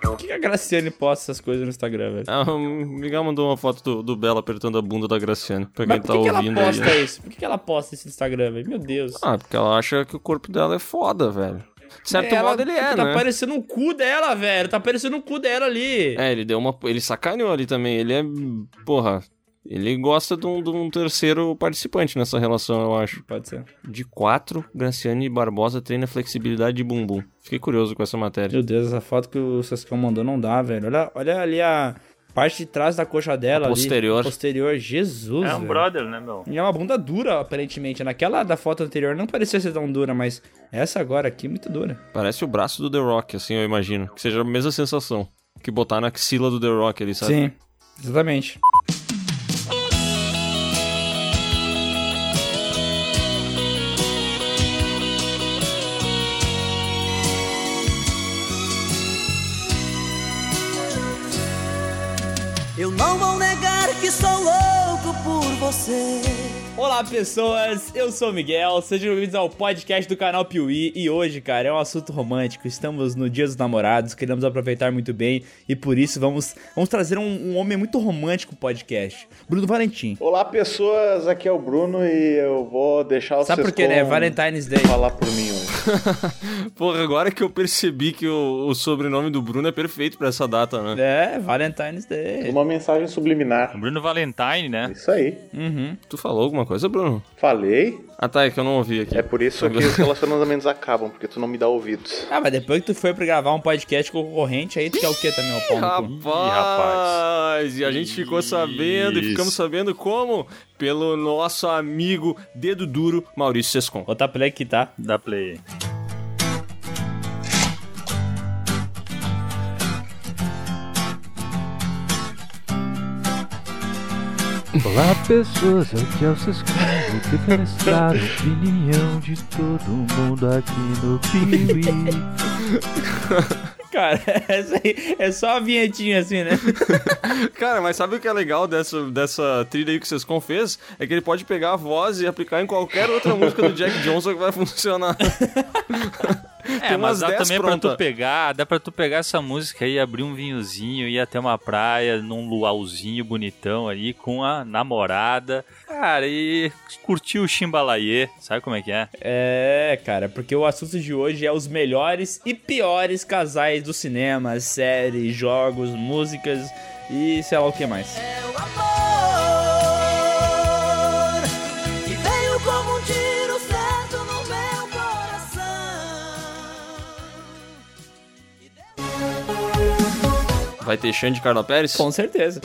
Por que a Graciane posta essas coisas no Instagram, velho? Ah, o Miguel mandou uma foto do, do Belo apertando a bunda da Graciane. Pra quem Mas tá por que, que ela ouvindo aí. posta isso? Por que, ela posta isso no Instagram, velho? Meu Deus. Ah, porque ela acha que o corpo dela é foda, velho. De certo Ela- modo ele é, Tá né? parecendo um cu dela, velho. Tá parecendo um cu dela ali. É, ele deu uma. Ele sacaneou ali também. Ele é. Porra. Ele gosta de um, de um terceiro participante nessa relação, eu acho. Pode ser. De quatro, Graciane Barbosa treina flexibilidade de bumbum. Fiquei curioso com essa matéria. Meu Deus, essa foto que o Sascão mandou não dá, velho. Olha, olha ali a parte de trás da coxa dela. A ali. posterior. Posterior. Jesus, É um velho. brother, né, meu? E é uma bunda dura, aparentemente. Naquela da foto anterior não parecia ser tão dura, mas essa agora aqui é muito dura. Parece o braço do The Rock, assim, eu imagino. Que seja a mesma sensação. Que botar na axila do The Rock ali, sabe? Sim, exatamente. Você. Olá, pessoas! Eu sou o Miguel, sejam bem-vindos ao podcast do canal Piuí. E hoje, cara, é um assunto romântico. Estamos no Dia dos Namorados, queremos aproveitar muito bem e por isso vamos, vamos trazer um, um homem muito romântico pro podcast. Bruno Valentim. Olá pessoas, aqui é o Bruno e eu vou deixar o Sabe por quê, né? Valentine's Day. falar por mim hoje. Porra, agora que eu percebi que o, o sobrenome do Bruno é perfeito pra essa data, né? É, Valentine's Day. Uma mensagem subliminar. Bruno Valentine, né? Isso aí. Uhum. Tu falou alguma coisa, Bruno? Falei. Ah, tá, é que eu não ouvi aqui. É por isso que os relacionamentos acabam, porque tu não me dá ouvidos. Ah, mas depois que tu foi pra gravar um podcast com o concorrente, aí tu quer o quê também, ó, pau no cu? Rapaz, e a gente ficou sabendo, e ficamos sabendo como? Pelo nosso amigo dedo duro, Maurício Sescon. Botar play aqui, tá? Da Play. Olá pessoas, aqui é o Sescon que quer mostrar a opinião de todo mundo aqui no Piuí. Cara, essa aí é só a vinhetinha assim, né? Cara, mas sabe o que é legal dessa, dessa trilha aí que o Sescon fez? É que ele pode pegar a voz e aplicar em qualquer outra música do Jack Johnson que vai funcionar. É, Tem mas dá 10 também pra pronta. tu pegar, dá pra tu pegar essa música aí, abrir um vinhozinho, ir até uma praia, num luauzinho bonitão aí, com a namorada, cara, e curtir o chimbalaie, sabe como é que é? É, cara, porque o assunto de hoje é os melhores e piores casais do cinema, séries, jogos, músicas e sei lá o que mais. É o amor Vai ter Xande Carla Pérez? Com certeza.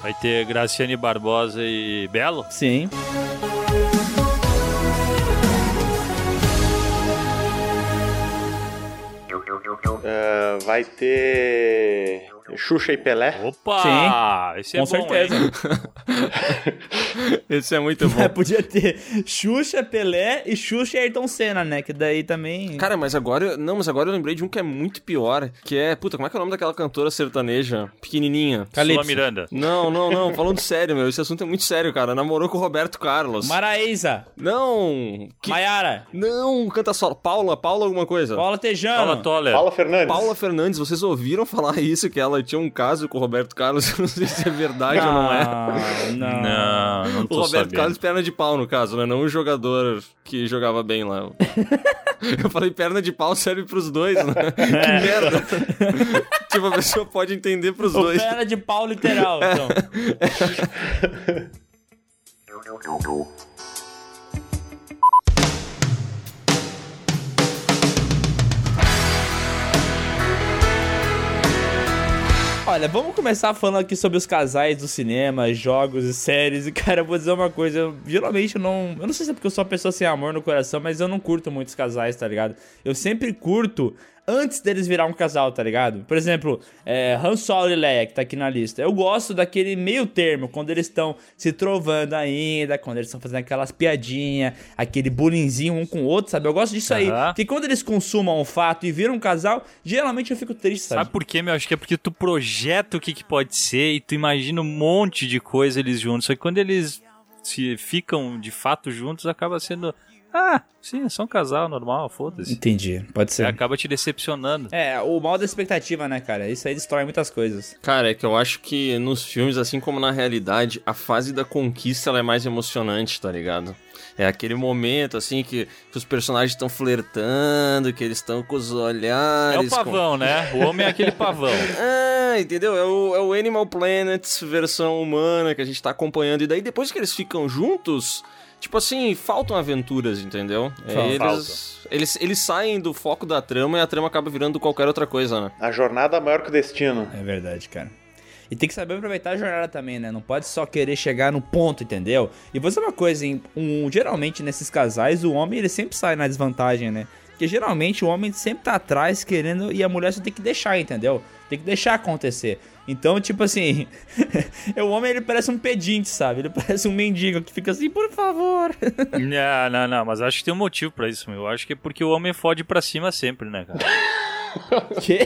Vai ter Graciane Barbosa e Belo? Sim. Ah, vai ter Xuxa e Pelé. Opa! Esse é com bom, certeza. Esse é muito bom. É, podia ter Xuxa, Pelé e Xuxa e Ayrton Senna, né? Que daí também. Cara, mas agora. Não, mas agora eu lembrei de um que é muito pior. Que é. Puta, como é que é o nome daquela cantora sertaneja? Pequenininha. Sula Miranda. Não, não, não. Falando sério, meu. Esse assunto é muito sério, cara. Namorou com o Roberto Carlos. Maraísa, Não. Que... Maiara, Não, canta só. Paula, Paula alguma coisa. Paula Tejano. Fala, Toller. Paula Fernandes. Paula Fernandes, vocês ouviram falar isso? Que ela tinha um caso com o Roberto Carlos? Eu não sei se é verdade ou não é. Ah, não. Não, não O Roberto sabendo. Carlos, perna de pau, no caso, né? Não o jogador que jogava bem lá. Eu falei perna de pau serve pros dois, né? Que merda. tipo, a pessoa pode entender pros O dois. perna de pau literal, então. Olha, vamos começar falando aqui sobre os casais do cinema, jogos e séries. E, cara, eu vou dizer uma coisa. Eu, geralmente eu não. Eu não sei se é porque eu sou uma pessoa sem amor no coração, mas eu não curto muitos casais, tá ligado? Eu sempre curto antes deles virar um casal, tá ligado? Por exemplo, é, Han Solo e Leia, que tá aqui na lista. Eu gosto daquele meio termo, quando eles estão se trovando ainda, quando eles estão fazendo aquelas piadinhas, aquele bullyingzinho um com o outro, sabe? Eu gosto disso aí. Aham. Porque quando eles consumam o fato e viram um casal, geralmente eu fico triste, sabe? Sabe por quê, meu? Acho que é porque tu projeta o que, que pode ser e tu imagina um monte de coisa eles juntos. Só que quando eles se ficam de fato juntos, acaba sendo. Ah, sim, é só um casal normal, foda-se. Entendi, pode Você ser. acaba te decepcionando. É, o mal da expectativa, né, cara? Isso aí destrói muitas coisas. Cara, é que eu acho que nos filmes, assim como na realidade, a fase da conquista ela é mais emocionante, tá ligado? É aquele momento, assim, que, que os personagens estão flertando, que eles estão com os É olhares. o pavão, né? O homem é aquele pavão. Com... Ah, entendeu? É o, é o Animal Planet versão humana que a gente tá acompanhando. E daí, depois que eles ficam juntos, tipo assim, faltam aventuras, entendeu? Faltam. eles, eles, eles saem do foco da trama e a trama acaba virando qualquer outra coisa, né? A jornada é maior que o destino. É verdade, cara. E tem que saber aproveitar a jornada também, né? Não pode só querer chegar no ponto, entendeu? E vou dizer uma coisa, hein? Um, geralmente nesses casais, o homem ele sempre sai na desvantagem, né? Porque geralmente o homem sempre tá atrás querendo e a mulher só tem que deixar, entendeu? Tem que deixar acontecer. Então, tipo assim, o homem ele parece um pedinte, sabe? Ele parece um mendigo que fica assim, por favor. não, não, não, mas acho que tem um motivo pra isso, meu. Eu acho que é porque o homem fode pra cima sempre, né, cara? que?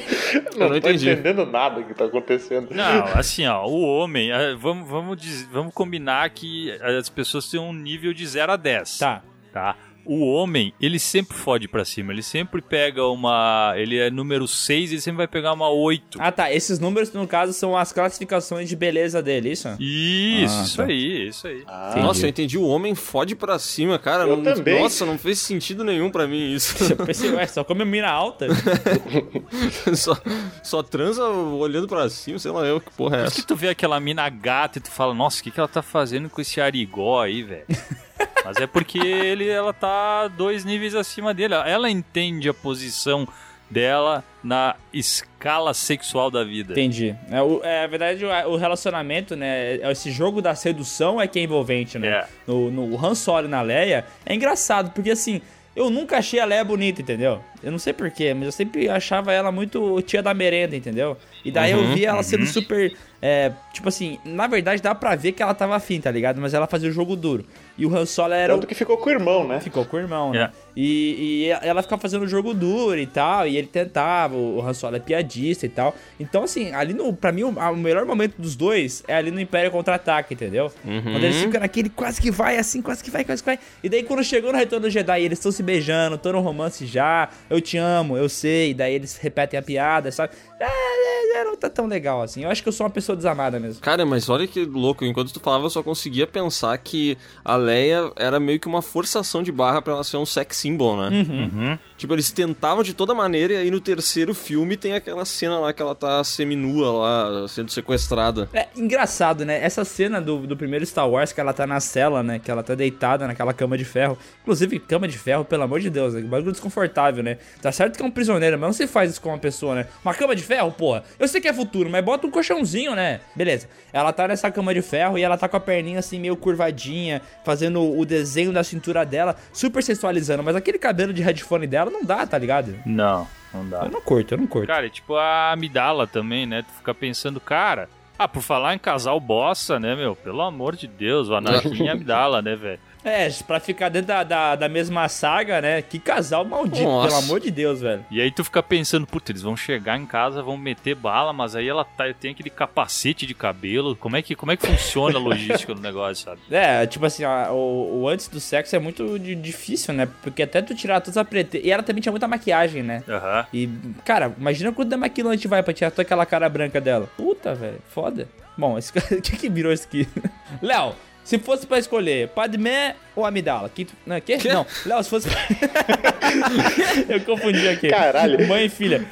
Não, não tô entendi. entendendo nada que tá acontecendo. Não, assim, ó, o homem, eh, vamos, vamos, vamos combinar que as pessoas têm um nível de 0 a 10. Tá. Tá? O homem, ele sempre fode pra cima, ele sempre pega uma. Ele é número 6, ele sempre vai pegar uma 8. Ah, tá. Esses números, no caso, são as classificações de beleza dele, isso? Isso, Ah, isso tá. aí, isso aí. Ah, Entendi. Nossa, eu entendi. O homem fode pra cima, cara. Eu Não- também. Nossa, não fez sentido nenhum pra mim isso. Eu pensei, ué, só come mina alta? só, só transa olhando pra cima, sei lá eu que porra é Por isso que essa. tu vê aquela mina gata e tu fala, nossa, o que, que ela tá fazendo com esse arigó aí, velho? Mas é porque ele, ela tá dois níveis acima dele. Ela entende a posição dela na escala sexual da vida. Entendi. É, o, é, na verdade, o, o relacionamento, né? é- Esse jogo da sedução é que é envolvente, né? É. No, no o Han Solo na Leia é engraçado, porque assim, eu nunca achei a Leia bonita, entendeu? Eu não sei porquê, mas eu sempre achava ela muito tia da merenda, entendeu? E daí eu vi ela sendo super. é, tipo assim, na verdade dá pra ver que ela tava afim, tá ligado? Mas ela fazia o jogo duro. E o Han Solo era o Tanto que ficou com o irmão, né? Ficou com o irmão, né? É. E, e ela ficava fazendo o jogo duro e tal, e ele tentava, o Han Solo é piadista e tal. Então, assim, ali no, pra mim, o, o melhor momento dos dois é ali no Império Contra-Ataque, entendeu? Quando eles ficam naquele quase que vai, assim, quase que vai, quase que vai. E daí quando chegou no Retorno do Jedi, eles estão se beijando, estão no romance já, eu te amo, eu sei, e daí eles repetem a piada, sabe? É, é, é, não tá tão legal, assim. Eu acho que eu sou uma pessoa desamada mesmo. Cara, mas olha que louco, enquanto tu falava, eu só conseguia pensar que a Leia era meio que uma forçação de barra pra ela ser um sex symbol, né? Uhum. Tipo, eles tentavam de toda maneira, e aí no terceiro filme tem aquela cena lá que ela tá seminua lá, sendo sequestrada. É engraçado, né? Essa cena do, do primeiro Star Wars, que ela tá na cela, né? Que ela tá deitada naquela cama de ferro. Inclusive, cama de ferro, pelo amor de Deus, né? Que bagulho desconfortável, né? Tá certo que é um prisioneiro, mas não se faz isso com uma pessoa, né? Uma cama de ferro, porra. Eu sei que é futuro, mas bota um colchãozinho, né? Beleza. Ela tá nessa cama de ferro e ela tá com a perninha assim meio curvadinha, fazendo o desenho da cintura dela, super sensualizando. Mas aquele cabelo de headphone dela não dá, tá ligado? Não, não dá. Eu não curto, eu não curto. Cara, e tipo a amidala também, né? Tu fica pensando, cara. Ah, por falar em casal bossa, né, meu? Pelo amor de Deus, o Anakin e a amidala, né, velho? É, pra ficar dentro da, da, da mesma saga, né? Que casal maldito, Nossa. pelo amor de Deus, velho. E aí tu fica pensando, puta, eles vão chegar em casa, vão meter bala, mas aí ela tá, tem aquele capacete de cabelo. Como é que, como é que funciona a logística do negócio, sabe? É, tipo assim, ó, o, o antes do sexo é muito di- difícil, né? Porque até tu tirar todas as prete... E ela também tinha muita maquiagem, né? Aham. E, cara, imagina quanto da maquilante vai pra tirar toda aquela cara branca dela. Puta, velho, foda. Bom, esse cara, o que que virou isso aqui? Léo, se fosse pra escolher Padmé ou Amidala? Que, não, que? Não, Léo, se fosse... Eu confundi aqui. Caralho. Mãe e filha.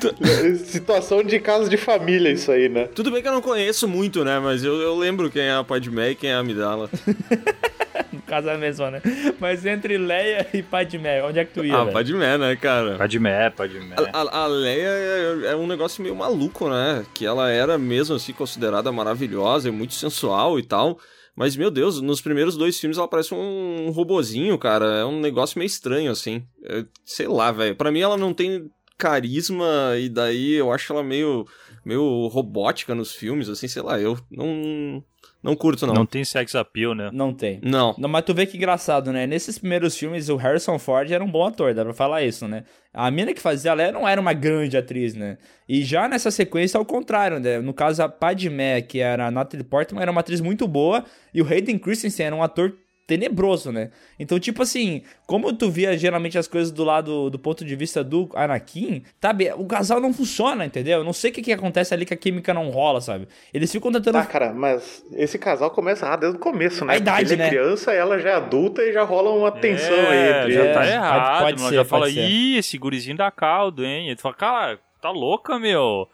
Situação de casa de família isso aí, né? Tudo bem que eu não conheço muito, né? Mas eu, eu lembro quem é a Padmé e quem é a Amidala. No caso é a mesma, né? Mas entre Leia e Padmé, onde é que tu ia, ah, velho? Padmé, né, cara? Padmé, Padmé. A, a, a Leia é, é um negócio meio maluco, né? Que ela era mesmo assim considerada maravilhosa e muito sensual e tal. Mas, meu Deus, nos primeiros dois filmes ela parece um robozinho, cara. É um negócio meio estranho, assim. É, sei lá, velho. Pra mim ela não tem carisma e daí eu acho ela meio, meio robótica nos filmes, assim, sei lá. Eu não, não curto, não. Não tem sex appeal, né? Não tem. Não. Não, mas tu vê que engraçado, né? Nesses primeiros filmes, o Harrison Ford era um bom ator, dá pra falar isso, né? A mina que fazia ela não era uma grande atriz, né? E já nessa sequência, ao contrário, né? No caso, a Padmé, que era a Natalie Portman, era uma atriz muito boa, e o Hayden Christensen era um ator tenebroso, né? Então, tipo assim, como tu via geralmente as coisas do lado do ponto de vista do Anakin, sabe? O casal não funciona, entendeu? Eu não sei o que, que acontece ali que a química não rola, sabe? Eles ficam tentando. Tá, cara, mas esse casal começa errado desde o começo, né? A idade, Porque ele né? é criança, ela já é adulta e já rola uma tensão aí É, entre já eles. tá pode- errado. pode mano. ser, já pode fala, ser. ih, esse gurizinho dá caldo, hein? Ele fala, cara, tá louca, meu.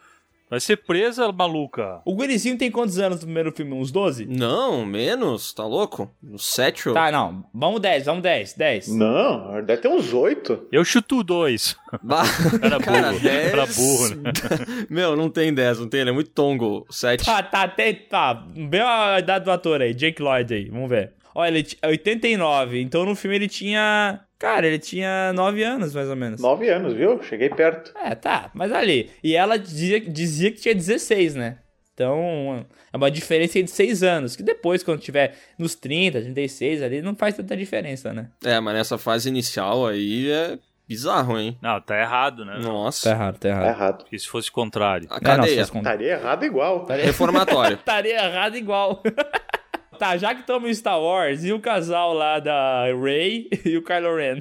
Vai ser presa, maluca. O gurizinho tem quantos anos no primeiro filme? Uns 12? Não, menos, tá louco? No 7 Tá, não. Vamos 10, vamos 10, 10. Não, deve ter uns oito. Eu chuto dois. Era burro. Era burro, né? Meu, não tem 10, não tem, ele é muito tongo. 7. Tá, tá, até, tá. Vê a idade do ator aí, Jake Lloyd aí, vamos ver. Olha, ele é 89, então no filme ele tinha. Cara, ele tinha 9 anos, mais ou menos. Nove anos, viu? Cheguei perto. É, tá, mas ali. E ela dizia, dizia que tinha 16, né? Então, é uma diferença de 6 anos. Que depois, quando tiver nos 30, 36 ali, não faz tanta diferença, né? É, mas nessa fase inicial aí é bizarro, hein? Não, tá errado, né? Nossa. Tá errado, tá Tá errado. errado. Porque se fosse o contrário. A É, cadeia. com- Estaria errado igual. Estaria- Reformatório. Estaria errado igual. tá, já que estamos em Star Wars, e o casal lá da Rey e o Kylo Ren?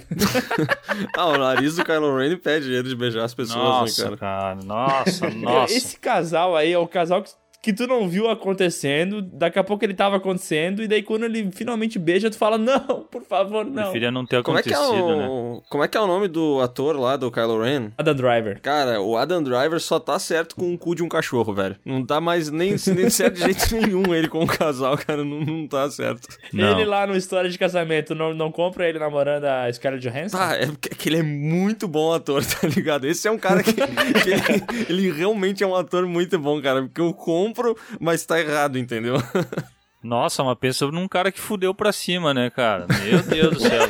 ah, o nariz do Kylo Ren impede ele de beijar as pessoas, Nossa, né, cara? cara. Nossa, nossa. Esse casal aí é o casal que, que tu não viu acontecendo, daqui a pouco ele tava acontecendo, e daí quando ele finalmente beija, tu fala, não, por favor, não. Preferia não ter Como é, que é acontecido, né? o... Como é que é o nome do ator lá do Kylo Ren? Adam Driver. Cara, o Adam Driver só tá certo com o cu de um cachorro, velho. Não tá mais nem, nem certo de jeito nenhum ele com o casal, cara. Não, não tá certo. Não. Ele lá no História de Casamento, não, não compra ele namorando a Scarlett Johansson? Tá, é porque que ele é muito bom ator, tá ligado? Esse é um cara que, que ele, ele realmente é um ator muito bom, cara. Porque eu compro, mas tá errado, entendeu? Nossa, mas pensa num cara que fudeu pra cima, né, cara? Meu Deus do céu.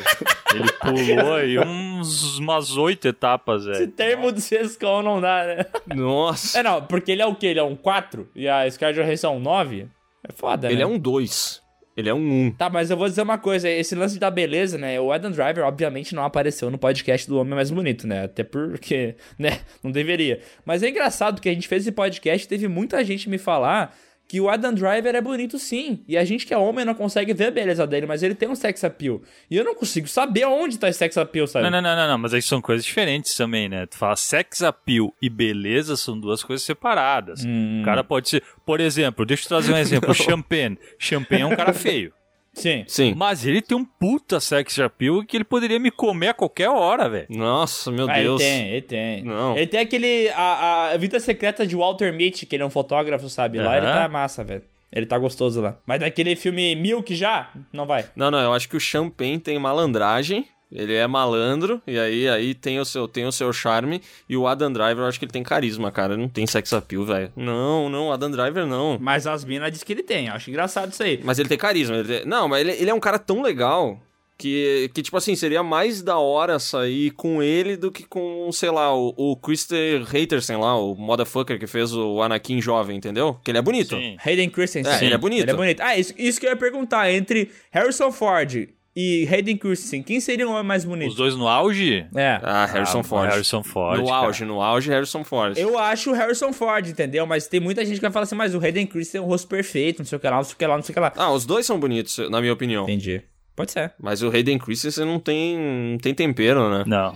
Ele pulou aí uns, umas oito etapas, Esse velho. termo de sescão não dá, né? Nossa. É, não, porque ele é o quê? Ele é um 4 e a Scarlett Johansson é um 9? É foda, Ele né? é um 2. Ele é um 1. Um. Tá, mas eu vou dizer uma coisa, esse lance da beleza, né? O Adam Driver, obviamente, não apareceu no podcast do Homem Mais Bonito, né? Até porque, né? Não deveria. Mas é engraçado que a gente fez esse podcast e teve muita gente me falar que o Adam Driver é bonito sim. E a gente que é homem não consegue ver a beleza dele, mas ele tem um sex appeal. E eu não consigo saber onde tá esse sex appeal, sabe? Não, não, não, não, não, mas aí são coisas diferentes também, né? Tu fala sex appeal e beleza são duas coisas separadas. Hum. O cara pode ser, por exemplo, deixa eu trazer um exemplo, o Champagne. Champagne é um cara feio. Sim. Sim. Mas ele tem um puta sex appeal que ele poderia me comer a qualquer hora, velho. Nossa, meu Ah, ele Deus. tem, ele tem. Não. Ele tem aquele. A, a vida secreta de Walter Mitty, que ele é um fotógrafo, sabe? Lá Aham. ele tá massa, velho. Ele tá gostoso lá. Mas naquele filme Milk já? Não vai. Não, não, eu acho que o Champagne tem malandragem. Ele é malandro, e aí, aí tem, o seu, tem o seu charme. E o Adam Driver, eu acho que ele tem carisma, cara. Não tem sex appeal, velho. Não, não, Adam Driver não. Mas as minas dizem que ele tem. Acho engraçado isso aí. Mas ele tem carisma. ele tem- Não, mas ele, ele é um cara tão legal que, que, tipo assim, seria mais da hora sair com ele do que com, sei lá, o, o Christer Haterson lá, o motherfucker que fez o Anakin jovem, entendeu? Que ele é bonito. Sim. Hayden Christensen. É, ele é bonito. Ele é bonito. Ah, isso, isso que eu ia perguntar. Entre Harrison Ford e Hayden Christensen, quem seria o homem mais bonito? Os dois no auge? É. Ah, Harrison Ah, Ford. Harrison Ford. No cara. auge, no auge, Harrison Ford. Eu acho o Harrison Ford, entendeu? Mas tem muita gente que vai falar assim, mas o Hayden Christensen é um rosto perfeito, não sei o que lá, não sei o que lá, não sei o que lá. Ah, os dois são bonitos, na minha opinião. Entendi. Pode ser. Mas o Hayden Christensen não tem, não tem tempero, né? Não.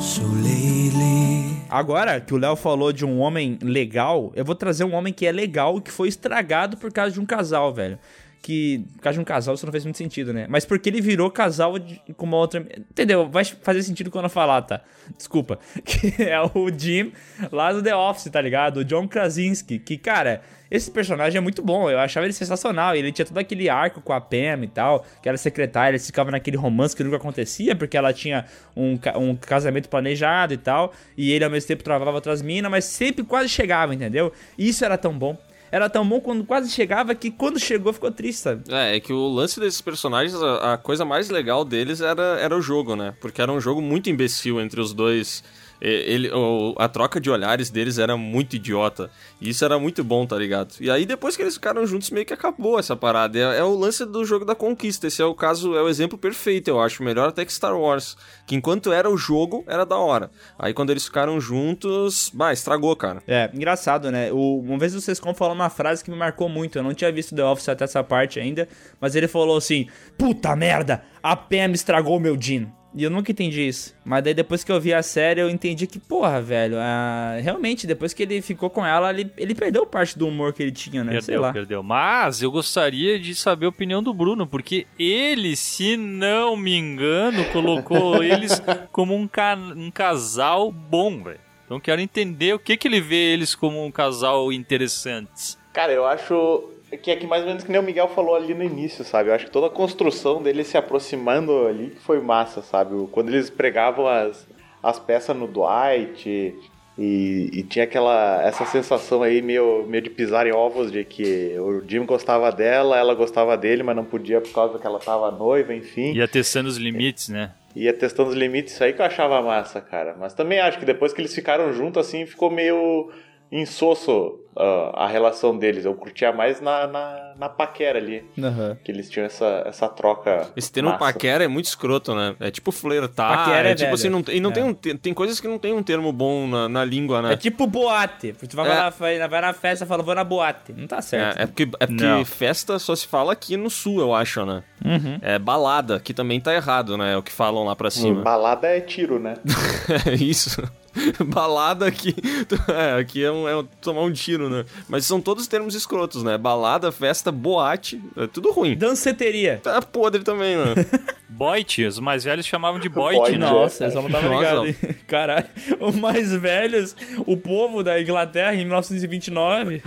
So lately, Agora que o Léo falou de um homem legal, eu vou trazer um homem que é legal e que foi estragado por causa de um casal, velho. Que, por causa de um casal, isso não fez muito sentido, né? Mas porque ele virou casal de- com uma outra. Entendeu? Vai fazer sentido quando eu falar, tá? Desculpa. Que é o Jim lá do The Office, tá ligado? O John Krasinski. Que, cara, esse personagem é muito bom. Eu achava ele sensacional. Ele tinha todo aquele arco com a Pam e tal, que era secretária. Eles ficavam naquele romance que nunca acontecia, porque ela tinha um, um casamento planejado e tal. E ele ao mesmo tempo travava outras minas, mas sempre quase chegava, entendeu? E isso era tão bom. Era tão bom quando quase chegava que quando chegou ficou triste, sabe? É, é que o lance desses personagens, a, a coisa mais legal deles era, era o jogo, né? Porque era um jogo muito imbecil entre os dois Ele, a troca de olhares deles era muito idiota. E isso era muito bom, tá ligado? E aí, depois que eles ficaram juntos, meio que acabou essa parada. É, é o lance do jogo da conquista. Esse é o caso, é o exemplo perfeito, eu acho. Melhor até que Star Wars. Que enquanto era o jogo, era da hora. Aí quando eles ficaram juntos, bah, estragou, cara. É, engraçado, né? O, uma vez o Sescon falou uma frase que me marcou muito. Eu não tinha visto The Office até essa parte ainda, mas ele falou assim: Puta merda, a Pam estragou meu Jean. E eu nunca entendi isso. Mas daí depois que eu vi a série, eu entendi que, porra, velho, ah, realmente, depois que ele ficou com ela, ele, ele perdeu parte do humor que ele tinha, né? Sei Perdeu, lá. perdeu. Mas eu gostaria de saber a opinião do Bruno, porque ele, se não me engano, colocou eles como um, ca- um casal bom, velho. Então quero entender o que, que ele vê eles como um casal interessantes. Cara, eu acho que é que mais ou menos que nem o Miguel falou ali no início, sabe? Eu acho que toda a construção dele se aproximando ali foi massa, sabe? Quando eles pregavam as, as peças no Dwight e, e tinha aquela essa sensação aí meio, meio de pisar em ovos de que o Jim gostava dela, ela gostava dele, mas não podia por causa que ela tava noiva, enfim. Ia testando os limites, né? Ia testando os limites, isso aí que eu achava massa, cara. Mas também acho que depois que eles ficaram juntos, assim, ficou meio insosso ah, a relação deles. Eu curtia mais na, na, na paquera ali, Aham. que eles tinham essa, essa troca. Esse termo massa. paquera é muito escroto, né? É tipo flertar. Paquera é é tipo assim, não, tem- e não É. tem, um, te- tem coisas que não tem um termo bom na, na língua, né? É tipo boate. Tu vai, É. lá, vai, vai na festa e fala, vou na boate. Não tá certo. É, é porque, é porque festa só se fala aqui no sul, eu acho, né? Uhum. É balada, que também tá errado, né? É o que falam lá pra cima. Balada é tiro, né? É isso. Balada aqui. É, aqui é, um, é um- tomar um tiro, né? Mas são todos termos escrotos, né? Balada, festa, boate, é tudo ruim. Danceteria. Tá podre também, né? Boit, os mais velhos chamavam de Boit, Boit, né? Nossa, eu só não tava ligado? Caralho. Os mais velhos, o povo da Inglaterra em 1929.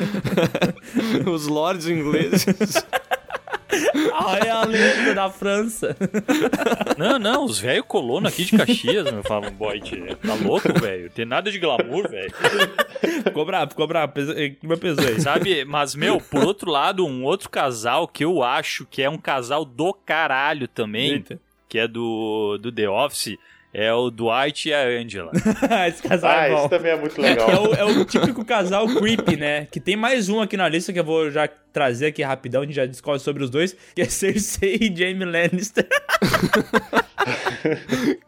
Os lords ingleses. A realeza da França. Não, não, os velhos colonos aqui de Caxias me falavam Boit. Tá louco, velho? Tem nada de glamour, velho. Ficou bravo, ficou bravo. Pesa- eh, Meu peso aí. Sabe, mas, meu, por outro lado, um outro casal que eu acho que é um casal do caralho também, Eita. que é do, do The Office, é o Dwight e a Angela. Esse casal é Ah, bom. isso também é muito legal. É o, é o típico casal creepy, né? Que tem mais um aqui na lista que eu vou já trazer aqui rapidão, a gente já discorre sobre os dois, que é Cersei e Jaime Lannister.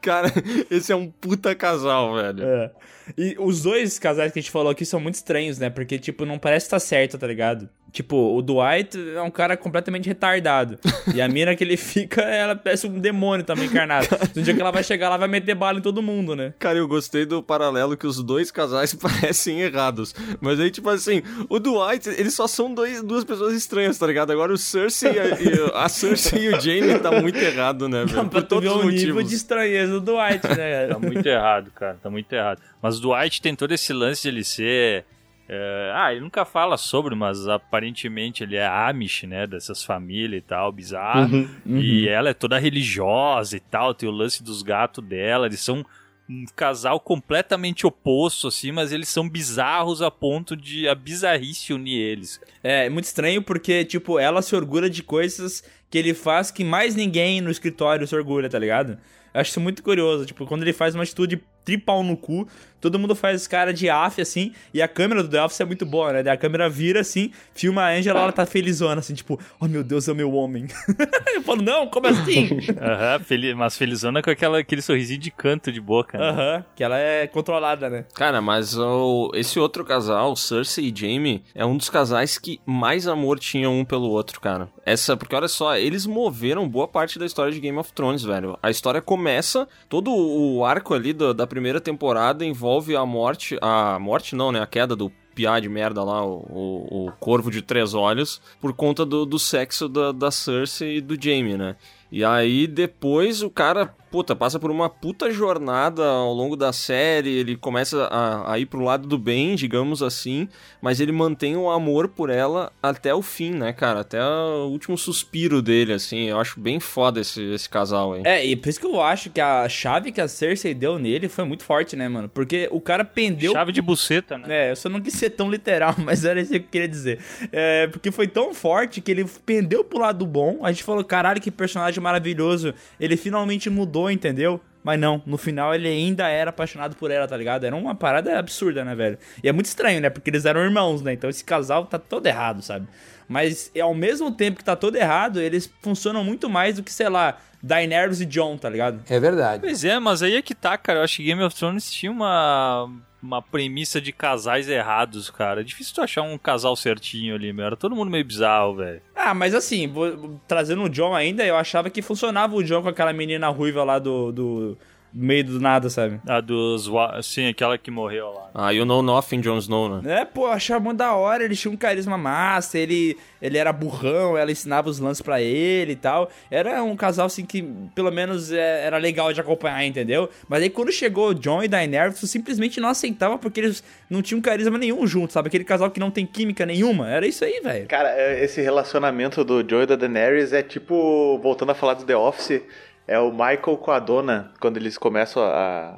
Cara, esse é um puta casal, velho. É. E os dois casais que a gente falou aqui são muito estranhos, né? Porque, tipo, não parece estar certo, tá ligado? Tipo, o Dwight é um cara completamente retardado. E a mina que ele fica, ela parece um demônio também encarnado. No dia que ela vai chegar, ela vai meter bala em todo mundo, né? Cara, eu gostei do paralelo que os dois casais parecem errados. Mas aí, tipo assim, o Dwight, eles só são dois, duas pessoas estranhas, tá ligado? Agora o Cersei e a, e a Cersei e o Jaime tá muito errado, né, velho? pra Por todos os nível motivos. de estranheza do Dwight, né? Tá muito errado, cara. Tá muito errado. Mas o Dwight tem todo esse lance de ele ser. É, ah, ele nunca fala sobre, mas aparentemente ele é Amish, né? Dessas famílias e tal, bizarro. E ela é toda religiosa e tal, tem o lance dos gatos dela. Eles são um casal completamente oposto, assim, mas eles são bizarros a ponto de a bizarrice unir eles. É muito estranho porque, tipo, ela se orgulha de coisas que ele faz que mais ninguém no escritório se orgulha, tá ligado? Eu acho isso muito curioso. Tipo, quando ele faz uma atitude tripau no cu, todo mundo faz cara de af, assim, e a câmera do The Office é muito boa, né? Daí a câmera vira, assim, filma a Angela, ela tá felizona, assim, tipo, oh meu Deus, é o meu homem. Eu falo, não, como assim? Aham, feli- mas felizona com aquela, aquele sorrisinho de canto de boca, né? Aham, que ela é controlada, né? Cara, mas o- esse outro casal, Cersei e Jaime, é um dos casais que mais amor tinham um pelo outro, cara. Essa, porque olha só, eles moveram boa parte da história de Game of Thrones, velho. A história começa, todo o arco ali da, da primeira temporada envolve a morte, a morte não, né, a queda do piá de merda lá, o, o, o corvo de três olhos, por conta do, do sexo da, da Cersei e do Jaime, né. E aí depois o cara, puta, passa por uma puta jornada ao longo da série, ele começa a, a ir pro lado do bem, digamos assim, mas ele mantém o amor por ela até o fim, né, cara? Até o último suspiro dele, assim. Eu acho bem foda esse, esse casal aí. É, e por isso que eu acho que a chave que a Cersei deu nele foi muito forte, né, mano? Porque o cara pendeu Chave de buceta, né? É, eu só não quis ser tão literal, mas era isso que eu queria dizer. É, porque foi tão forte que ele pendeu pro lado bom. A gente falou, caralho, que personagem maravilhoso. Ele finalmente mudou, entendeu? Mas não, no final ele ainda era apaixonado por ela, tá ligado? Era uma parada absurda, né, velho? E é muito estranho, né? Porque eles eram irmãos, né? Então esse casal tá todo errado, sabe? Mas ao mesmo tempo que tá todo errado, eles funcionam muito mais do que, sei lá, Daenerys e John, tá ligado? É verdade. Pois é, mas aí é que tá, cara. Eu acho que Game of Thrones tinha uma, uma premissa de casais errados, cara. É difícil tu achar um casal certinho ali, meu. Era todo mundo meio bizarro, velho. Ah, mas assim, vou- trazendo o John ainda, eu achava que funcionava o John com aquela menina ruiva lá do, do meio do nada, sabe? A dos. Sim, aquela que morreu lá. Ah, you know nothing, Jon Snow, né? É, pô, eu achava muito da hora, ele tinha um carisma massa, ele, ele era burrão, ela ensinava os lances pra ele e tal. Era um casal, assim, que pelo menos é, era legal de acompanhar, entendeu? Mas aí quando chegou o John e Daenerys, tu simplesmente não aceitava porque eles não tinham carisma nenhum junto, sabe? Aquele casal que não tem química nenhuma. Era isso aí, velho. Cara, é, esse relacionamento do Joe e da Daenerys é tipo, voltando a falar do The Office, é o Michael com a dona, quando eles começam a,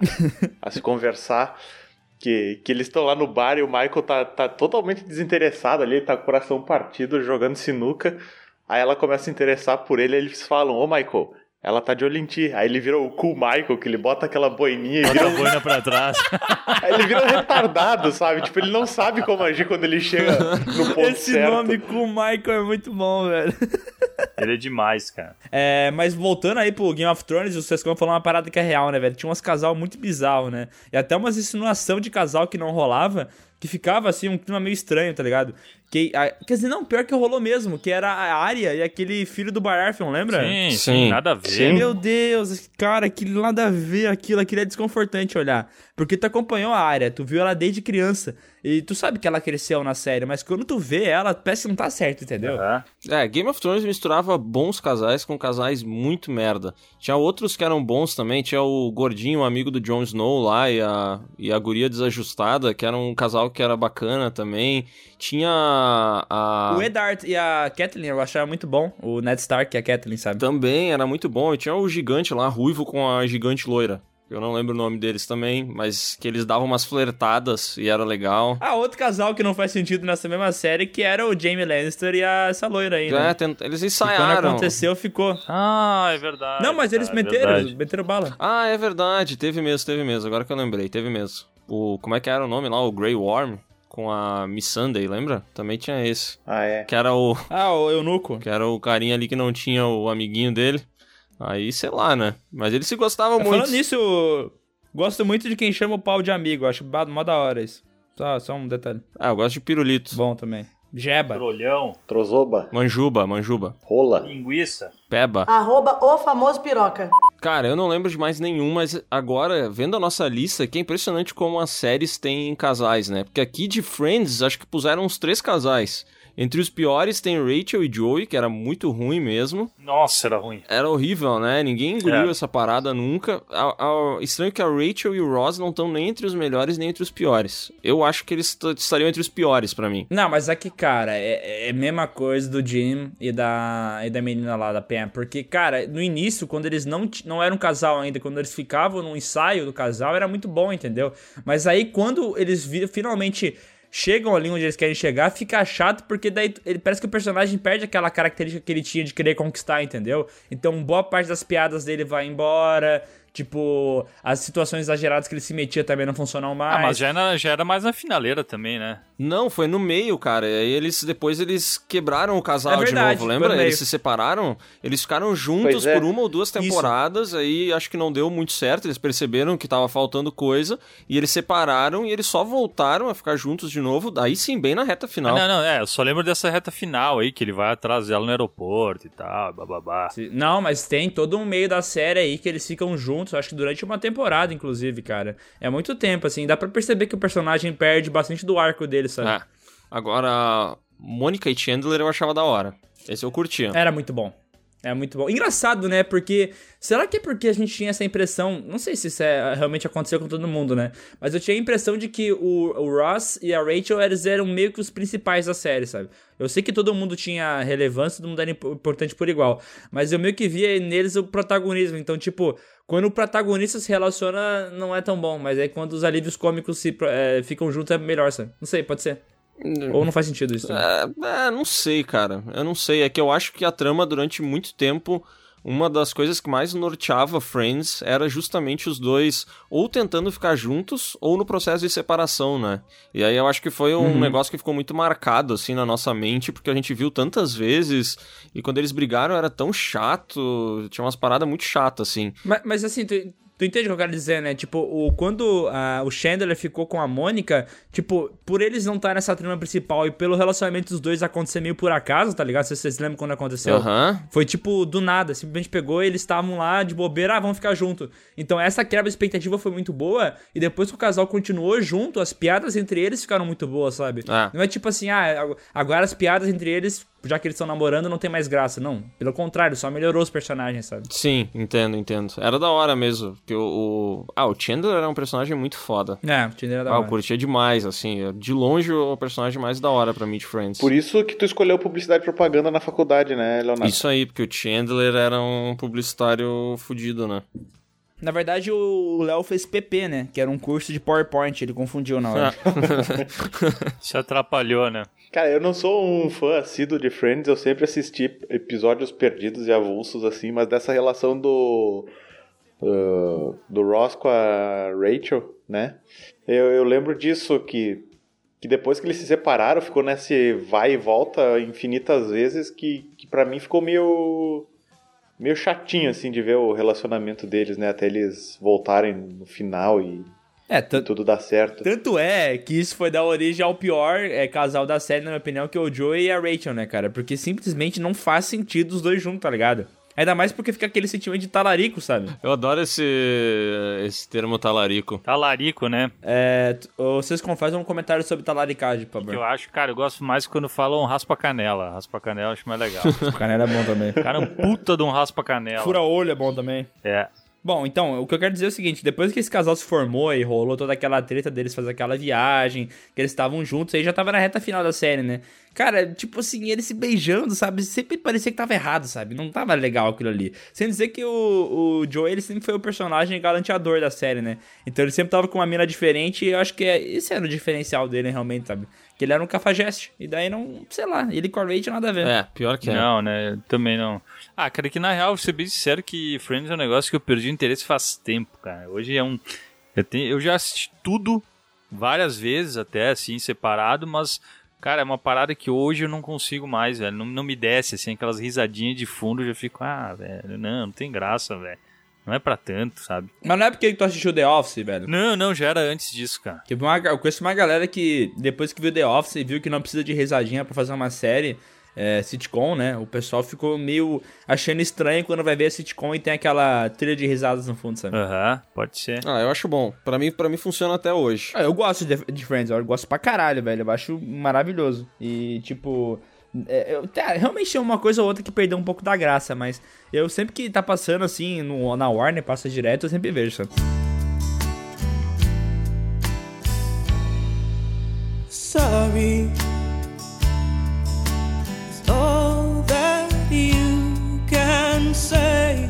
a se conversar, que, que eles estão lá no bar e o Michael tá, tá totalmente desinteressado ali, tá com o coração partido, jogando sinuca. Aí ela começa a se interessar por ele e eles falam, ô Michael, ela tá de olho em ti. Aí ele vira o cool Michael, que ele bota aquela boininha e Bota vira a boina pra trás. Aí ele vira um retardado, sabe? Tipo, ele não sabe como agir quando ele chega no ponto Esse certo. nome com o Michael é muito bom, velho. Ele é demais, cara. É, mas voltando aí pro Game of Thrones, o Sescon falou uma parada que é real, né, velho? Tinha uns casal muito bizarro, né? E até umas insinuação de casal que não rolava, que ficava assim, um clima meio estranho, tá ligado? Que, a- quer dizer, não, pior que rolou mesmo, que era a Arya e aquele filho do Baratheon, lembra? Sim, sim, Sim. nada a ver. Sim. Meu Deus, cara, aquilo nada a ver, aquilo, aquilo é desconfortante olhar. Porque tu acompanhou a área, tu viu ela desde criança. E tu sabe que ela cresceu na série, mas quando tu vê ela, parece que não tá certo, entendeu? Aham. É, Game of Thrones misturava bons casais com casais muito merda. Tinha outros que eram bons também, tinha o gordinho, o amigo do Jon Snow lá, e a, e a guria desajustada, que era um casal que era bacana também. Tinha a... O Eddard e a Kathleen eu achava muito bom. O Ned Stark e a Kathleen, sabe? Também era muito bom. E tinha o gigante lá, ruivo com a gigante loira. Eu não lembro o nome deles também, mas que eles davam umas flertadas e era legal. Ah, outro casal que não faz sentido nessa mesma série, que era o Jamie Lannister e a, essa loira aí, né? É, tent- eles E quando ensaiaram. aconteceu, ficou. Ah, é verdade. não, mas eles é meteram, verdade. meteram bala. Ah, é verdade, teve mesmo, teve mesmo. Agora que eu lembrei, teve mesmo. O, como é que era o nome lá? O Grey Worm com a Miss Sunday, lembra? Também tinha esse. Ah, é. Que era o Ah, o Eunuco. que era o carinha ali que não tinha o amiguinho dele. Aí, sei lá, né? Mas eles se gostavam muito. Falando nisso, gosto muito de quem chama o pau de amigo. Acho mó da hora isso. Só, só um detalhe. Ah, eu gosto de pirulito. Bom também. Jeba. Trolhão, Trozoba, Manjuba, manjuba. rola. linguiça. Peba. Arroba o famoso piroca. Cara, eu não lembro de mais nenhum, mas agora, vendo a nossa lista, que é impressionante como as séries têm casais, né? Porque aqui de Friends, acho que puseram uns três casais. Entre os piores tem Rachel e Joey, que era muito ruim mesmo. Nossa, era ruim. Era horrível, né? Ninguém engoliu É. essa parada nunca. A- a- estranho que a Rachel e o Ross não estão nem entre os melhores nem entre os piores. Eu acho que eles estariam entre os piores pra mim. Não, mas aqui, cara, é, é a mesma coisa do Jim e da, e da menina lá da Pam. Porque, cara, no início, quando eles não, não eram um casal ainda, quando eles ficavam no ensaio do casal, era muito bom, entendeu? Mas aí, quando eles vi- finalmente chegam ali onde eles querem chegar, fica chato, porque daí ele parece que o personagem perde aquela característica que ele tinha de querer conquistar, entendeu? Então, boa parte das piadas dele vai embora. Tipo, as situações exageradas que ele se metia também não funcionam mais. Ah, mas já era, já era mais na finaleira também, né? Não, foi no meio, cara. E aí eles depois eles quebraram o casal É verdade, de novo, lembra? no. Eles se separaram, eles ficaram juntos é. por uma ou duas temporadas, aí acho que não deu muito certo, eles perceberam que tava faltando coisa, e eles separaram e eles só voltaram a ficar juntos de novo, daí sim, bem na reta Ah, final. não, não, é, eu só lembro dessa reta final aí, que ele vai atrás dela no aeroporto e tal, bababá. Não, mas tem todo um meio da série aí que eles ficam juntos, acho que durante uma temporada, inclusive, cara. É muito tempo, assim. Dá pra perceber que o personagem perde bastante do arco dele, sabe? É. Agora, Mônica e Chandler eu achava da hora. Esse eu curtia. Era muito bom. É muito bom. Engraçado, né? Porque. Será que é porque a gente tinha essa impressão? Não sei se isso é- realmente aconteceu com todo mundo, né? Mas eu tinha a impressão de que o, o Ross e a Rachel eles eram meio que os principais da série, sabe? Eu sei que todo mundo tinha relevância, todo mundo era impo- importante por igual. Mas eu meio que via neles o protagonismo. Então, tipo, quando o protagonista se relaciona, não é tão bom. Mas aí quando os alívios cômicos se, é, ficam juntos é melhor, sabe? Não sei, pode ser. Ou não faz sentido isso. É, é, não sei, cara. Eu não sei. É que eu acho que a trama, durante muito tempo, uma das coisas que mais norteava Friends era justamente os dois ou tentando ficar juntos ou no processo de separação, né? E aí eu acho que foi um negócio que ficou muito marcado, assim, na nossa mente, porque a gente viu tantas vezes e quando eles brigaram era tão chato, tinha umas paradas muito chatas, assim. Mas, mas assim, tu, tu entende o que eu quero dizer, né? Tipo, o, quando ah, o Chandler ficou com a Mônica, tipo, por eles não estar nessa trama principal e pelo relacionamento dos dois acontecer meio por acaso, tá ligado? Vocês, vocês lembram quando aconteceu? Aham. Foi tipo do nada, simplesmente pegou e eles estavam lá de bobeira, ah, vamos ficar junto. Então essa quebra de expectativa foi muito boa e depois que o casal continuou junto, as piadas entre eles ficaram muito boas, sabe? É. Não é tipo assim, ah, agora as piadas entre eles, já que eles estão namorando, não tem mais graça. Não, pelo contrário, só melhorou os personagens, sabe? Sim, entendo, entendo. Era da hora mesmo. Porque o, o- Ah, o Chandler era um personagem muito foda. É, o Tinder era da Ah, eu hora. curtia demais, assim. De longe, o personagem mais da hora pra mim de Friends. Por isso que tu escolheu publicidade e propaganda na faculdade, né, Leonardo? Isso aí, porque o Chandler era um publicitário fudido, né? Na verdade, o Léo fez PP, né? Que era um curso de PowerPoint, ele confundiu na hora. Se atrapalhou, né? Cara, eu não sou um fã assíduo de Friends, eu sempre assisti episódios perdidos e avulsos, assim, mas dessa relação do. uh, do Ross com a Rachel, né? Eu, eu lembro disso, que, que depois que eles se separaram, ficou nesse vai e volta infinitas vezes, que, que para mim ficou meio. Meio chatinho, assim, de ver o relacionamento deles, né? Até eles voltarem no final e É, tanto. tudo dar certo. Tanto é que isso foi dar origem ao pior é, casal da série, na minha opinião, que é o Joey e a Rachel, né, cara? Porque simplesmente não faz sentido os dois juntos, tá ligado? Ainda mais porque fica aquele sentimento de talarico, sabe? Eu adoro esse, esse termo talarico. Talarico, né? É, vocês confessam um comentário sobre talaricagem, por favor. Eu acho, cara, eu gosto mais quando falam raspa-canela. Raspa-canela eu acho mais legal. O canela é bom também. O cara um puta de um raspa-canela. Fura-olho é bom também. É. Bom, então, o que eu quero dizer é o seguinte: depois que esse casal se formou e rolou toda aquela treta deles fazer aquela viagem, que eles estavam juntos, aí já tava na reta final da série, né? Cara, tipo assim, eles se beijando, sabe? Sempre parecia que tava errado, sabe? Não tava legal aquilo ali. Sem dizer que o, o Joe, ele sempre foi o personagem galanteador da série, né? Então ele sempre tava com uma mina diferente e eu acho que é, esse era o diferencial dele, realmente, sabe? Que ele era um cafajeste. E daí não, sei lá, ele com a Rachel nada a ver. É, pior que é. Não, né? Também não. Ah, cara, que na real, vou ser bem sincero que Friends é um negócio que eu perdi interesse faz tempo, cara. Hoje é um. Eu, tenho... eu já assisti tudo várias vezes, até assim, separado, mas, cara, é uma parada que hoje eu não consigo mais, velho. Não, não me desce, assim, aquelas risadinhas de fundo, eu já fico, ah, velho, não, não tem graça, velho. Não é pra tanto, sabe? Mas não é porque tu assistiu The Office, velho. Não, não, já era antes disso, cara. Teve uma, eu conheço uma galera que, depois que viu The Office e viu que não precisa de risadinha pra fazer uma série é, sitcom, né? O pessoal ficou meio achando estranho quando vai ver a sitcom e tem aquela trilha de risadas no fundo, sabe? Aham, pode ser. Ah, eu acho bom. Pra mim, pra mim funciona até hoje. Ah, eu gosto de, de Friends, eu gosto pra caralho, velho. Eu acho maravilhoso. E, tipo. É, eu- tá, realmente tem uma coisa ou outra que perdeu um pouco da graça, mas eu sempre que tá passando assim no, na Warner, passa direto, eu sempre vejo, sabe? sorry. It's all that you can say.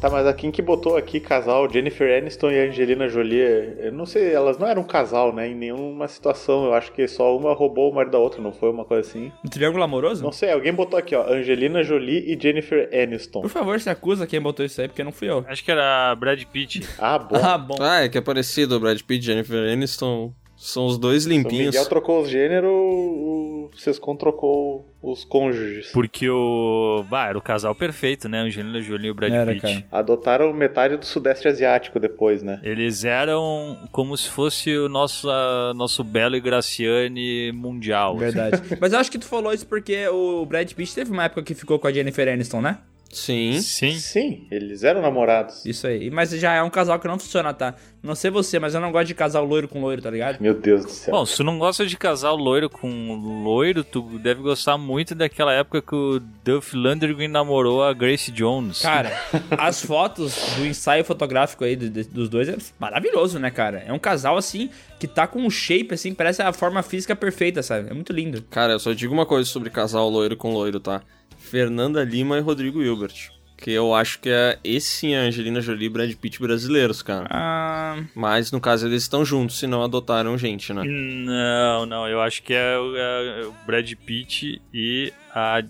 Tá, mas a quem que botou aqui casal Jennifer Aniston e Angelina Jolie? Eu não sei, elas não eram um casal, né? Em nenhuma situação. Eu acho que só uma roubou o marido da outra, não foi uma coisa assim? Um triângulo amoroso? Não sei, alguém botou aqui, ó, Angelina Jolie e Jennifer Aniston. Por favor, se acusa quem botou isso aí, porque não fui eu. Acho que era Brad Pitt. Ah, bom. Ah, bom. Ah, é que é parecido. Brad Pitt e Jennifer Aniston são os dois o limpinhos. Miguel trocou os gêneros, o Sescon trocou os cônjuges. Porque o. Bah, era o casal perfeito, né? Angelina Jolie e o Brad Era, Pitt. cara. Adotaram metade do Sudeste Asiático depois, né? Eles eram como se fosse o nosso, ah, nosso Belo e Graciane mundial. assim. Verdade. Mas eu acho que tu falou isso porque o Brad Pitt teve uma época que ficou com a Jennifer Aniston, né? Sim. Sim. Sim, eles eram namorados. Isso aí. Mas já é um casal que não funciona, tá? Não sei você, mas eu não gosto de casal loiro com loiro, tá ligado? Meu Deus do céu. Bom, se tu não gosta de casal loiro com loiro, tu deve gostar muito daquela época que o Duff Landry namorou a Grace Jones. Cara, as fotos do ensaio fotográfico aí dos dois é maravilhoso, né, cara? É um casal assim que tá com um shape assim, parece a forma física perfeita, sabe? É muito lindo. Cara, eu só digo uma coisa sobre casal loiro com loiro, tá? Fernanda Lima e Rodrigo Hilbert. Que eu acho que é esse sim, a Angelina Jolie e Brad Pitt brasileiros, cara. Ah, Mas no caso eles estão juntos, se não adotaram gente, né? Não, não, eu acho que é o, é o Brad Pitt e a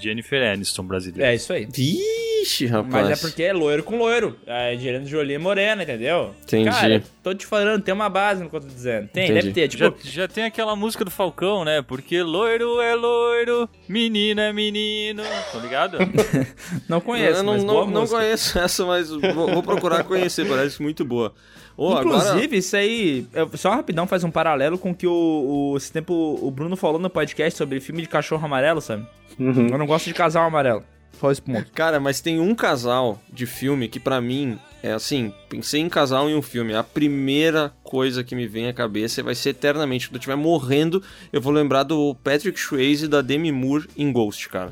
Jennifer Aniston brasileira. é isso aí. Ixi, rapaz. Mas é porque é loiro com loiro. A Angelina Jolie é morena, entendeu? Entendi. Cara, tô te falando, tem uma base no que eu tô dizendo. Tem, Entendi. deve ter. Tipo, Já, já tem aquela música do Falcão, né? Porque loiro é loiro, menino é menino. Tá ligado? não conheço, eu não, mas não, boa não música. conheço essa, mas vou, vou procurar conhecer, parece muito boa. Ô, Inclusive, agora... isso aí, só rapidão faz um paralelo com o que o, o, esse tempo o Bruno falou no podcast sobre filme de cachorro amarelo, sabe? Eu não gosto de casal amarelo. Só esse ponto. Cara, mas tem um casal de filme que pra mim é assim, pensei em casal em um filme, a primeira coisa que me vem à cabeça vai ser eternamente, quando eu estiver morrendo, eu vou lembrar do Patrick Swayze e da Demi Moore em Ghost, cara.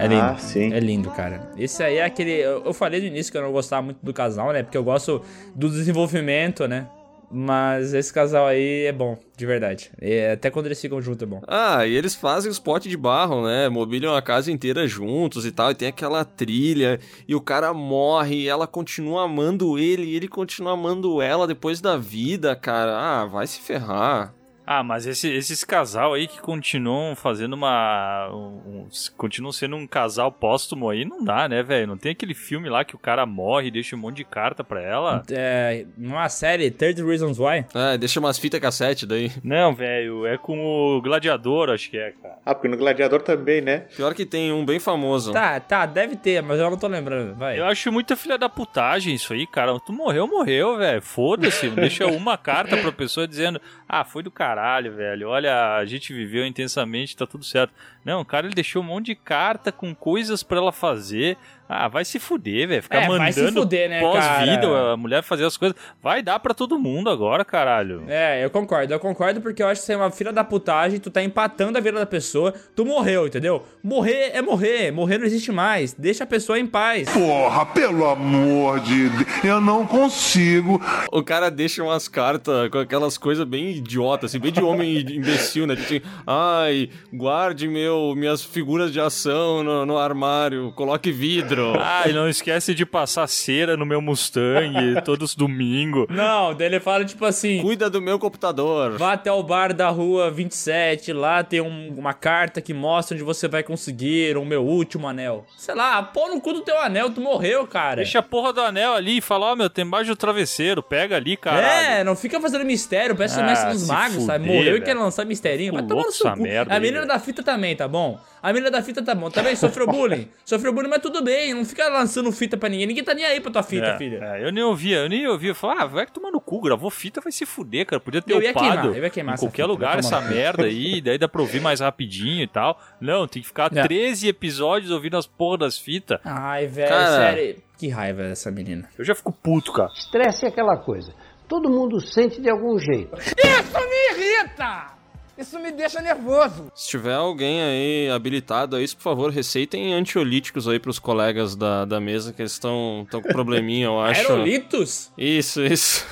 É lindo. Ah, sim. É lindo, cara. Esse aí é aquele. Eu, falei no início que eu não gostava muito do casal, né? Porque eu gosto do desenvolvimento, né? Mas esse casal aí é bom, de verdade. E até quando eles ficam juntos é bom. Ah, e eles fazem os potes de barro, né? Mobiliam a casa inteira juntos e tal. E tem aquela trilha. E o cara morre e ela continua amando ele. E ele continua amando ela depois da vida, cara. Ah, vai se ferrar. Ah, mas esse- esses casal aí que continuam fazendo uma. um- um- continuam sendo um casal póstumo aí, não dá, né, velho? Não tem aquele filme lá que o cara morre e deixa um monte de carta pra ela? É, numa série, 30 Reasons Why. É, deixa umas fitas cassete daí. Não, velho, é com o Gladiador, acho que é, cara. Ah, porque no Gladiador também, né? Pior que tem um bem famoso. Tá, tá, deve ter, mas eu não tô lembrando. Vai. Eu acho muita filha da putagem isso aí, cara. Tu morreu, morreu, velho. Foda-se. Deixa uma carta pra pessoa dizendo: Ah, foi do caralho, velho. Olha, a gente viveu intensamente, tá tudo certo. Não, o cara ele deixou um monte de carta com coisas pra ela fazer. Ah, vai se fuder, velho. Ficar É, vai mandando se fuder, né, pós-vida a mulher fazer as coisas. Vai dar pra todo mundo agora, caralho. É, eu concordo, eu concordo porque eu acho que você é uma filha da putagem, tu tá empatando a vida da pessoa, tu morreu, entendeu? Morrer é morrer, morrer não existe mais, deixa a pessoa em paz. Porra, pelo amor de Deus, eu não consigo. O cara deixa umas cartas com aquelas coisas bem idiotas, assim, bem de homem imbecil, né? Tipo assim, ai, guarde meu, minhas figuras de ação no, no armário, coloque vidro. Ah, e não esquece de passar cera no meu Mustang todos domingo. Não, daí ele fala tipo assim, Cuida do meu computador. vá até o bar da rua 27, lá tem um- uma carta que mostra onde você vai conseguir o meu último anel. Sei lá, pô no cu do teu anel, tu morreu, cara. Deixa a porra do anel ali e fala, ó, meu, tem embaixo do travesseiro, pega ali, caralho. É, não fica fazendo mistério, parece o Ah, mestre dos magos, sabe? Morreu e quer lançar misterinho. Vai Ficou tomar no seu cu. merda A menina da fita também, tá bom? A menina da fita tá bom. Também sofreu bullying. sofreu bullying, mas tudo bem. Não fica lançando fita pra ninguém. Ninguém tá nem aí pra tua fita, É, filha. é, eu nem ouvia, eu nem ouvia. Eu falava, ah, vai tomar no cu, gravou fita, vai se fuder, cara. Podia ter Eu ia queimar, eu ia queimar em qualquer fita, lugar essa merda aí, daí dá pra ouvir mais rapidinho e tal. Não, tem que ficar É. 13 episódios ouvindo as porra das fitas. Ai, velho, sério. Que raiva dessa menina. Eu já fico puto, cara. Estresse é aquela coisa. Todo mundo sente de algum jeito. Isso me irrita! Isso me deixa nervoso. Se tiver alguém aí habilitado a isso, por favor, receitem antiolíticos aí pros colegas da, da mesa, que eles estão com probleminha, eu acho. Aerolitos? Isso, isso.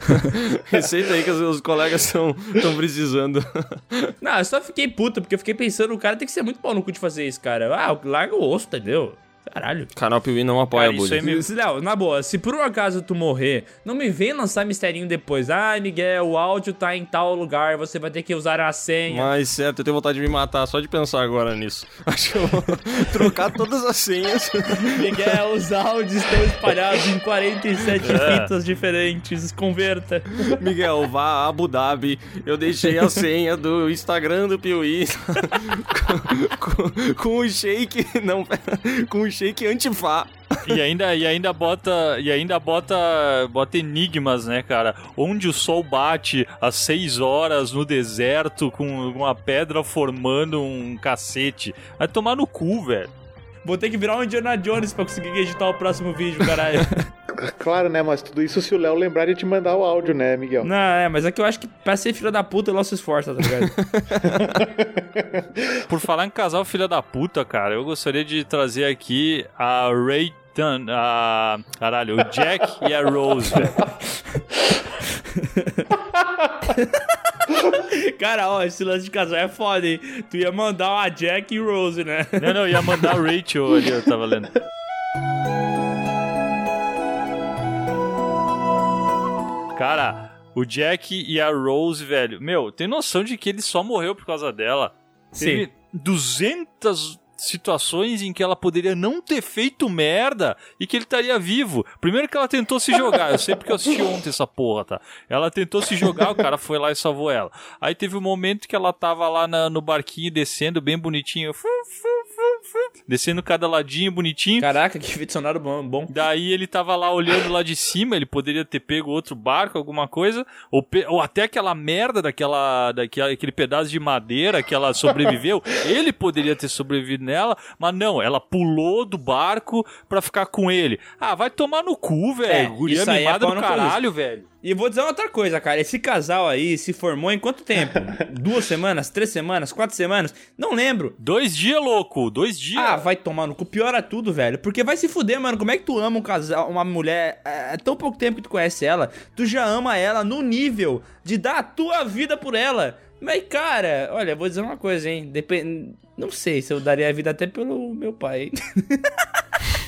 Receita aí que os, os colegas estão precisando. Não, eu só fiquei puto, porque eu fiquei pensando, o cara tem que ser muito pau no cu de fazer isso, cara. Ah, larga o osso, entendeu? Caralho. Canal Piuí não apoia Cara, isso bullying. aí me- Se- Não, na boa, se por um acaso tu morrer, não me vem lançar misterinho depois. Ah, Miguel, o áudio tá em tal lugar, você vai ter que usar a senha. Mas certo, eu tenho vontade de me matar só de pensar agora nisso. Acho que eu vou trocar todas as senhas. Miguel, os áudios estão espalhados em 47 fitas diferentes. Converta. Miguel, vá a Abu Dhabi. Eu deixei a senha do Instagram do Piuí com, com, com o shake. Não, com o shake antifá. E ainda, e ainda bota. E ainda bota. Bota enigmas, né, cara? Onde o sol bate às 6 horas no deserto com uma pedra formando um cacete. Vai tomar no cu, velho. Vou ter que virar um Indiana Jones pra conseguir editar o próximo vídeo, caralho. Claro, né? Mas tudo isso se o Léo lembrar de te mandar o áudio, né, Miguel? Não, é, mas é que eu acho que pra ser filho da puta, ela se esforça, tá ligado? Por falar em casal filha da puta, cara, eu gostaria de trazer aqui a Ray a. Caralho, o Jack e a Rose, velho. Cara, ó, esse lance de casal é foda, hein? Tu ia mandar uma Jack e Rose, né? Não, não, ia mandar a Rachel ali, eu tava lendo. Cara, O Jack e a Rose, velho. Meu, tem noção de que ele só morreu por causa dela? Sim. Teve 200 situações em que ela poderia não ter feito merda e que ele estaria vivo. Primeiro que ela tentou se jogar, eu sei porque eu assisti ontem essa porra, tá? Ela tentou se jogar, o cara foi lá e salvou ela. Aí teve um momento que ela tava lá na- no barquinho descendo bem bonitinho, fu, fu, fu, fu, descendo cada ladinho bonitinho. Caraca, que sonoro bom. bom. Daí ele tava lá olhando lá de cima, ele poderia ter pego outro barco, alguma coisa, ou, pe- ou até aquela merda daquela, daquela, aquele pedaço de madeira que ela sobreviveu, ele poderia ter sobrevivido nela, mas não, ela pulou do barco pra ficar com ele. Ah, vai tomar no cu, velho. É, Guria é mimada pau do caralho, velho. E vou dizer outra coisa, cara. Esse casal aí se formou em quanto tempo? Duas semanas? Três semanas? Quatro semanas? Não lembro. Dois dias, louco, dois dias. Ah, vai tomar no cu. Piora tudo, velho. Porque vai se fuder, mano. Como é que tu ama um casal, uma mulher, é, é tão pouco tempo que tu conhece ela, tu já ama ela no nível de dar a tua vida por ela. Mas, cara, olha, vou dizer uma coisa, hein. Depende. Não sei se eu daria a vida até pelo meu pai.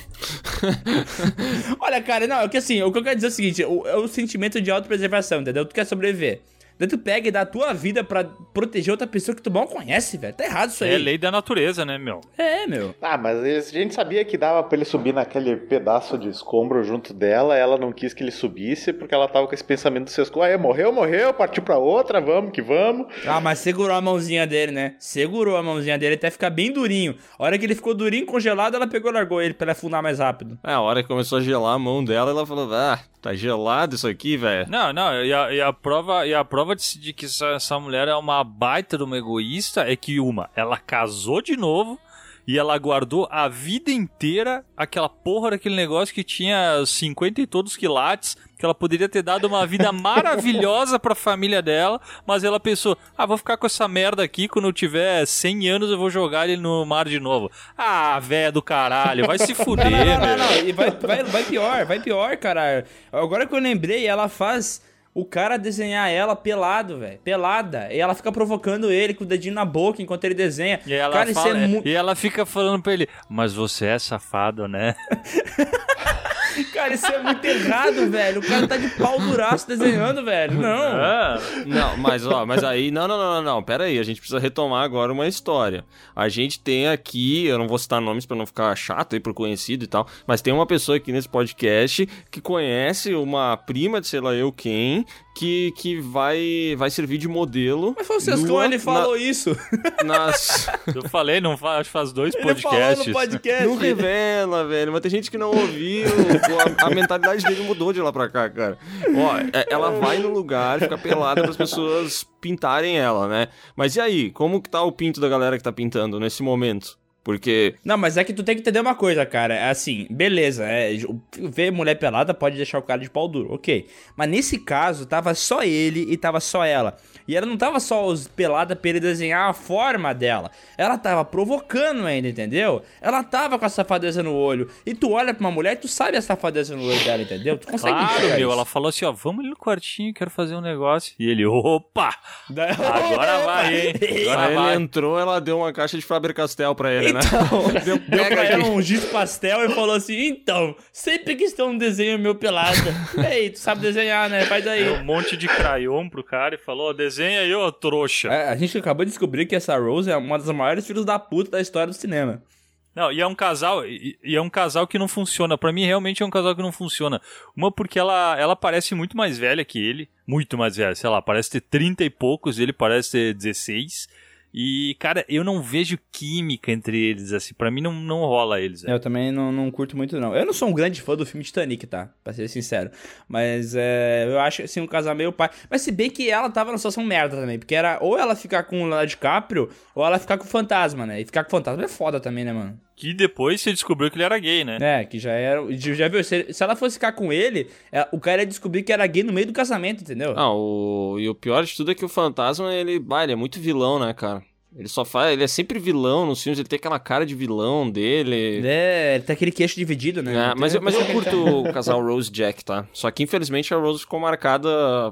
Olha, cara, não, é que assim, o que eu quero dizer é o seguinte: o, é o sentimento de autopreservação, entendeu? Tu quer sobreviver. Daí tu pega e dá a tua vida pra proteger outra pessoa que tu mal conhece, velho. Tá errado isso aí. É lei da natureza, né, meu? É, meu. Ah, mas eles- a gente sabia que dava pra ele subir naquele pedaço de escombro junto dela, ela não quis que ele subisse porque ela tava com esse pensamento do seus aí morreu, morreu, partiu pra outra, vamos que vamos. Ah, mas segurou a mãozinha dele, né? Segurou a mãozinha dele até ficar bem durinho. A hora que ele ficou durinho, congelado, ela pegou e largou ele pra ele afundar mais rápido. É, a hora que começou a gelar a mão dela, ela falou: Ah, tá gelado isso aqui, velho. Não, não, e a, e a prova, e a prova de, de que essa, essa mulher é uma baita de uma egoísta é que, uma, ela casou de novo e ela guardou a vida inteira aquela porra daquele negócio que tinha 50 e todos quilates, que ela poderia ter dado uma vida maravilhosa pra família dela, mas ela pensou, ah, vou ficar com essa merda aqui, quando eu tiver 100 anos eu vou jogar ele no mar de novo. Ah, véia do caralho, vai se fuder, Não, não, não, meu. não. E vai, vai, vai pior, vai pior, caralho. Agora que eu lembrei, ela faz o cara desenhar ela pelado, velho. Pelada. E ela fica provocando ele com o dedinho na boca enquanto ele desenha. E ela, cara, fala- isso é muito. e ela fica falando pra ele, mas você é safado, né? Cara, isso é muito errado, velho. O cara tá de pau duraço desenhando, velho. Não. Ah, Não, mas ó, mas aí, não, não, não, não, não, pera aí, a gente precisa retomar agora uma história. A gente tem aqui, eu não vou citar nomes pra não ficar chato aí pro conhecido e tal, mas tem uma pessoa aqui nesse podcast que conhece uma prima de sei lá eu quem, que, que vai, vai servir de modelo. Mas foi o Sescon, nua ele falou isso. na- nas... eu falei, não faz, acho que faz dois Ele falou podcasts. no podcast. Não revela, velho, mas tem gente que não ouviu, a, a mentalidade dele mudou de lá pra cá, cara. Ó, é- ela vai no lugar, fica pelada para as pessoas pintarem ela, né? Mas e aí, como que tá o pinto da galera que tá pintando nesse momento? Porque Não, mas é que tu tem que entender uma coisa, cara. É assim, beleza, é, ver mulher pelada pode deixar o cara de pau duro, ok. Mas nesse caso, tava só ele e tava só ela. E ela não tava só os- pelada pra ele desenhar a forma dela. Ela tava provocando ainda, entendeu? Ela tava com a safadeza no olho. E tu olha pra uma mulher e tu sabe a safadeza no olho dela, entendeu? Tu consegue Claro, enxergar meu, isso. ela falou assim, ó, vamos ali no quartinho, quero fazer um negócio. E ele, opa, agora vai, hein? Agora aí ele vai. entrou, ela deu uma caixa de Faber-Castell pra ele, né? Então, Deu, deu pega pra ela um giz pastel e falou assim: Então, sempre que estão um desenho meu pelada. Ei, tu sabe desenhar, né? Faz aí. Deu um monte de crayon pro cara e falou, ó, desenha aí, ô trouxa. É, a gente acabou de descobrir que essa Rose é uma das maiores filhos da puta da história do cinema. Não, e é um casal, e, e é um casal que não funciona. Pra mim, realmente é um casal que não funciona. Uma porque ela, ela parece muito mais velha que ele, muito mais velha, sei lá, parece ter 30 e poucos, ele parece ter 16. E, cara, eu não vejo química entre eles, assim, pra mim não, não rola eles. né? Eu também não, não curto muito, não. Eu não sou um grande fã do filme Titanic, tá? Pra ser sincero. Mas é, eu acho assim, um casal meio pai. Mas se bem que ela tava numa situação merda também. Porque era ou ela ficar com o Leonardo DiCaprio, ou ela ficar com o fantasma, né? E ficar com o fantasma é foda também, né, mano? Que depois você descobriu que ele era gay, né? É, que já era. Já viu? Se, se ela fosse ficar com ele, é, o cara ia descobrir que era gay no meio do casamento, entendeu? Ah, o... e o pior de tudo é que o fantasma, ele, bah, ele é muito vilão, né, cara? Ele só faz, ele é sempre vilão nos filmes, ele tem aquela cara de vilão dele. É, ele tem aquele queixo dividido, né? É, mas, eu- mas eu curto o casal Rose Jack, tá? Só que infelizmente a Rose ficou marcada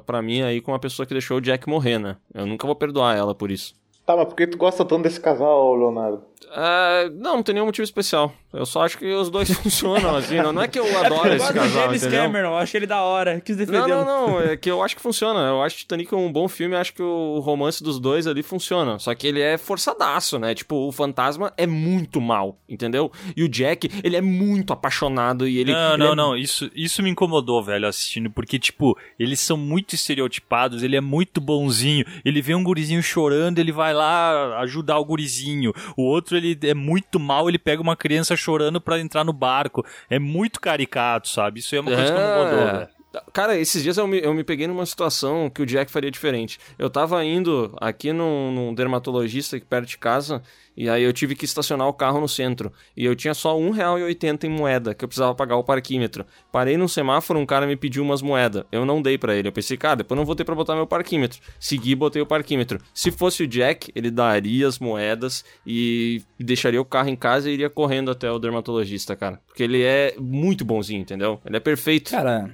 pra mim aí com a pessoa que deixou o Jack morrer, né? Eu nunca vou perdoar ela por isso. Tá, mas por que tu gosta tanto desse casal, Leonardo? Ah, não, não tem nenhum motivo especial. Eu só acho que os dois funcionam, assim. Não, não é que eu adoro eu esse gosto do casal, James entendeu? Cameron, eu acho ele da hora. Quis defender. Não, não, não. É que eu acho que funciona. Eu acho Titanic um bom filme. Acho que o romance dos dois ali funciona. Só que ele é forçadaço, né? Tipo, o fantasma é muito mal, entendeu? E o Jack, ele é muito apaixonado e ele. não, ele não, é- não. Isso, isso me incomodou, velho, assistindo. Porque, tipo, eles são muito estereotipados. Ele é muito bonzinho. Ele vê um gurizinho chorando, ele vai lá ajudar o gurizinho. O outro, ele é muito mal, ele pega uma criança chorando pra entrar no barco. É muito caricato, sabe? Isso é uma coisa que me incomodou, É. Cara, esses dias eu me, eu me peguei numa situação que o Jack faria diferente. Eu tava indo aqui num, num dermatologista aqui perto de casa, e aí eu tive que estacionar o carro no centro. E eu tinha só R$1,80 em moeda, que eu precisava pagar o parquímetro. Parei num semáforo, um cara me pediu umas moedas. Eu não dei pra ele. Eu pensei, cara, depois não vou ter pra botar meu parquímetro. Segui e botei o parquímetro. Se fosse o Jack, ele daria as moedas e deixaria o carro em casa e iria correndo até o dermatologista, cara. Porque ele é muito bonzinho, entendeu? Ele é perfeito. Cara,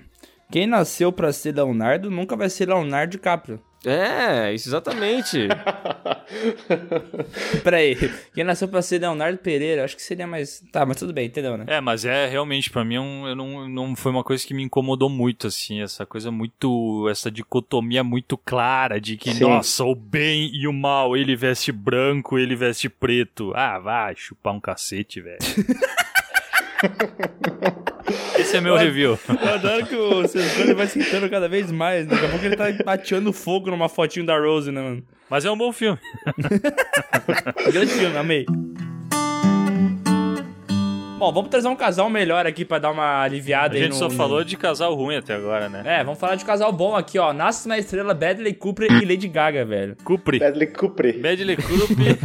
quem nasceu pra ser Leonardo nunca vai ser Leonardo DiCaprio. É, isso exatamente. Peraí, quem nasceu pra ser Leonardo Pereira, acho que seria mais. Tá, mas tudo bem, entendeu, né? É, mas é realmente, pra mim, um, eu não, não foi uma coisa que me incomodou muito, assim, essa coisa muito, essa dicotomia muito clara de que, Sim. nossa, o bem e o mal, ele veste branco, ele veste preto. Ah, vai chupar um cacete, velho. Esse é meu review. Eu adoro que o Sescone vai se irritando cada vez mais. né? Daqui a pouco ele tá ateando fogo numa fotinho da Rose, né, mano? Mas é um bom filme. Grande filme, amei. Bom, vamos trazer um casal melhor aqui pra dar uma A aliviada aí gente no- só no- falou de casal ruim até agora, né? É, vamos falar de casal bom aqui, ó. Nasce na estrela Bradley Cooper e Lady Gaga, velho. Cupri. Bradley Cooper. Bradley Cooper.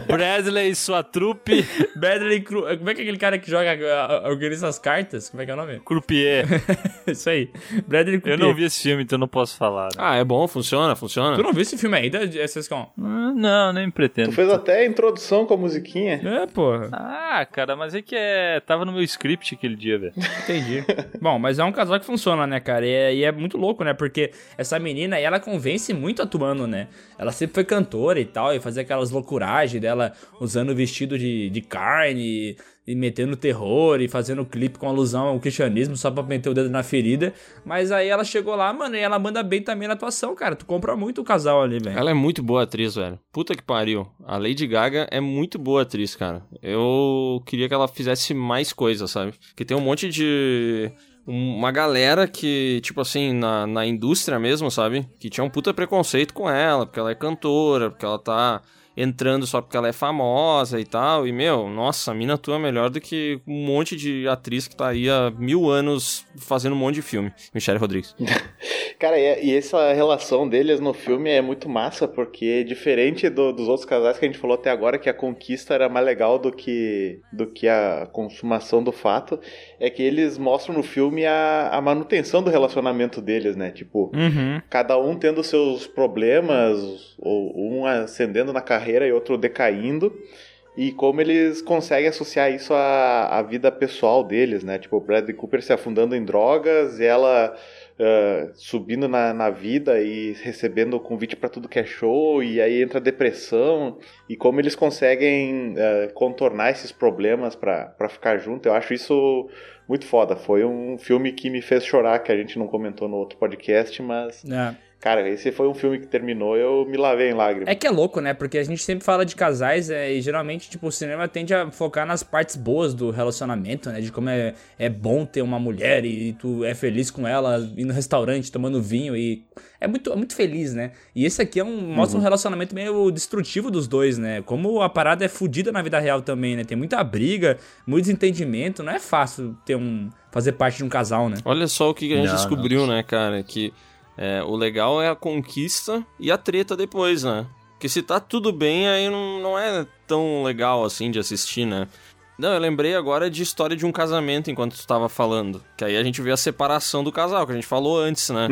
Bradley e sua trupe. Bradley Cooper. Como é que é aquele cara que joga, a- a- organiza as cartas? Como é que é o nome? Croupier. Isso aí. Bradley Cooper. Eu não vi esse filme, então não posso falar. né? ah, é bom, funciona, funciona. Tu não viu esse filme ainda, Sescon? Ah, Não, nem pretendo. Tu fez até a introdução com a musiquinha. É, porra. Ah, cara, mas é que é. Tava no meu script aquele dia, velho. Entendi. Bom, mas é um casal que funciona, né, cara? E é, e é muito louco, né? Porque essa menina, ela convence muito atuando, né? Ela sempre foi cantora e tal, e fazia aquelas loucuragens dela usando vestido de, de carne e metendo terror e fazendo clipe com alusão ao cristianismo só pra meter o dedo na ferida. Mas aí ela chegou lá, mano, e ela manda bem também na atuação, cara. Tu compra muito o casal ali, velho. Ela é muito boa atriz, velho. Puta que pariu. A Lady Gaga é muito boa atriz, cara. Eu queria que ela fizesse mais coisas, sabe? Porque tem um monte de. Uma galera que, tipo assim, na, na indústria mesmo, sabe? Que tinha um puta preconceito com ela, porque ela é cantora, porque ela tá entrando só porque ela é famosa e tal. E, meu, nossa, a mina atua melhor do que um monte de atriz que tá aí há mil anos fazendo um monte de filme. Michelle Rodrigues. Cara, e, e essa relação deles no filme é muito massa, porque diferente do- dos outros casais que a gente falou até agora, que a conquista era mais legal do que, do que a consumação do fato, é que eles mostram no filme a, a manutenção do relacionamento deles, né? Tipo, Uhum. cada um tendo seus problemas, ou um ascendendo na carreira e outro decaindo. E como eles conseguem associar isso à, à vida pessoal deles, né? Tipo, o Bradley Cooper se afundando em drogas, ela ah, subindo na, na vida e recebendo convite para tudo que é show, e aí entra depressão. E como eles conseguem ah, contornar esses problemas para ficar junto, eu acho isso muito foda. Foi um filme que me fez chorar, que a gente não comentou no outro podcast, mas. É. Cara, esse foi um filme que terminou eu me lavei em lágrimas. É que é louco, né? Porque a gente sempre fala de casais é, e geralmente, tipo, o cinema tende a focar nas partes boas do relacionamento, né? De como é, é bom ter uma mulher e, tu é feliz com ela, ir no restaurante, tomando vinho e... É muito, é muito feliz, né? E esse aqui é um, mostra um relacionamento meio destrutivo dos dois, né? Como a parada é fodida na vida real também, né? Tem muita briga, muito desentendimento. Não é fácil ter um... fazer parte de um casal, né? Olha só o que a gente Não, descobriu, né, cara? Que é, o legal é a conquista e a treta depois, né? Porque se tá tudo bem, aí não, não é tão legal assim de assistir, né? Não, eu lembrei agora de história de um casamento enquanto tu tava falando. Que aí a gente vê a separação do casal, que a gente falou antes, né?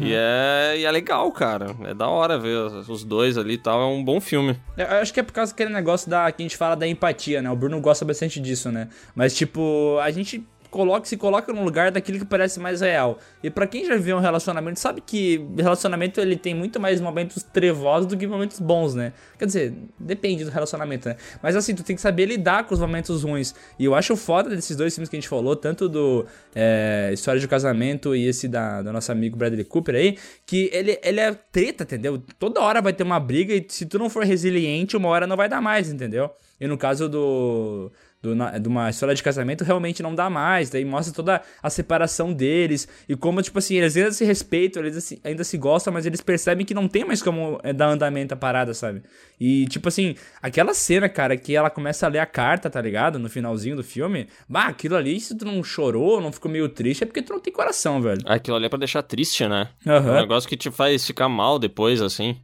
E, é, e é legal, cara. É da hora ver os dois ali e tal. É um bom filme. Eu acho que é por causa daquele negócio da, que a gente fala da empatia, né? O Bruno gosta bastante disso, né? Mas, tipo, a gente coloca, se coloca no lugar daquilo que parece mais real. E pra quem já viveu um relacionamento, sabe que relacionamento ele tem muito mais momentos trevosos do que momentos bons, né? Quer dizer, depende do relacionamento, né? Mas assim, tu tem que saber lidar com os momentos ruins. E eu acho foda desses dois filmes que a gente falou, tanto do é, História de Casamento e esse da, do nosso amigo Bradley Cooper aí, que ele, ele é treta, entendeu? Toda hora vai ter uma briga e se tu não for resiliente, uma hora não vai dar mais, entendeu? E no caso do do, na, de uma história de casamento realmente não dá mais. Daí mostra toda a separação deles e como, tipo assim, eles ainda se respeitam, eles assim, ainda se gostam, mas eles percebem que não tem mais como é, dar andamento à parada, sabe? E, tipo assim, aquela cena, cara, que ela começa a ler a carta, tá ligado? No finalzinho do filme. Bah, aquilo ali, se tu não chorou, não ficou meio triste, é porque tu não tem coração, velho. Aquilo ali é pra deixar triste, né? Aham. É um negócio que te faz ficar mal depois, assim.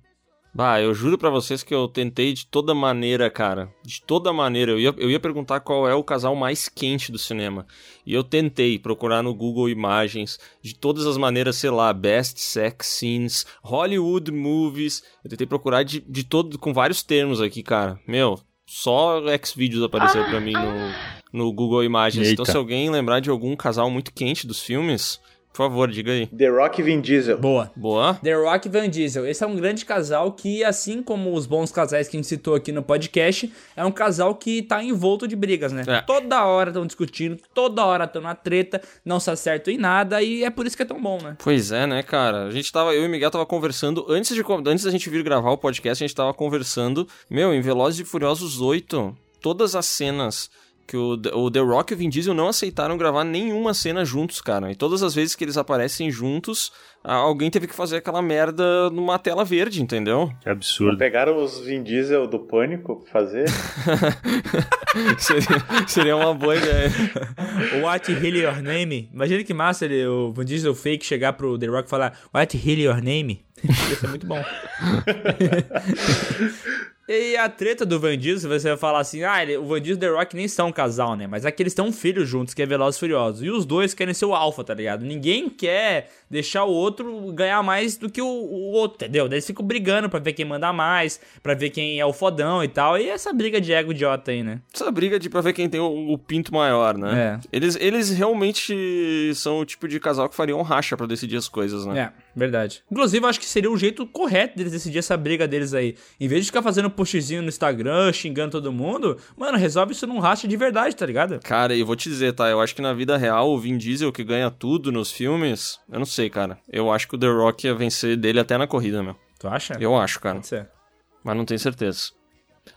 Bah, eu juro pra vocês que eu tentei de toda maneira, cara. De toda maneira. Eu ia, eu ia perguntar qual é o casal mais quente do cinema. E eu tentei procurar no Google Imagens, de todas as maneiras, sei lá, Best Sex Scenes, Hollywood Movies. Eu tentei procurar de, de todo, com vários termos aqui, cara. Meu, só Xvideos apareceu pra mim no, no Google Imagens. Então, Eita. se alguém lembrar de algum casal muito quente dos filmes, por favor, diga aí. The Rock e Vin Diesel. Boa. Boa? The Rock e Van Diesel. Esse é um grande casal que, assim como os bons casais que a gente citou aqui no podcast, é um casal que tá envolto de brigas, né? É. Toda hora estão discutindo, toda hora estão na treta, não se acertam em nada e é por isso que é tão bom, né? Pois é, né, cara? A gente tava, eu e o Miguel tava conversando, antes, de, antes da gente vir gravar o podcast, a gente tava conversando, meu, em Velozes e Furiosos 8, todas as cenas que o, o The Rock e o Vin Diesel não aceitaram gravar nenhuma cena juntos, cara. E todas as vezes que eles aparecem juntos, alguém teve que fazer aquela merda numa tela verde, entendeu? Que absurdo. Pegaram os Vin Diesel do Pânico pra fazer. seria, seria uma boa ideia. What Really Your Name? Imagina que massa ele, o Van Diesel fake chegar pro The Rock e falar What Really Your Name? Ia ser muito bom. E a treta do Van Diesel, você vai falar assim, ah, ele- o Van Diesel e o The Rock nem são um casal, né? Mas é que eles têm um filho juntos, que é Velozes e Furiosos. E os dois querem ser o alfa, tá ligado? Ninguém quer deixar o outro ganhar mais do que o, o outro, entendeu? Daí eles ficam brigando pra ver quem manda mais, pra ver quem é o fodão e tal. E essa briga de ego idiota aí, né? Essa briga de pra ver quem tem o, o pinto maior, né? É. Eles, eles realmente são o tipo de casal que fariam racha pra decidir as coisas, né? É, verdade. Inclusive, eu acho que seria o jeito correto deles decidir essa briga deles aí. Em vez de ficar fazendo postzinho no Instagram, xingando todo mundo, mano, resolve isso num racha de verdade, tá ligado? Cara, e vou te dizer, tá? Eu acho que na vida real, o Vin Diesel que ganha tudo nos filmes, eu não sei, cara. Eu acho que o The Rock ia vencer dele até na corrida, meu. Tu acha? Eu acho, cara. Pode ser. Mas não tenho certeza.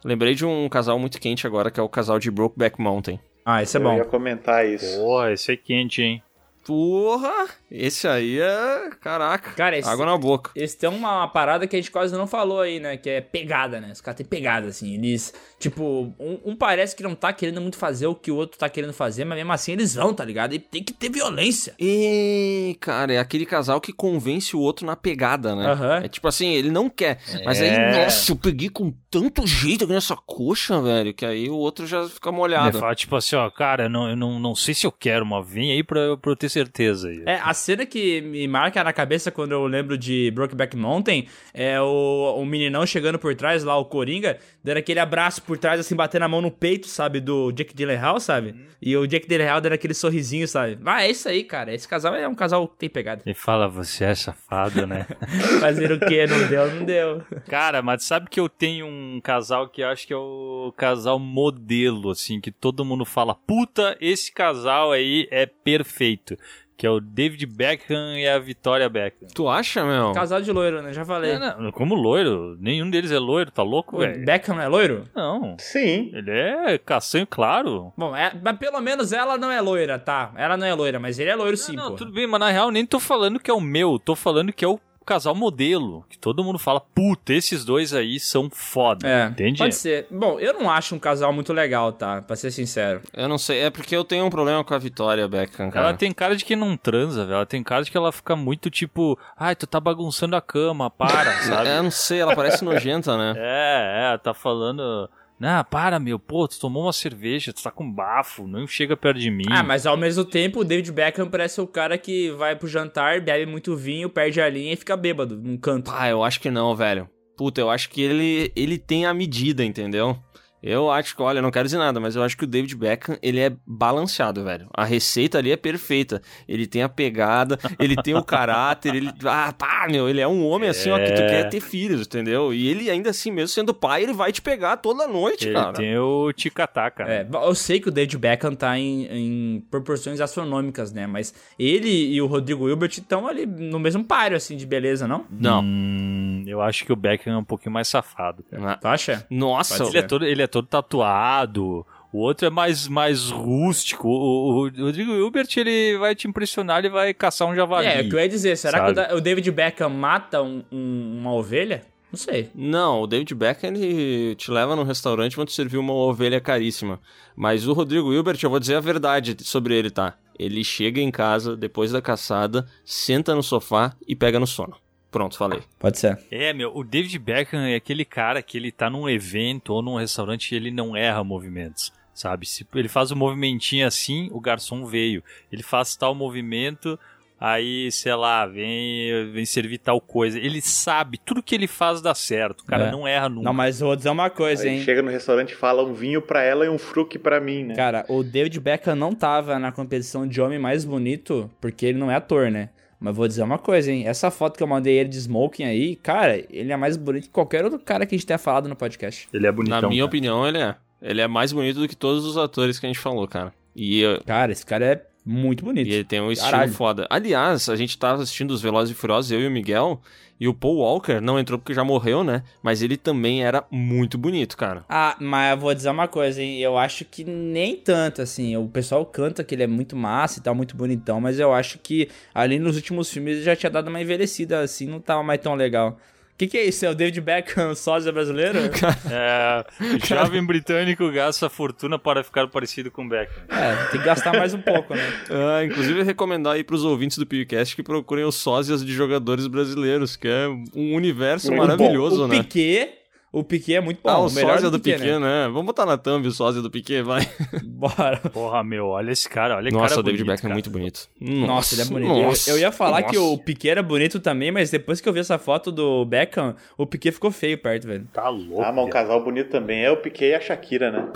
Lembrei de um casal muito quente agora, que é o casal de Brokeback Mountain. Ah, esse é Eu bom. ia comentar isso. Pô, esse é quente, hein? Porra! Esse aí é. Caraca. Cara, esse- Água na boca. Eles têm uma, uma parada que a gente quase não falou aí, né? Que é pegada, né? Os caras têm pegada, assim. Eles, tipo, um, um parece que não tá querendo muito fazer o que o outro tá querendo fazer, mas mesmo assim eles vão, tá ligado? E tem que ter violência. E, cara, é aquele casal que convence o outro na pegada, né? Aham. É tipo assim, ele não quer. Mas aí, É. nossa, eu peguei com tanto jeito aqui nessa coxa, velho, que aí o outro já fica Ele molhado. fala, tipo assim, ó, cara, eu não, eu não, não sei se eu quero, mas vem aí pra, pra eu ter certeza aí. É, a cena que me marca na cabeça quando eu lembro de Brokeback Mountain é o, o meninão chegando por trás lá, o Coringa, dando aquele abraço por trás, assim, batendo a mão no peito, sabe, do Jake Gyllenhaal, sabe? E o Jake Gyllenhaal dando aquele sorrisinho, sabe? Ah, é isso aí, cara. Esse casal é um casal que tem pegada. Ele fala, você é safado, né? Fazer o quê? Não deu, não deu. Cara, mas sabe que eu tenho um casal que eu acho que é o casal modelo, assim, que todo mundo fala, puta, esse casal aí é perfeito. Que é o David Beckham e a Victoria Beckham. Tu acha, meu? Casal de loiro, né? Já falei. É, não, como loiro? Nenhum deles é loiro, tá louco, velho? Beckham não é loiro? Não. Sim. Ele é castanho claro. Bom, é- mas pelo menos ela não é loira, tá? Ela não é loira, mas ele é loiro sim, não, pô. tudo bem, mas na real nem tô falando que é o meu, tô falando que é o casal modelo. Que todo mundo fala, puta, esses dois aí são foda. É, Entende? pode ser. Bom, eu não acho um casal muito legal, tá? Pra ser sincero. Eu não sei, é porque eu tenho um problema com a Vitória Beckham, cara. Ela tem cara de que não transa, velho. Ela tem cara de que ela fica muito tipo, ai, tu tá bagunçando a cama, para, sabe? É, eu não sei, ela parece nojenta, né? É, é, tá falando. Não, para, meu, pô, tu tomou uma cerveja, tu tá com bafo, não chega perto de mim. Ah, mas ao mesmo tempo, o David Beckham parece o cara que vai pro jantar, bebe muito vinho, perde a linha e fica bêbado num canto. Pá, eu acho que não, velho. Puta, eu acho que ele, ele tem a medida, entendeu? Eu acho que, olha, não quero dizer nada, mas eu acho que o David Beckham, ele é balanceado, velho. A receita ali é perfeita. Ele tem a pegada, ele tem o caráter, ele... Ah, pá, meu, ele é um homem assim, ó, que tu É. quer ter filhos, entendeu? E ele ainda assim, mesmo sendo pai, ele vai te pegar toda noite, Ele cara. tem o ticataca. É, eu sei que o David Beckham tá em, em proporções astronômicas, né? Mas ele e o Rodrigo Hilbert estão ali no mesmo páreo, assim, de beleza, não? Não. Hum, eu acho que o Beckham é um pouquinho mais safado. cara. Tu acha? Nossa, Ele é todo, ele é todo tatuado. O outro é mais, mais rústico. O, o- o Rodrigo Hilbert, ele vai te impressionar, ele vai caçar um javali. É, o que eu ia dizer, será sabe? que o Da- o David Beckham mata um- um- uma ovelha? Não sei. Não, o David Beckham ele te leva num restaurante e vão te servir uma ovelha caríssima. Mas o Rodrigo Hilbert, eu vou dizer a verdade sobre ele, tá? Ele chega em casa depois da caçada, senta no sofá e pega no sono. Pronto, falei. Pode ser. É, meu, o David Beckham é aquele cara que ele tá num evento ou num restaurante e ele não erra movimentos, sabe? Se ele faz um movimentinho assim, o garçom veio. Ele faz tal movimento, aí, sei lá, vem, vem servir tal coisa. Ele sabe, tudo que ele faz dá certo. O cara É. não erra nunca. Não, mas eu vou dizer uma coisa, Aí hein? chega no restaurante e fala um vinho pra ela e um fruque pra mim, né? Cara, o David Beckham não tava na competição de homem mais bonito, porque ele não é ator, né? Mas vou dizer uma coisa, hein? Essa foto que eu mandei ele de smoking aí, cara, ele é mais bonito que qualquer outro cara que a gente tenha falado no podcast. Ele é bonitão. Na minha cara. opinião, ele é. Ele é mais bonito do que todos os atores que a gente falou, cara. E, uh, Cara, esse cara é muito bonito. e ele tem um estilo Caralho. foda. Aliás, a gente tava assistindo os Velozes e Furiosos, eu e o Miguel, e o Paul Walker não entrou porque já morreu, né? Mas ele também era muito bonito, cara. Ah, mas eu vou dizer uma coisa, hein? Eu acho que nem tanto, assim. O pessoal canta que ele é muito massa e tal, muito bonitão, mas eu acho que ali nos últimos filmes ele já tinha dado uma envelhecida, assim, não tava mais tão legal. O que, que é isso? É o David Beckham, sósia brasileiro? É, o jovem britânico gasta fortuna para ficar parecido com Beckham. é, tem que gastar mais um pouco, né? Ah, inclusive recomendar aí pros ouvintes do PewCast que procurem os sósias de jogadores brasileiros, que é um universo Muito maravilhoso, Bom, o né? Piquet, o Piquet é muito bom. Ah, o melhor sósia do Piquet, Piquet, né? Vamos botar na thumb o sósia do Piquet, vai. Bora. Porra, meu, olha esse cara, olha que Nossa, cara o David bonito, Beckham é muito bonito. Nossa, ele é bonito. Eu- nossa, eu, ia falar que nossa. o Piquet era bonito também, mas depois que eu vi essa foto do Beckham, o Piquet ficou feio perto, velho. Tá louco. Ah, mas um casal bonito também é o Piquet e a Shakira, né?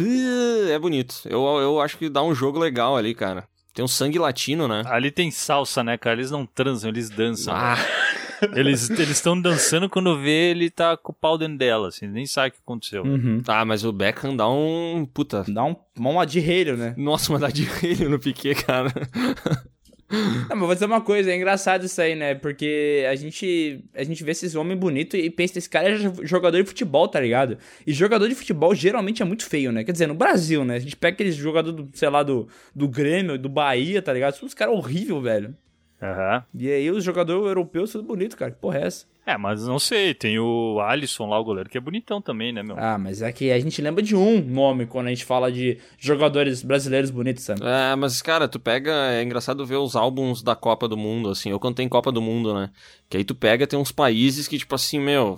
É bonito. Eu, eu acho que dá um jogo legal ali, cara. Tem um sangue latino, né? Ali tem salsa, né, cara? Eles não transam, eles dançam. Ah, Eles estão dançando quando vê ele tá com o pau dentro dela, assim, nem sabe o que aconteceu. Uhum. ah, mas o Beckham dá um. Puta. Dá um, uma de relho, né? Nossa, uma dá de relho no Piquet, cara. Não, mas vou dizer uma coisa, é engraçado isso aí, né? Porque a gente, a gente vê esses homens bonitos e pensa, esse cara é jogador de futebol, tá ligado? E jogador de futebol geralmente é muito feio, né? Quer dizer, no Brasil, né? A gente pega aqueles jogadores, do, sei lá, do, do Grêmio, do Bahia, tá ligado? São uns caras horríveis, velho. Aham. E aí os jogadores europeus são bonitos, cara. Que porra é essa? É, mas não sei, tem o Alisson lá, o goleiro, que é bonitão também, né, meu? Ah, mas é que a gente lembra de um nome quando a gente fala de jogadores brasileiros bonitos, sabe? É, mas, cara, tu pega. É engraçado ver os álbuns da Copa do Mundo, assim. Eu quando tem Copa do Mundo, né? Que aí tu pega, tem uns países que, tipo assim, meu.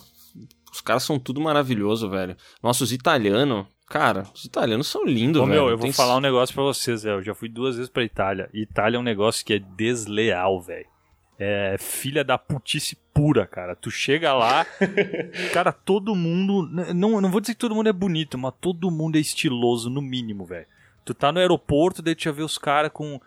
Os caras são tudo maravilhoso, velho. Nossos italianos. Cara, os italianos são lindos, Ô, velho. meu, eu vou Tem- falar um negócio pra vocês, velho. Eu já fui duas vezes pra Itália. Itália é um negócio que é desleal, velho. É filha da putice pura, cara. Tu chega lá, cara, todo mundo. Não, não vou dizer que todo mundo é bonito, mas todo mundo é estiloso, no mínimo, velho. Tu tá no aeroporto, daí tu já vê os caras com.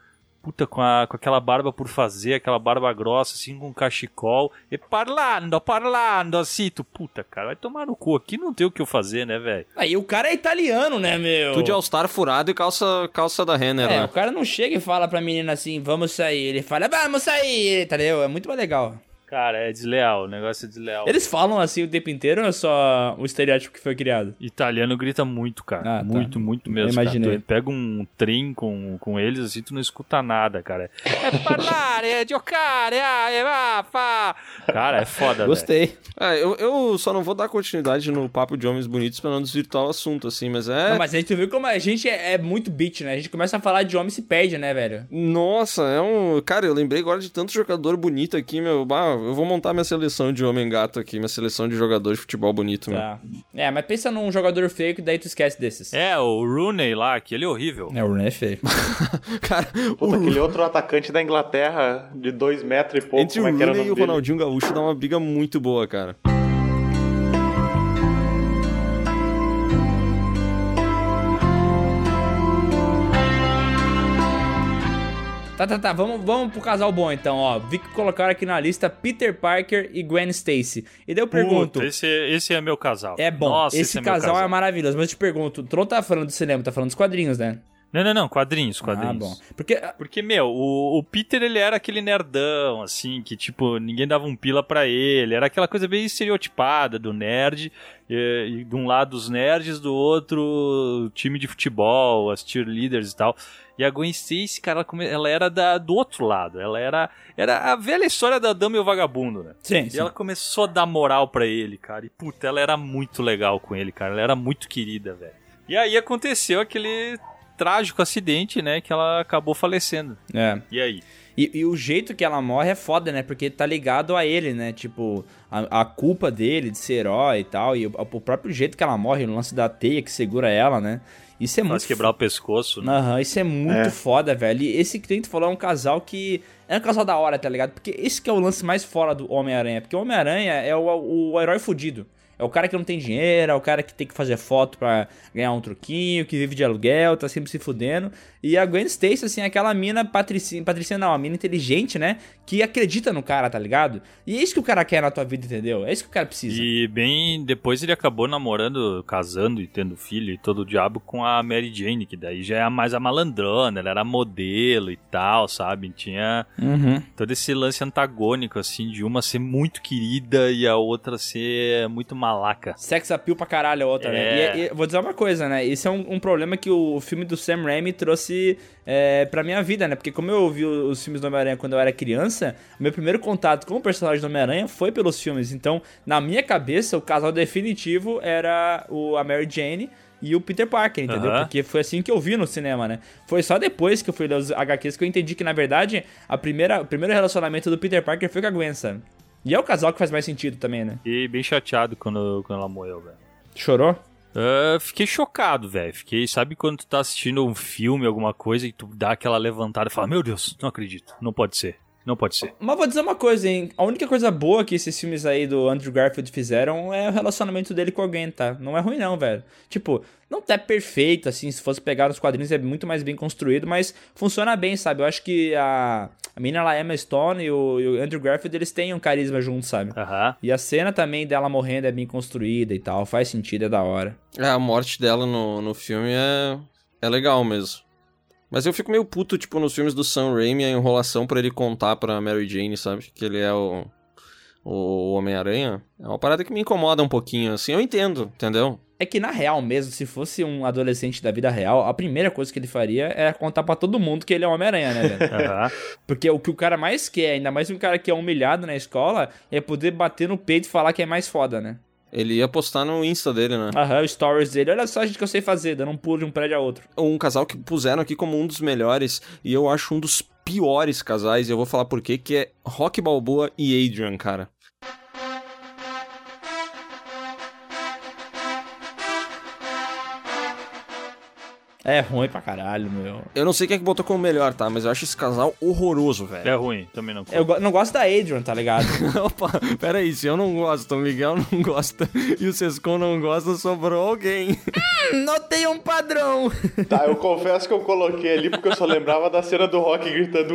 Puta, com, a, com aquela barba por fazer, aquela barba grossa, assim, com cachecol. E parlando, parlando, assim. Tu, puta, cara, vai tomar no cu. Aqui não tem o que eu fazer, né, velho? Aí o cara é italiano, né, meu? Tudo de All-Star furado e calça, calça da Renner, É, né? o cara não chega e fala pra menina assim, vamos sair. Ele fala, vamos sair, entendeu? É muito mais legal. Cara, é desleal, o negócio é desleal. Eles falam assim o tempo inteiro ou é só o estereótipo que foi criado? Italiano grita muito, cara. Ah, tá. Muito, muito mesmo. Eu imaginei. Cara. Tu pega um trem com, com eles assim, tu não escuta nada, cara. É parlare, é giocare, ah, é vá, fá. Cara, é foda, velho. Gostei. É, eu, eu só não vou dar continuidade no papo de homens bonitos pra não desvirtuar o assunto, assim, mas é. Não, mas a gente viu como a gente é, é muito bitch, né? A gente começa a falar de homem e se perde, né, velho? Nossa, é um. Cara, eu lembrei agora de tanto jogador bonito aqui, meu. Bah, eu vou montar minha seleção de homem gato aqui, minha seleção de jogador de futebol bonito, meu. Tá. É, mas pensa num jogador feio que daí tu esquece desses. É, o Rooney lá, aquele é horrível. É, o Rooney é feio. Cara, Puta, o- aquele outro atacante da Inglaterra de dois metros e pouco, entre o é que era o Rooney e o dele? Ronaldinho Gaúcho dá uma briga muito boa, cara. Tá, tá, tá. Vamos, vamos pro casal bom então, ó. Vi que colocaram aqui na lista Peter Parker e Gwen Stacy. E daí eu pergunto. Puta, esse, esse é meu casal. É bom, Nossa, esse, é meu casal, é maravilhoso. Mas eu te pergunto, o Tron tá falando do cinema, tá falando dos quadrinhos, né? Não, não, não, quadrinhos, quadrinhos. Ah, bom. Porque Porque, meu, o, o Peter, ele era aquele nerdão, assim, que, tipo, ninguém dava um pila pra ele. Era aquela coisa bem estereotipada do nerd. E, e de um lado os nerds, do outro o time de futebol, as cheerleaders e tal. E a Gwen Stacy, cara, ela, come- ela era da, do outro lado. Ela era, era a velha história da dama e o vagabundo, né? Sim, E sim. ela começou a dar moral pra ele, cara. E puta, ela era muito legal com ele, cara. Ela era muito querida, velho. E aí aconteceu aquele trágico acidente, né? Que ela acabou falecendo. É. E aí? E, e o jeito que ela morre é foda, né? Porque tá ligado a ele, né? Tipo, a, a culpa dele de ser herói e tal. E o, o próprio jeito que ela morre, o lance da teia que segura ela, né? Isso é Faz muito quebrar o pescoço, né? Aham, isso é muito É. foda, velho. E esse que tu falou é um casal que. É um casal da hora, tá ligado? Porque esse que é o lance mais fora do Homem-Aranha. Porque o Homem-Aranha é o, o herói fudido. É o cara que não tem dinheiro, é o cara que tem que fazer foto pra ganhar um truquinho, que vive de aluguel, tá sempre se fudendo. E a Gwen Stacy, assim, é aquela mina patricinha, patricinha não, a mina inteligente, né? Que acredita no cara, tá ligado? E é isso que o cara quer na tua vida, entendeu? É isso que o cara precisa. E bem, depois ele acabou namorando, casando e tendo filho e todo o diabo com a Mary Jane, que daí já é mais a malandrona, ela era modelo e tal, sabe? Tinha Uhum. todo esse lance antagônico, assim, de uma ser muito querida e a outra ser muito malaca. Sex appeal pra caralho a outra, né? É. E, e vou dizer uma coisa, né? Esse é um, um problema que o filme do Sam Raimi trouxe é, pra minha vida, né? Porque como eu ouvi os filmes do Homem-Aranha quando eu era criança, meu primeiro contato com o personagem do Homem-Aranha foi pelos filmes. Então, na minha cabeça, o casal definitivo era o, a Mary Jane e o Peter Parker, entendeu? Aham. Porque foi assim que eu vi no cinema, né? Foi só depois que eu fui ler os HQs que eu entendi que, na verdade, a primeira, o primeiro relacionamento do Peter Parker foi com a Gwen, sabe? E é o casal que faz mais sentido também, né? E bem chateado quando, quando ela morreu, velho. Chorou? Ah, fiquei chocado, velho. Fiquei, sabe quando tu tá assistindo um filme, alguma coisa, e tu dá aquela levantada e fala, meu Deus, não acredito, não pode ser, não pode ser. Mas vou dizer uma coisa, hein? A única coisa boa que esses filmes aí do Andrew Garfield fizeram é o relacionamento dele com alguém, tá? Não é ruim, não, velho. Tipo, não tá perfeito, assim. Se fosse pegar nos quadrinhos, é muito mais bem construído, mas funciona bem, sabe? Eu acho que a, a menina lá, Emma Stone e o, e o Andrew Garfield, eles têm um carisma juntos, sabe? Aham. E a cena também dela morrendo é bem construída e tal. Faz sentido, é da hora. É, a morte dela no, no filme é, é legal mesmo. Mas eu fico meio puto, tipo, nos filmes do Sam Raimi, a enrolação pra ele contar pra Mary Jane, sabe? Que ele é o, o Homem-Aranha. É uma parada que me incomoda um pouquinho, assim. Eu entendo, entendeu? É que na real mesmo, se fosse um adolescente da vida real, a primeira coisa que ele faria era contar pra todo mundo que ele é o Homem-Aranha, né, velho? Porque o que o cara mais quer, ainda mais um cara que é humilhado na escola, é poder bater no peito e falar que é mais foda, né? Ele ia postar no Insta dele, né? Aham, stories dele. Olha só, gente, que eu sei fazer, dando um pulo de um prédio a outro. Um casal que puseram aqui como um dos melhores, e eu acho um dos piores casais, e eu vou falar por quê, que é Rock Balboa e Adrian, cara. É ruim pra caralho, meu. Eu não sei quem é que botou como melhor, tá? Mas eu acho esse casal horroroso, velho. É ruim, também não. Eu go- não gosto da Adrian, tá ligado? Opa, peraí, se eu não gosto, o Miguel não gosta e o Sescon não gosta, sobrou alguém. Notei um padrão. Tá, eu confesso que eu coloquei ali porque eu só lembrava da cena do Rock gritando.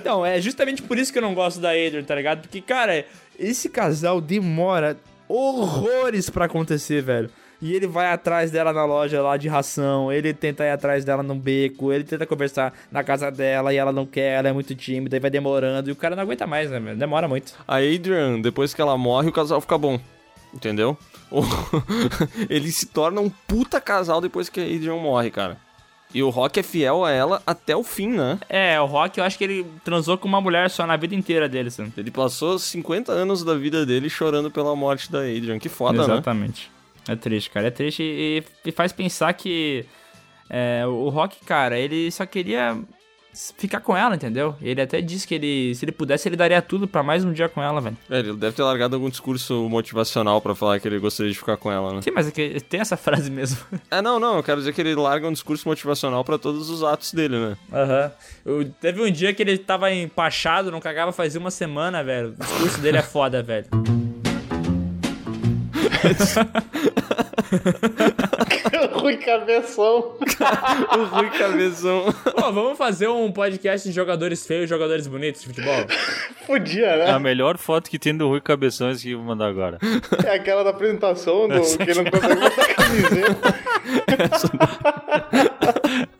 Então, é justamente por isso que eu não gosto da Adrian, tá ligado? Porque, cara, esse casal demora horrores pra acontecer, velho. E ele vai atrás dela na loja lá de ração, ele tenta ir atrás dela no beco, ele tenta conversar na casa dela e ela não quer, ela é muito tímida, e vai demorando, e o cara não aguenta mais, né? Demora muito. A Adrian, depois que ela morre, o casal fica bom. Entendeu? O- Ele se torna um puta casal depois que a Adrian morre, cara. E o Rock é fiel a ela até o fim, né? É, o Rock, eu acho que ele transou com uma mulher só na vida inteira dele, sabe? Ele passou 50 anos da vida dele chorando pela morte da Adrian. Que foda, né? Exatamente. É triste, cara. É triste e, e faz pensar que é, o Rock, cara, ele só queria ficar com ela, entendeu? Ele até disse que ele, se ele pudesse, ele daria tudo pra mais um dia com ela, velho. É, ele deve ter largado algum discurso motivacional pra falar que ele gostaria de ficar com ela, né? Sim, mas é que tem essa frase mesmo. É, não, não, eu quero dizer que ele larga um discurso motivacional pra todos os atos dele, né? Aham. Eu- Teve um dia que ele tava empachado, não cagava fazia uma semana, velho. O discurso dele é foda, velho. Que Rui Cabeção. o Rui Cabeção. Pô, vamos fazer um podcast de jogadores feios e jogadores bonitos de futebol? Podia, né? A melhor foto que tem do Rui Cabeção é essa que eu vou mandar agora. É aquela da apresentação do quem não consegue botar camiseta.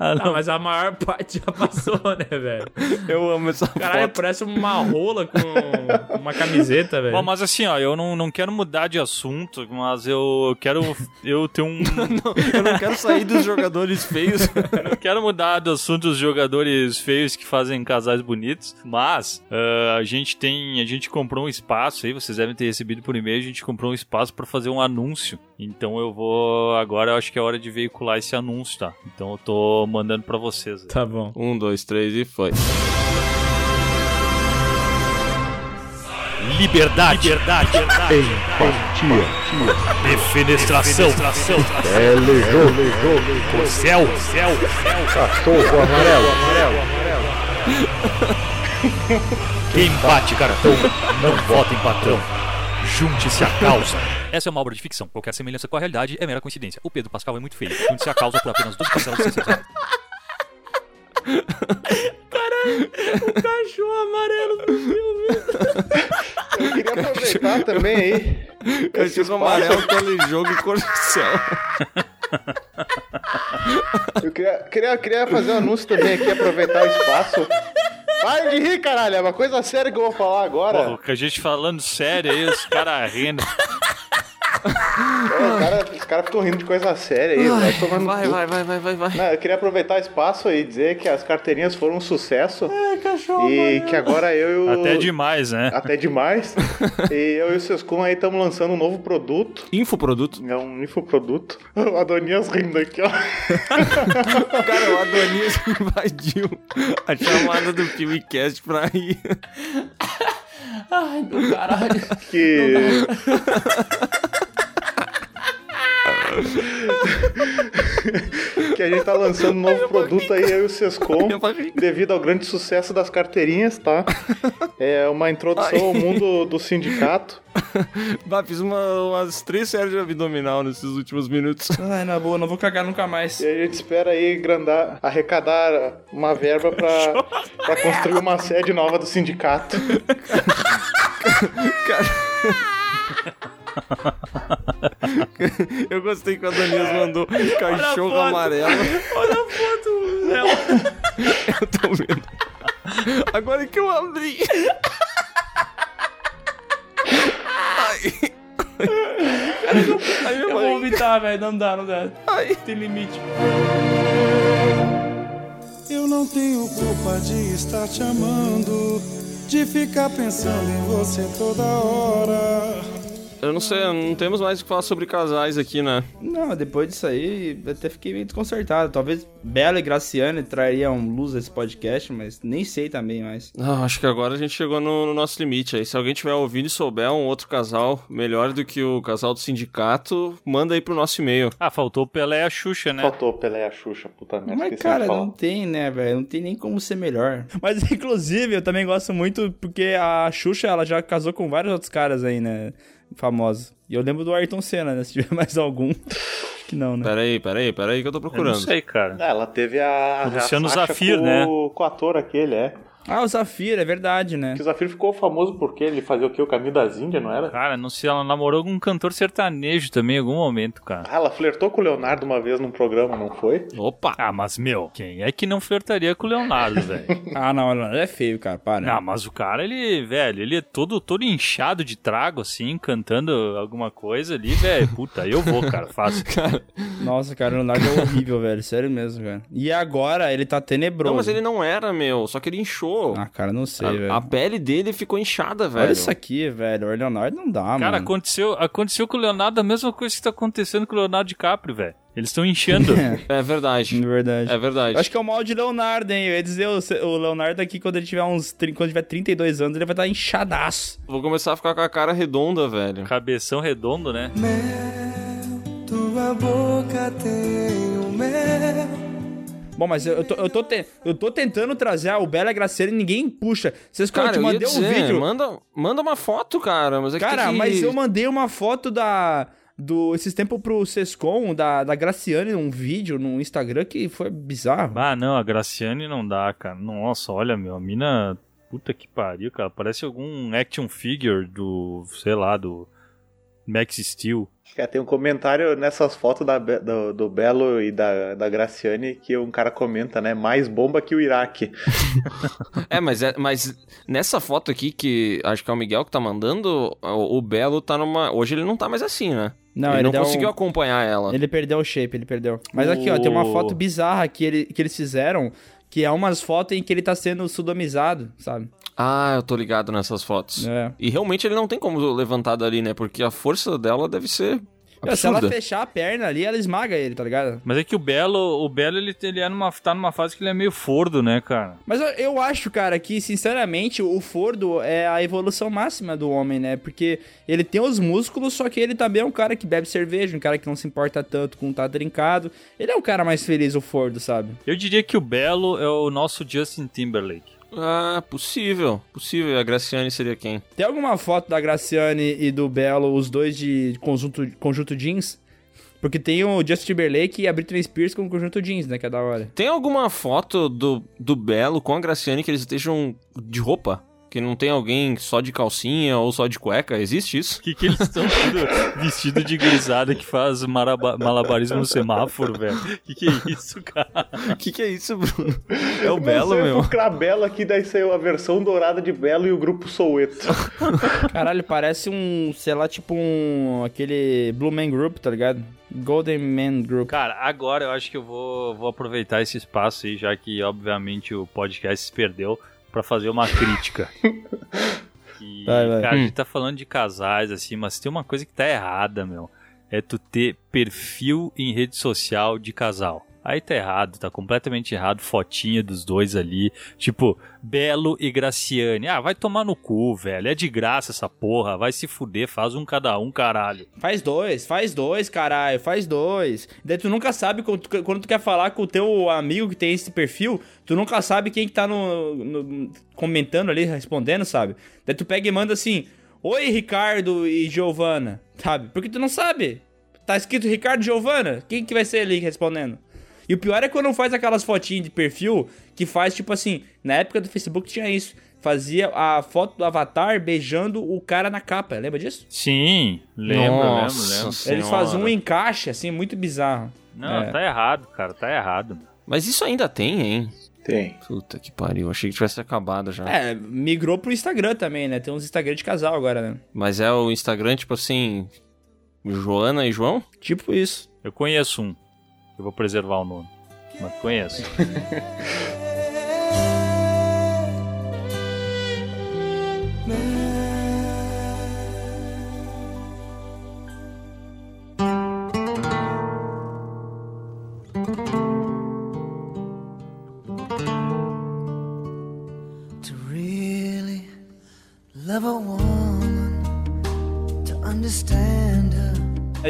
Ah, Ah, mas a maior parte já passou, né, velho? Eu amo essa Caralho, foto. parece uma rola com uma camiseta, velho. Bom, mas assim, ó, eu não, não quero mudar de assunto, mas eu quero eu ter um. Eu não quero sair dos jogadores feios. Eu não quero mudar do assunto dos jogadores feios que fazem casais bonitos, mas ah, a gente tem, a gente comprou um espaço aí, vocês devem ter recebido por e-mail, a gente comprou um espaço pra fazer um anúncio. Então eu vou agora, eu acho que é hora de veicular esse anúncio, tá? Então eu tô mandando pra vocês. Tá bom. Um, dois, três e foi. Liberdade, liberdade, liberdade. Defenestração, Telejogo. o céu, céu, Cachorro amarelo. Quem bate cartão não vota em patrão. Junte-se à causa. Essa é uma obra de ficção. Qualquer semelhança com a realidade é mera coincidência. O Pedro Pascal é muito feio. Junte-se à causa por apenas 12 parcelas de 60 reais. Cachorro amarelo do filme. Eu queria aproveitar também aí. Cachorro amarelo, telejogo e corcel. Eu queria, queria, queria fazer um anúncio também aqui, aproveitar o espaço. Para de rir, caralho. É uma coisa séria que eu vou falar agora. Porra, com a gente falando sério aí, os caras rindo. Cara, os caras ficam rindo de coisa séria aí. vai Vai, vai, vai, vai, vai, vai. Não, eu queria aproveitar o espaço aí e dizer que as carteirinhas foram um sucesso. e que agora eu e o. Até demais, né? Até demais. e eu e o Sescom aí estamos lançando um novo produto. Infoproduto. É um infoproduto. O Adonias rindo aqui, ó. Cara, o Adonis invadiu a chamada do PewCast pra ir. Ai, do caralho. Que. que a gente tá lançando um novo produto aí, eu e o Sescom, devido ao grande sucesso das carteirinhas, tá? É uma introdução ao mundo do sindicato. Bah, fiz uma- umas três séries de abdominal nesses últimos minutos. Ai, na boa, não vou cagar nunca mais. E a gente espera aí grandar, arrecadar uma verba pra, pra construir uma sede nova do sindicato. Eu gostei que o Adonias mandou cachorro foto. amarelo. Olha a foto dela. Eu tô vendo. Agora que eu abri. Ai. Ai, Eu vou vomitar, velho. Não dá, não dá. Ai. Tem limite. Eu não tenho culpa de estar te amando, de ficar pensando em você toda hora. Eu não sei, não temos mais o que falar sobre casais aqui, né? Não, depois disso aí, eu até fiquei meio desconcertado. Talvez Bela e Graciane trariam luz a esse podcast, mas nem sei também mais. Não, acho que agora a gente chegou no, no nosso limite aí. Se alguém tiver ouvindo e souber um outro casal melhor do que o casal do sindicato, manda aí pro nosso e-mail. Ah, faltou o Pelé e a Xuxa, né? Faltou o Pelé e a Xuxa, puta merda. Mas, cara, não tem, né, velho? Não tem nem como ser melhor. Mas, inclusive, eu também gosto muito porque a Xuxa, ela já casou com vários outros caras aí, né? Famosos. E eu lembro do Ayrton Senna, né? Se tiver mais algum. Acho que não, né? Peraí, peraí, peraí que eu tô Eu não procurando. sei, cara. Ela teve a. O Luciano Zafir, com, né? o- Com o ator aquele, é. Ah, o Zafir, é verdade, né? Que o Zafir ficou famoso porque ele fazia o quê? O caminho das Índias, não era? Cara, não sei, ela namorou com um cantor sertanejo também em algum momento, cara. Ah, ela flertou com o Leonardo uma vez num programa, não foi? Opa! Ah, mas meu, quem é que não flertaria com o Leonardo, velho? Ah, não, não, é feio, cara, para. Não, mas o cara, ele, velho, ele é todo, todo inchado de trago, assim, cantando alguma coisa ali, velho. Puta, eu vou, cara, fácil. Nossa, cara, o Leonardo é horrível, velho. Sério mesmo, cara. E agora ele tá tenebroso. Não, mas ele não era, meu. Só que ele inchou. Ah, cara, não sei, velho. a, a pele dele ficou inchada, velho. Olha isso aqui, velho. O Leonardo não dá, Cara, mano. aconteceu, aconteceu com o Leonardo a mesma coisa que tá acontecendo com o Leonardo DiCaprio, velho. Eles estão inchando. É verdade. É verdade. É verdade. Eu acho que é o mal de Leonardo, hein? Eu ia dizer, o, Leonardo aqui, quando ele tiver uns. Quando tiver 32 anos, ele vai estar inchadaço. Vou começar a ficar com a cara redonda, velho. Cabeção redondo, né? Tua boca tem o mel. Bom, mas eu, eu tô, eu, tô te- eu tô tentando trazer o Bela Graceira e ninguém puxa. Vocês Cara, eu te eu ia mandei um dizer, vídeo. manda, manda uma foto, cara. Mas é Cara, que... mas eu mandei uma foto da. do esses tempos pro Sescom, da, da Graciane, um vídeo no Instagram que foi bizarro. Ah, não, a Graciane não dá, cara. Nossa, olha, meu, a mina. Puta que pariu, cara. Parece algum action figure do. sei lá, do. Max Steel. Cara, tem um comentário nessas fotos da do, do Belo e da, da Graciane que um cara comenta, né? Mais bomba que o Iraque. É, mas, é, mas nessa foto aqui, que acho que é o Miguel que tá mandando, o, o Belo tá numa. Hoje ele não tá mais assim, né? Não, ele, ele não dá um- conseguiu acompanhar ela. Ele perdeu o shape, ele perdeu. Mas aqui, ó, tem uma foto bizarra que, ele, que eles fizeram, que é umas fotos em que ele tá sendo sodomizado, sabe? Ah, eu tô ligado nessas fotos. É. E realmente ele não tem como levantar dali, né? Porque a força dela deve ser Meu, se ela fechar a perna ali, ela esmaga ele, tá ligado? Mas é que o Belo, o Belo ele, ele é numa, tá numa fase que ele é meio fordo, né, cara? Mas eu, eu acho, cara, que, sinceramente, o Fordo é a evolução máxima do homem, né? Porque ele tem os músculos, só que ele também é um cara que bebe cerveja, um cara que não se importa tanto com tá trincado. Ele é o cara mais feliz, o Fordo, sabe? Eu diria que o Belo é o nosso Justin Timberlake. Ah, possível. Possível. E a Graciane seria quem? Tem alguma foto da Graciane e do Belo, os dois de conjunto, conjunto jeans? Porque tem o Justin Timberlake e a Britney Spears com conjunto jeans, né? Que é da hora. Tem alguma foto do, do Belo com a Graciane que eles estejam de roupa? Que não tem alguém só de calcinha ou só de cueca? Existe isso? O que, que eles estão vestido de gurizada que faz malabarismo no semáforo, velho? O que, que é isso, cara? O que, que é isso, Bruno? É o Belo, Você meu. procurar Belo aqui, daí saiu a versão dourada de Belo e o grupo Soueto. Caralho, parece um, sei lá, tipo um. aquele Blue Man Group, tá ligado? Golden Man Group. Cara, agora eu acho que eu vou, vou aproveitar esse espaço aí, já que obviamente o podcast se perdeu, pra fazer uma crítica. Que, Vai, vai. Cara, a Hum. gente tá falando de casais, assim, mas tem uma coisa que tá errada, meu. É tu ter perfil em rede social de casal. Aí tá errado, tá completamente errado. Fotinha dos dois ali. Tipo, Belo e Graciane. Ah, vai tomar no cu, velho. É de graça essa porra. Vai se fuder, faz um cada um, caralho. Faz dois, faz dois, caralho, faz dois. Daí tu nunca sabe, quando tu, quando tu quer falar com o teu amigo que tem esse perfil, tu nunca sabe quem que tá no, no- comentando ali, respondendo, sabe? Daí tu pega e manda assim, Oi, Ricardo e Giovana, sabe? Porque tu não sabe. Tá escrito Ricardo e Giovana, quem que vai ser ali respondendo? E o pior é quando faz aquelas fotinhas de perfil que faz, tipo assim, na época do Facebook tinha isso. Fazia a foto do avatar beijando o cara na capa, lembra disso? Sim, lembro, Nossa lembro, lembro. Senhora. Eles faziam um encaixe, assim, muito bizarro. Não, É. tá errado, cara, tá errado. Mas isso ainda tem, hein? Tem. Puta que pariu. Achei que tivesse acabado já. É, migrou pro Instagram também, né? Tem uns Instagram de casal agora, né? Mas é o Instagram, tipo assim. Joana e João? Tipo isso. Eu conheço um. Eu vou preservar o nome. Mas conheço.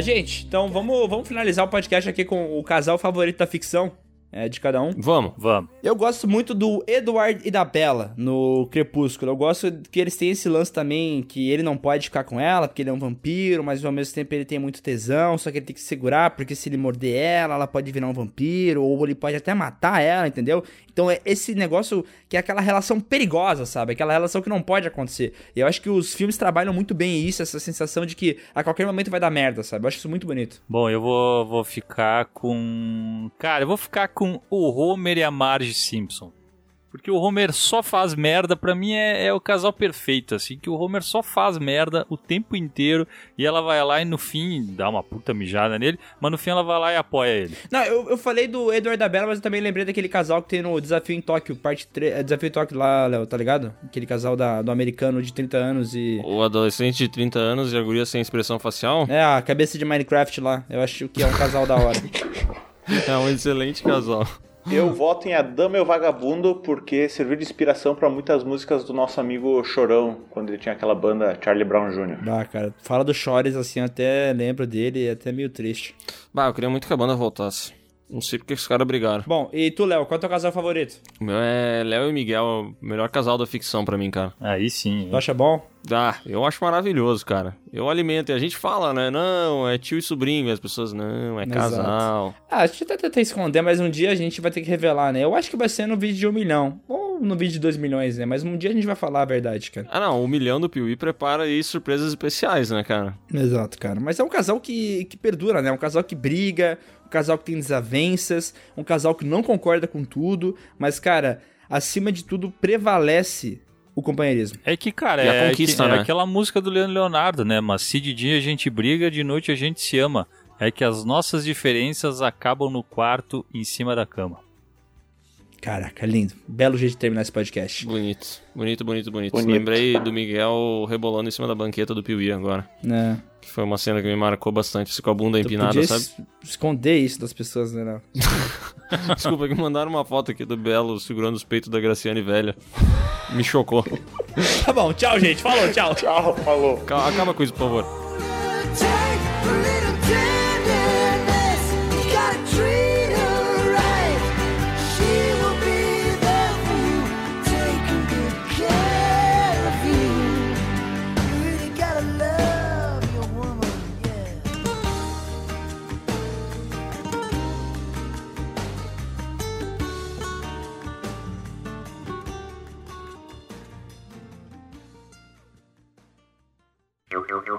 gente, então vamos, vamos finalizar o podcast aqui com o casal favorito da ficção. É, de cada um. Vamos. Vamos. Eu gosto muito do Edward e da Bella no Crepúsculo. Eu gosto que eles têm esse lance também que ele não pode ficar com ela porque ele é um vampiro, mas ao mesmo tempo ele tem muito tesão, só que ele tem que segurar porque se ele morder ela, ela pode virar um vampiro ou ele pode até matar ela, entendeu? Então é esse negócio que é aquela relação perigosa, sabe? Aquela relação que não pode acontecer. E eu acho que os filmes trabalham muito bem isso, essa sensação de que a qualquer momento vai dar merda, sabe? Eu acho isso muito bonito. Bom, eu vou, vou ficar com. Cara, eu vou ficar com o Homer e a Marge Simpson. Porque o Homer só faz merda, pra mim é, é o casal perfeito, assim, que o Homer só faz merda o tempo inteiro e ela vai lá e no fim dá uma puta mijada nele, mas no fim ela vai lá e apoia ele. Não, eu, eu falei do Edward da Bella, mas eu também lembrei daquele casal que tem no Desafio em Tóquio, parte 3. É, Desafio em Tóquio lá, Léo, tá ligado? Aquele casal da, do americano de 30 anos e. O adolescente de 30 anos e a guria sem expressão facial É, a cabeça de Minecraft lá. Eu acho que é um casal da hora. é um excelente casal. Eu voto em A Dama e o Vagabundo porque serviu de inspiração pra muitas músicas do nosso amigo Chorão, quando ele tinha aquela banda Charlie Brown Jr. Ah, cara, fala do Chores assim, eu até lembro dele, é até meio triste. Bah, eu queria muito que a banda voltasse. Não sei porque que os caras brigaram. Bom, e tu, Léo, qual é o teu casal favorito? O meu é Léo e Miguel, o melhor casal da ficção pra mim, cara. Aí sim. Tu acha bom? Ah, eu acho maravilhoso, cara. Eu alimento. E a gente fala, né? Não, é tio e sobrinho. E as pessoas, não, é Exato. casal. Ah, a gente até tenta esconder, mas um dia a gente vai ter que revelar, né? Eu acho que vai ser no vídeo de um milhão. Ou no vídeo de dois milhões, né? Mas um dia a gente vai falar a verdade, cara. Ah, não. O milhão do Piuí prepara aí surpresas especiais, né, cara? Exato, cara. Mas é um casal que, que perdura, né? Um casal que briga, um casal que tem desavenças, um casal que não concorda com tudo. Mas, cara, acima de tudo, prevalece o companheirismo. É que, cara, a é, conquista, que- é né? aquela música do Leandro Leonardo, né? Mas se de dia a gente briga, de noite a gente se ama. É que as nossas diferenças acabam no quarto, em cima da cama. Caraca, lindo. Belo jeito de terminar esse podcast. Bonito. Bonito, bonito, bonito. Bonito. Lembrei do Miguel rebolando em cima da banqueta do Piuí agora. Né? Que foi uma cena que me marcou bastante. Assim, com a bunda Tu empinada, podia sabe? es- esconder isso das pessoas, né? Desculpa, que mandaram uma foto aqui do Belo segurando os peitos da Graciane velha. Me chocou. Tá bom, tchau, gente. Falou, tchau. Tchau, falou. Ca- Acaba com isso, por favor.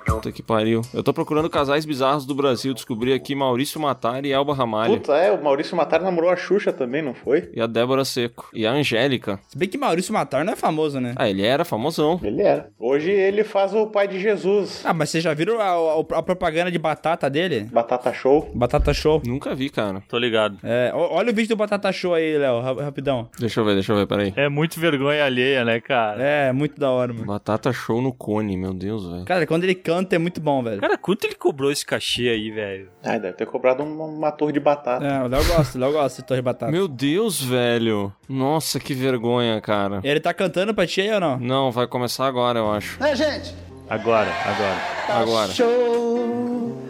Puta que pariu. Eu tô procurando casais bizarros do Brasil. Descobri aqui Maurício Matar e Elba Ramalho. Puta, é, o Maurício Matar namorou a Xuxa também, não foi? E a Débora Seco. E a Angélica. Se bem que Maurício Matar não é famoso, né? Ah, ele era famosão. Ele era. Hoje ele faz o pai de Jesus. Ah, mas vocês já viram a, a- a propaganda de batata dele? Batata Show. Batata Show. Nunca vi, cara. Tô ligado. É, olha o vídeo do Batata Show aí, Léo, ra- rapidão. Deixa eu ver, deixa eu ver, peraí. É muito vergonha alheia, né, cara? É, muito da hora, mano. Batata show no cone, meu Deus, velho. Cara, quando ele canta é muito bom, velho. Cara, quanto ele cobrou esse cachê aí, velho? Ai, deve ter cobrado uma, uma torre de batata. É, o Léo gosta, o Léo gosta de torre de batata. Meu Deus, velho. Nossa, que vergonha, cara. Ele tá cantando pra ti aí ou não? Não, vai começar agora, eu acho. Né, gente? Agora, agora. Agora. Show,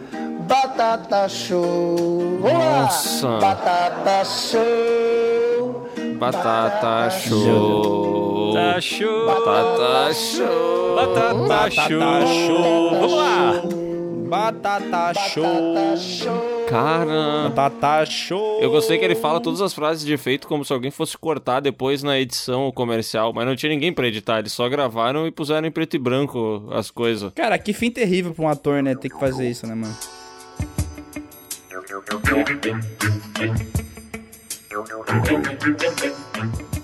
batata show. Nossa. Batata show. Batata show. Tá show. Batata show. Batata Batata show. Vamos lá. Batata Show. Batata show. Cara. Batata Show. Eu gostei que ele fala todas as frases de efeito como se alguém fosse cortar depois na edição o comercial, mas não tinha ninguém pra editar, eles só gravaram e puseram em preto e branco as coisas. Cara, que fim terrível pra um ator, né? Ter que fazer isso, né, mano? Yes,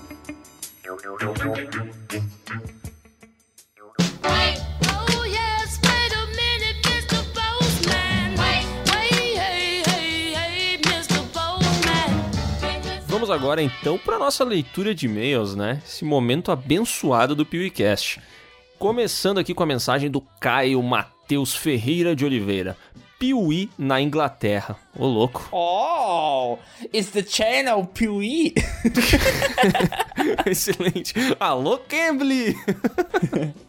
Vamos agora então para nossa leitura de e-mails, né? Esse momento abençoado do PeeWeeCast. Começando aqui com a mensagem do Caio Matheus Ferreira de Oliveira. Piuí na Inglaterra. Ô louco. Oh, it's the channel Piuí. Excelente. Alô, Cambly!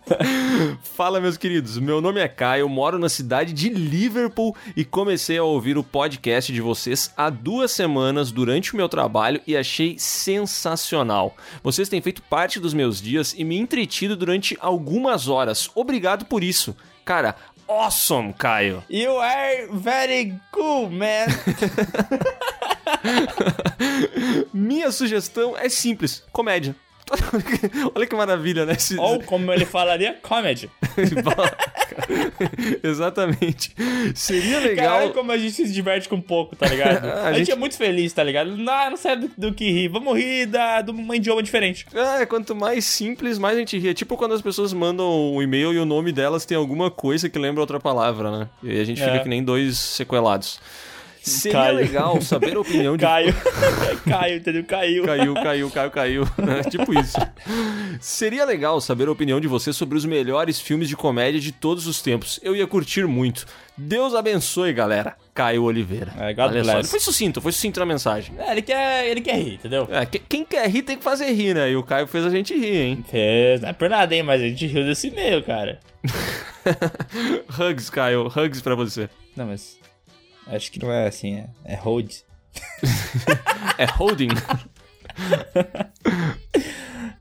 Fala, meus queridos. Meu nome é Caio, moro na cidade de Liverpool e comecei a ouvir o podcast de vocês há duas semanas durante o meu trabalho e achei sensacional. Vocês têm feito parte dos meus dias e me entretido durante algumas horas. Obrigado por isso. Cara, awesome, Caio. You are very cool, man. Minha sugestão é simples: comédia. Olha que maravilha, né? Esse- Ou como ele falaria, comedy. Exatamente. Seria Cara, legal. olha como a gente se diverte com pouco, tá ligado? A a, gente... gente- é muito feliz, tá ligado? Não, não sabe do, do que rir. Vamos rir da, de um idioma diferente. É, quanto mais simples, mais a gente ri. É tipo quando as pessoas mandam um e-mail e o nome delas tem alguma coisa que lembra outra palavra, né? E aí a gente É. fica que nem dois sequelados. Seria Caio. legal saber a opinião de. Caio. Caio, entendeu? Caiu. Caiu, caiu, caiu, caiu. É, tipo isso. Seria legal saber a opinião de você sobre os melhores filmes de comédia de todos os tempos. Eu ia curtir muito. Deus abençoe, galera. Caio Oliveira. É, God Olha só, bless. ele foi sucinto, foi sucinto na mensagem. É, ele quer, ele quer rir, entendeu? É, que- quem quer rir tem que fazer rir, né? E o Caio fez a gente rir, hein? Fez, não é por nada, hein? Mas a gente riu desse e-mail, cara. hugs, Caio, hugs pra você. Não, mas. Acho que não é assim, é, é hold. É holding.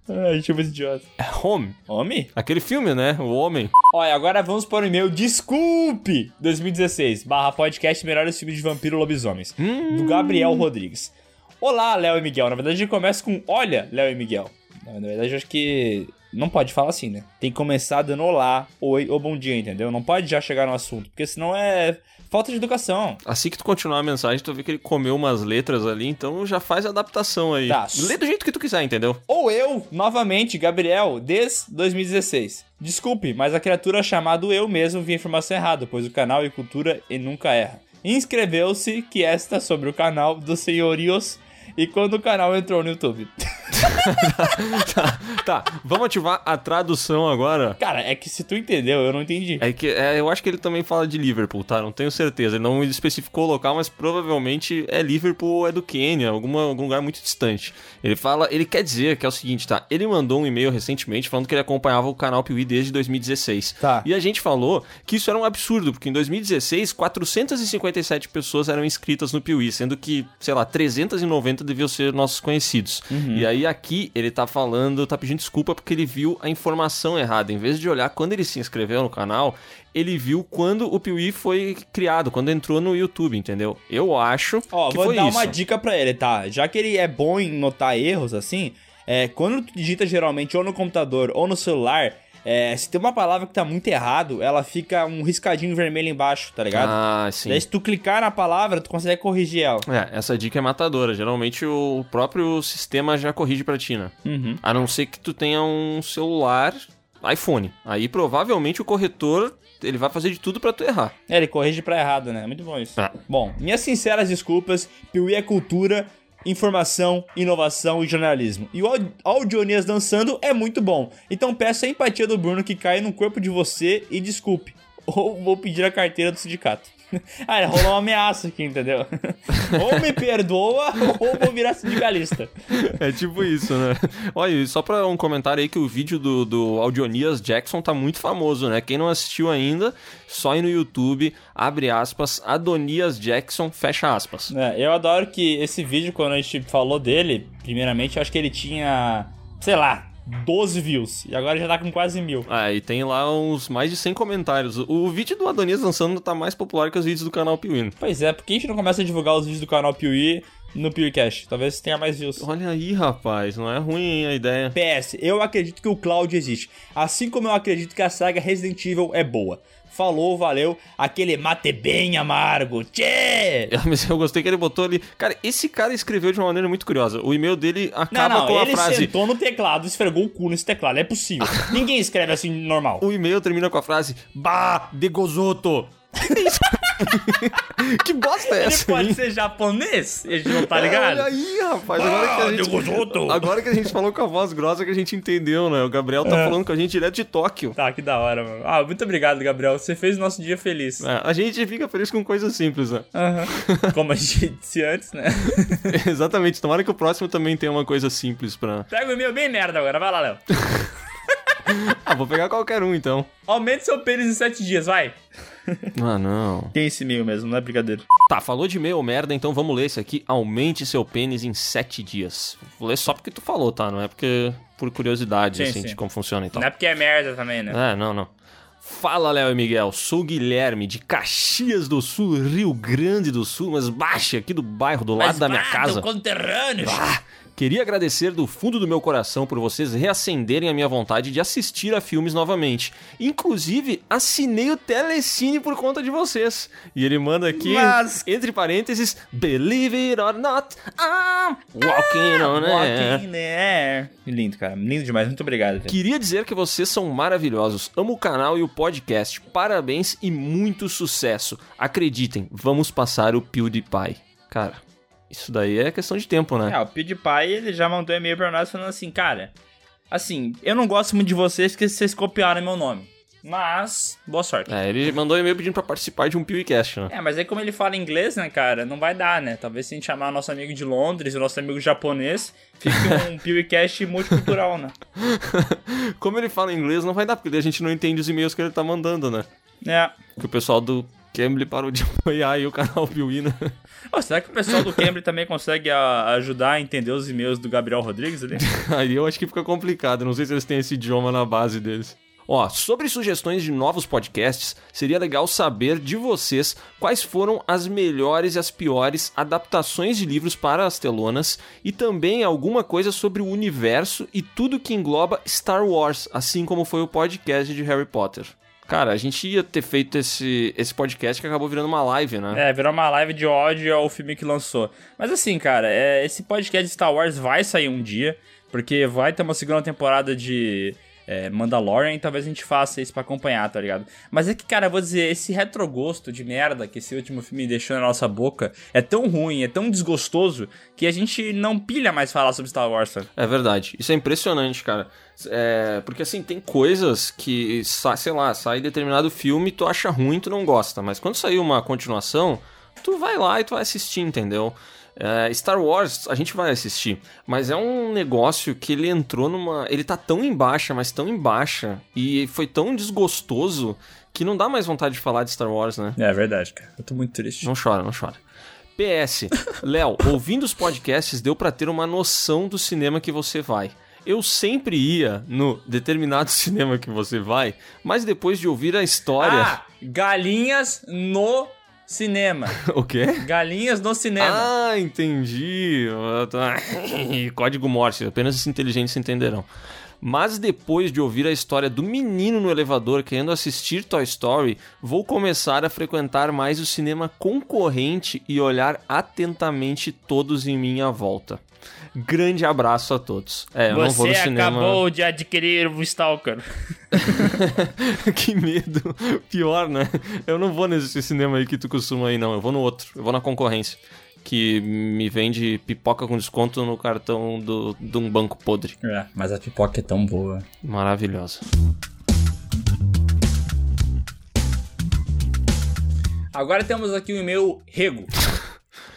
Ai, esse idiota. É home. Homem? Aquele filme, né? O Homem. Olha, agora vamos para o e-mail Desculpe 2016 barra podcast Melhores Filmes de Vampiro Lobisomens, do Gabriel Rodrigues. Olá, Léo e Miguel. Na verdade, a gente começa com Olha, Léo e Miguel. Na verdade, eu acho que não pode falar assim, né? Tem que começar dando olá, oi ou bom dia, entendeu? Não pode já chegar no assunto, porque senão é falta de educação. Assim que tu continuar a mensagem, tu vê que ele comeu umas letras ali, então já faz a adaptação aí. Tá. Lê do jeito que tu quiser, entendeu? Ou eu, novamente, Gabriel, desde 2016. Desculpe, mas a criatura chamada eu mesmo viu a informação errada, pois o canal e cultura e nunca erra. Inscreveu-se que esta sobre o canal dos senhorios e quando o canal entrou no YouTube. tá, tá, vamos ativar a tradução agora. Cara, é que se tu entendeu, eu não entendi. É que é, eu acho que ele também fala de Liverpool, tá? Não tenho certeza. Ele não especificou o local, mas provavelmente é Liverpool ou é do Quênia, alguma, algum lugar muito distante. Ele fala, ele quer dizer que é o seguinte, tá? Ele mandou um e-mail recentemente falando que ele acompanhava o canal Piuí desde 2016. Tá. E a gente falou que isso era um absurdo, porque em 2016 457 pessoas eram inscritas no Piuí, sendo que, sei lá, 390 deviam ser nossos conhecidos. E aí aqui ele tá falando, tá pedindo desculpa porque ele viu a informação errada. Em vez de olhar quando ele se inscreveu no canal, ele viu quando o Piuí foi criado, quando entrou no YouTube, entendeu? Eu acho Ó, que vou foi dar isso. uma dica pra ele, tá? Já que ele é bom em notar erros, assim, é, quando tu digita geralmente ou no computador ou no celular, é, se tem uma palavra que tá muito errado, ela fica um riscadinho vermelho embaixo, tá ligado? Ah, sim. Daí se tu clicar na palavra, tu consegue corrigir ela. É, essa dica é matadora. Geralmente o próprio sistema já corrige pra ti, né? Uhum. A não ser que tu tenha um celular iPhone. Aí provavelmente o corretor ele vai fazer de tudo pra tu errar. É, ele corrige pra errado, né? Muito bom isso. Ah. Bom, minhas sinceras desculpas, Piuí é cultura, informação, inovação e jornalismo. E o Au- Audionias dançando é muito bom. Então peço a empatia do Bruno que caia no corpo de você e desculpe. Ou vou pedir a carteira do sindicato. ah, rolou uma ameaça aqui, entendeu? ou me perdoa ou vou virar sindicalista. É tipo isso, né? Olha, e só pra um comentário aí que o vídeo do, do Audionias Jackson tá muito famoso, né? Quem não assistiu ainda, só ir no YouTube, abre aspas, Adonias Jackson, fecha aspas. É, eu adoro que esse vídeo, quando a gente falou dele, primeiramente, eu acho que ele tinha, sei lá, 12 views. E agora já tá com quase mil. Ah, e tem lá uns mais de 100 comentários. O, vídeo do Adonias dançando tá mais popular que os vídeos do canal Piuí. Pois é, por que a gente não começa a divulgar os vídeos do canal Piuí no PewCast? Talvez tenha mais views. Olha aí, rapaz, não é ruim a ideia. PS, eu acredito que o Cloud existe. Assim como eu acredito que a saga Resident Evil é boa. Falou, valeu. Aquele mate bem amargo. Tchê! Mas eu gostei que ele botou ali. Cara, esse cara escreveu de uma maneira muito curiosa. O e-mail dele Não, acaba não, com a ele frase. sentou no teclado, esfregou o cu nesse teclado. É possível. Ninguém escreve assim normal. O e-mail termina com a frase Bah, de gozoto. Que que bosta é Ele essa? pode hein? ser japonês, a gente não tá ligado? Olha aí, rapaz. Agora que, a Ah, gente, de gozoto. agora que a gente falou com a voz grossa que a gente entendeu, né? O Gabriel tá É. falando com a gente direto de Tóquio. Tá, que da hora, mano. Ah, muito obrigado, Gabriel. Você fez o nosso dia feliz. É, a gente fica feliz com coisas simples, né? Aham. Como a gente disse antes, né? Exatamente. Tomara que o próximo também tenha uma coisa simples pra. Pega o e-mail bem merda agora. Vai lá, Léo. Ah, vou pegar qualquer um então. Aumente seu pênis em sete dias, vai. Ah, não. Tem esse e-mail mesmo, não é brincadeira. Tá, falou de e-mail merda, então vamos ler esse aqui. Aumente seu pênis em sete dias. Vou ler só porque tu falou, tá? Não é porque por curiosidade, Sim, assim, sim. de como funciona então. Não é porque é merda também, né? É, não, não. Fala, Léo e Miguel. Sou Guilherme, de Caxias do Sul, Rio Grande do Sul, mas baixa aqui do bairro, do lado da minha casa. conterrâneo. Ah, queria agradecer do fundo do meu coração por vocês reacenderem a minha vontade de assistir a filmes novamente. Inclusive, assinei o Telecine por conta de vocês. E ele manda aqui, Mas- entre parênteses, Believe it or not, I'm walking on air. Walking air. Lindo, cara. Lindo demais. Muito obrigado. velho. Queria dizer que vocês são maravilhosos. Amo o canal e o podcast. Parabéns e muito sucesso. Acreditem, vamos passar o PewDiePie. Cara, isso daí é questão de tempo, né? É, o PewDiePie, ele já mandou e-mail pra nós falando assim, cara, assim, eu não gosto muito de vocês porque vocês copiaram meu nome. Mas, boa sorte. É, ele mandou e-mail pedindo pra participar de um PewCast, né? É, mas aí como ele fala inglês, né, cara, não vai dar, né? Talvez se a gente chamar o nosso amigo de Londres o nosso amigo japonês, fique um PewCast multicultural, né? Como ele fala inglês, não vai dar, porque daí a gente não entende os e-mails que ele tá mandando, né? É. Que o pessoal do Cambly parou de apoiar aí o canal Piuí, né? Ô, será que o pessoal do Cambridge também consegue a- ajudar a entender os e-mails do Gabriel Rodrigues ali? Aí eu acho que fica complicado. Não sei se eles têm esse idioma na base deles. Ó, sobre sugestões de novos podcasts, seria legal saber de vocês quais foram as melhores e as piores adaptações de livros para as telonas e também alguma coisa sobre o universo e tudo que engloba Star Wars, assim como foi o podcast de Harry Potter. Cara, a gente ia ter feito esse, esse podcast que acabou virando uma live, né? É, virou uma live de ódio ao filme que lançou. Mas assim, cara, é, esse podcast de Star Wars vai sair um dia, porque vai ter uma segunda temporada de é, Mandalorian talvez a gente faça isso pra acompanhar, tá ligado? Mas é que, cara, eu vou dizer, esse retrogosto de merda que esse último filme deixou na nossa boca é tão ruim, é tão desgostoso, que a gente não pilha mais falar sobre Star Wars, sabe? É verdade. Isso é impressionante, cara. É, porque assim, tem coisas que, sei lá, sai determinado filme, tu acha ruim, tu não gosta. Mas quando sair uma continuação, tu vai lá e tu vai assistir, entendeu? É, Star Wars, a gente vai assistir. Mas é um negócio que ele entrou numa. Ele tá tão em baixa, mas tão em baixa. E foi tão desgostoso que não dá mais vontade de falar de Star Wars, né? É verdade, cara. Eu tô muito triste. Não chora, não chora. PS, Léo, ouvindo os podcasts deu pra ter uma noção do cinema que você vai. Eu sempre ia no determinado cinema que você vai, mas depois de ouvir a história. Ah, galinhas no cinema. O quê? Galinhas no cinema. Ah, entendi. Código Morse, apenas os inteligentes entenderão. Mas depois de ouvir a história do menino no elevador querendo assistir Toy Story, vou começar a frequentar mais o cinema concorrente e olhar atentamente todos em minha volta. Grande abraço a todos. É, eu não vou Você no cinema. acabou de adquirir um Stalker. que medo. Pior, né? Eu não vou nesse cinema aí que tu costuma ir, não. Eu vou no outro. Eu vou na concorrência. Que me vende pipoca com desconto no cartão do, de um banco podre. É, mas a pipoca é tão boa. Maravilhosa. Agora temos aqui o e-mail Rego.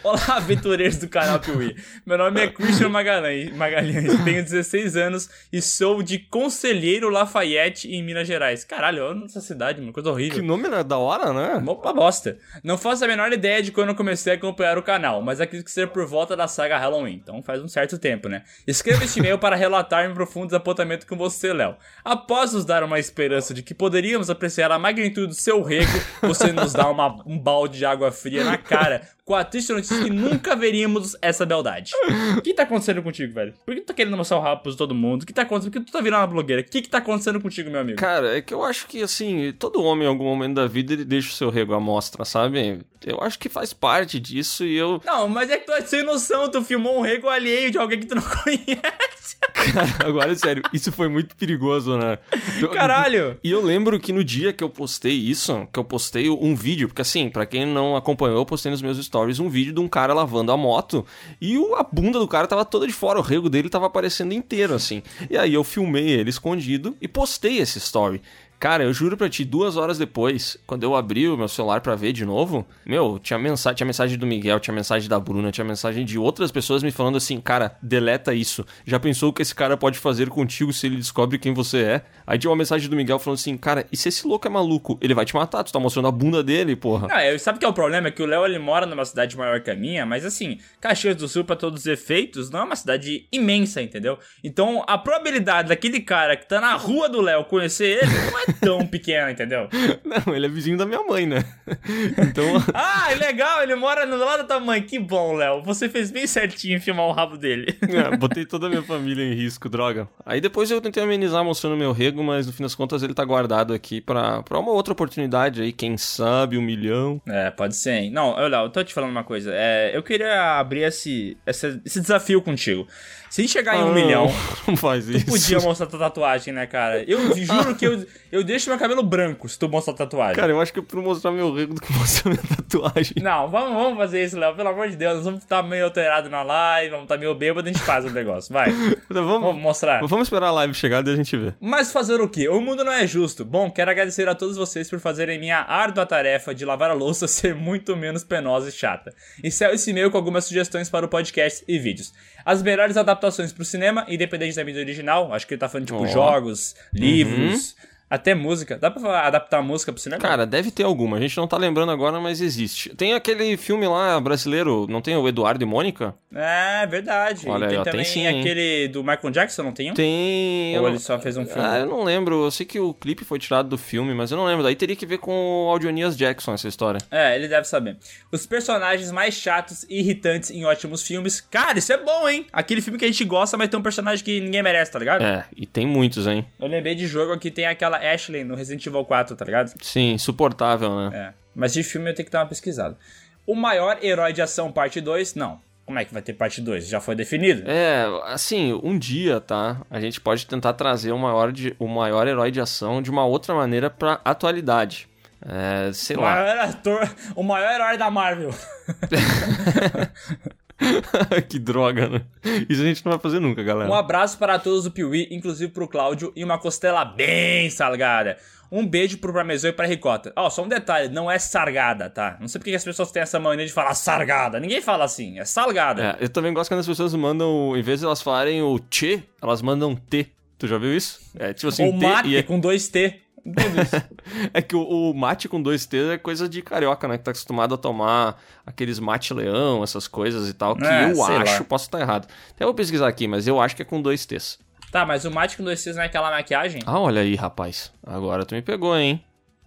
Olá, aventureiros do canal Piuí. Meu nome é Christian Magalhães, Magalhães, tenho 16 anos e sou de Conselheiro Lafayette, em Minas Gerais. Caralho, olha essa cidade, mano, coisa horrível. Que nome né? da hora, né? Opa, bosta. Não faço a menor ideia de quando eu comecei a acompanhar o canal, mas acredito que seja por volta da saga Halloween, então faz um certo tempo, né? Escreva este e-mail para relatar meu profundo desapontamento com você, Léo. Após nos dar uma esperança de que poderíamos apreciar a magnitude do seu rego, você nos dá uma- um balde de água fria na cara, com a triste notícia que nunca veríamos essa beldade. O que tá acontecendo contigo, velho? Por que tu tá querendo mostrar o rabo pra todo mundo? O que tá acontecendo? Por que tu tá virando uma blogueira? O que que tá acontecendo contigo, meu amigo? Cara, é que eu acho que, assim, todo homem em algum momento da vida ele deixa o seu rego à mostra, sabe? Eu acho que faz parte disso e eu. Não, mas é que tu é sem noção, tu filmou um rego alheio de alguém que tu não conhece. Cara, agora, sério, isso foi muito perigoso, né? Eu- Caralho! E eu lembro que no dia que eu postei isso, que eu postei um vídeo, porque assim, pra quem não acompanhou, eu postei nos meus stories um vídeo de um cara lavando a moto e a bunda do cara tava toda de fora, o rego dele tava aparecendo inteiro, assim. E aí eu filmei ele escondido e postei esse story. Cara, eu juro pra ti, duas horas depois, quando eu abri o meu celular pra ver de novo, meu, tinha mensagem, tinha mensagem do Miguel, tinha mensagem da Bruna, tinha mensagem de outras pessoas me falando assim, cara, deleta isso. Já pensou o que esse cara pode fazer contigo se ele descobre quem você é? Aí tinha uma mensagem do Miguel falando assim, cara, e se esse louco é maluco? Ele vai te matar, tu tá mostrando a bunda dele, porra. Ah, eu, sabe que é o problema? É que o Léo ele mora numa cidade maior que a minha, mas assim, Caxias do Sul, pra todos os efeitos, não é uma cidade imensa, entendeu? Então a probabilidade daquele cara que tá na rua do Léo conhecer ele não é tão pequena, entendeu? Não, ele é vizinho da minha mãe, né? Então, Ah, legal, ele mora do lado da tua mãe. Que bom, Léo. Você fez bem certinho em filmar o rabo dele. é, botei toda a minha família em risco, droga. Aí depois eu tentei amenizar mostrando meu rego, mas no fim das contas ele tá guardado aqui pra, pra uma outra oportunidade aí, quem sabe, um milhão. É, pode ser, hein? Não, olha, eu tô te falando uma coisa. É, eu queria abrir esse, esse, esse desafio contigo. Se a chegar em um Ah, milhão, Não faz tu isso. podia mostrar tua tatuagem, né, cara? Eu juro que eu, eu deixo meu cabelo branco se tu mostrar tatuagem. Cara, eu acho que eu prefiro mostrar meu rego do que mostrar minha tatuagem. Não, vamos, vamos fazer isso, Léo. Pelo amor de Deus, nós vamos estar meio alterado na live, vamos estar meio bêbado, a gente faz o negócio. Vai, Então, vamos, vamos mostrar. vamos esperar a live chegar e a gente vê. Mas fazer o quê? O mundo não é justo. Bom, quero agradecer a todos vocês por fazerem minha árdua tarefa de lavar a louça ser muito menos penosa e chata. Encerro esse e-mail com algumas sugestões para o podcast e vídeos. As melhores adaptações para o cinema, independente da mídia original, acho que ele tá falando tipo Ó. jogos, livros, Até música. Dá pra adaptar a música pro cinema? Cara, deve ter alguma. A gente não tá lembrando agora, mas existe. Tem aquele filme lá brasileiro, não tem o Eduardo e Mônica? É, verdade. Olha e tem ó, tem também sim, hein? aquele do Michael Jackson, não tem um? Tem. Ou eu ele só fez um filme? Ah, eu não lembro. Eu sei que o clipe foi tirado do filme, mas eu não lembro. Daí teria que ver com o Audionias Jackson essa história. É, ele deve saber. Os personagens mais chatos e irritantes em ótimos filmes. Cara, isso é bom, hein? Aquele filme que a gente gosta, mas tem um personagem que ninguém merece, tá ligado? É, e tem muitos, hein? Eu lembrei de jogo que tem aquela Ashley no Resident Evil 4, tá ligado? Sim, insuportável, né? É. Mas de filme eu tenho que dar uma pesquisada. O maior herói de ação, parte 2, não. Como é que vai ter parte 2? Já foi definido? É, assim, um dia, tá? A gente pode tentar trazer o maior, de, o maior herói de ação de uma outra maneira pra atualidade. É, sei o lá. maior ator, o maior herói da Marvel. que droga, né? Isso a gente não vai fazer nunca, galera. Um abraço para todos do Piuí, inclusive pro Cláudio, e uma costela bem salgada. Um beijo pro Parmesão e pra Ricota. Ó, só um detalhe, não é sargada, tá? Não sei porque que as pessoas têm essa mania de falar sargada. Ninguém fala assim, é salgada. É, eu também gosto quando as pessoas mandam, em vez de elas falarem o tchê, elas mandam T. Tu já viu isso? É tipo assim, Ou T mate e é... com dois T. É que o, o mate com dois T é coisa de carioca, né? Que tá acostumado a tomar aqueles mate leão, essas coisas e tal, que É, eu acho, lá. posso estar errado. Até vou pesquisar aqui, mas eu acho que é com dois T's. tá, mas o mate com dois T's não é aquela maquiagem? Ah, olha aí, rapaz. Agora tu me pegou, hein?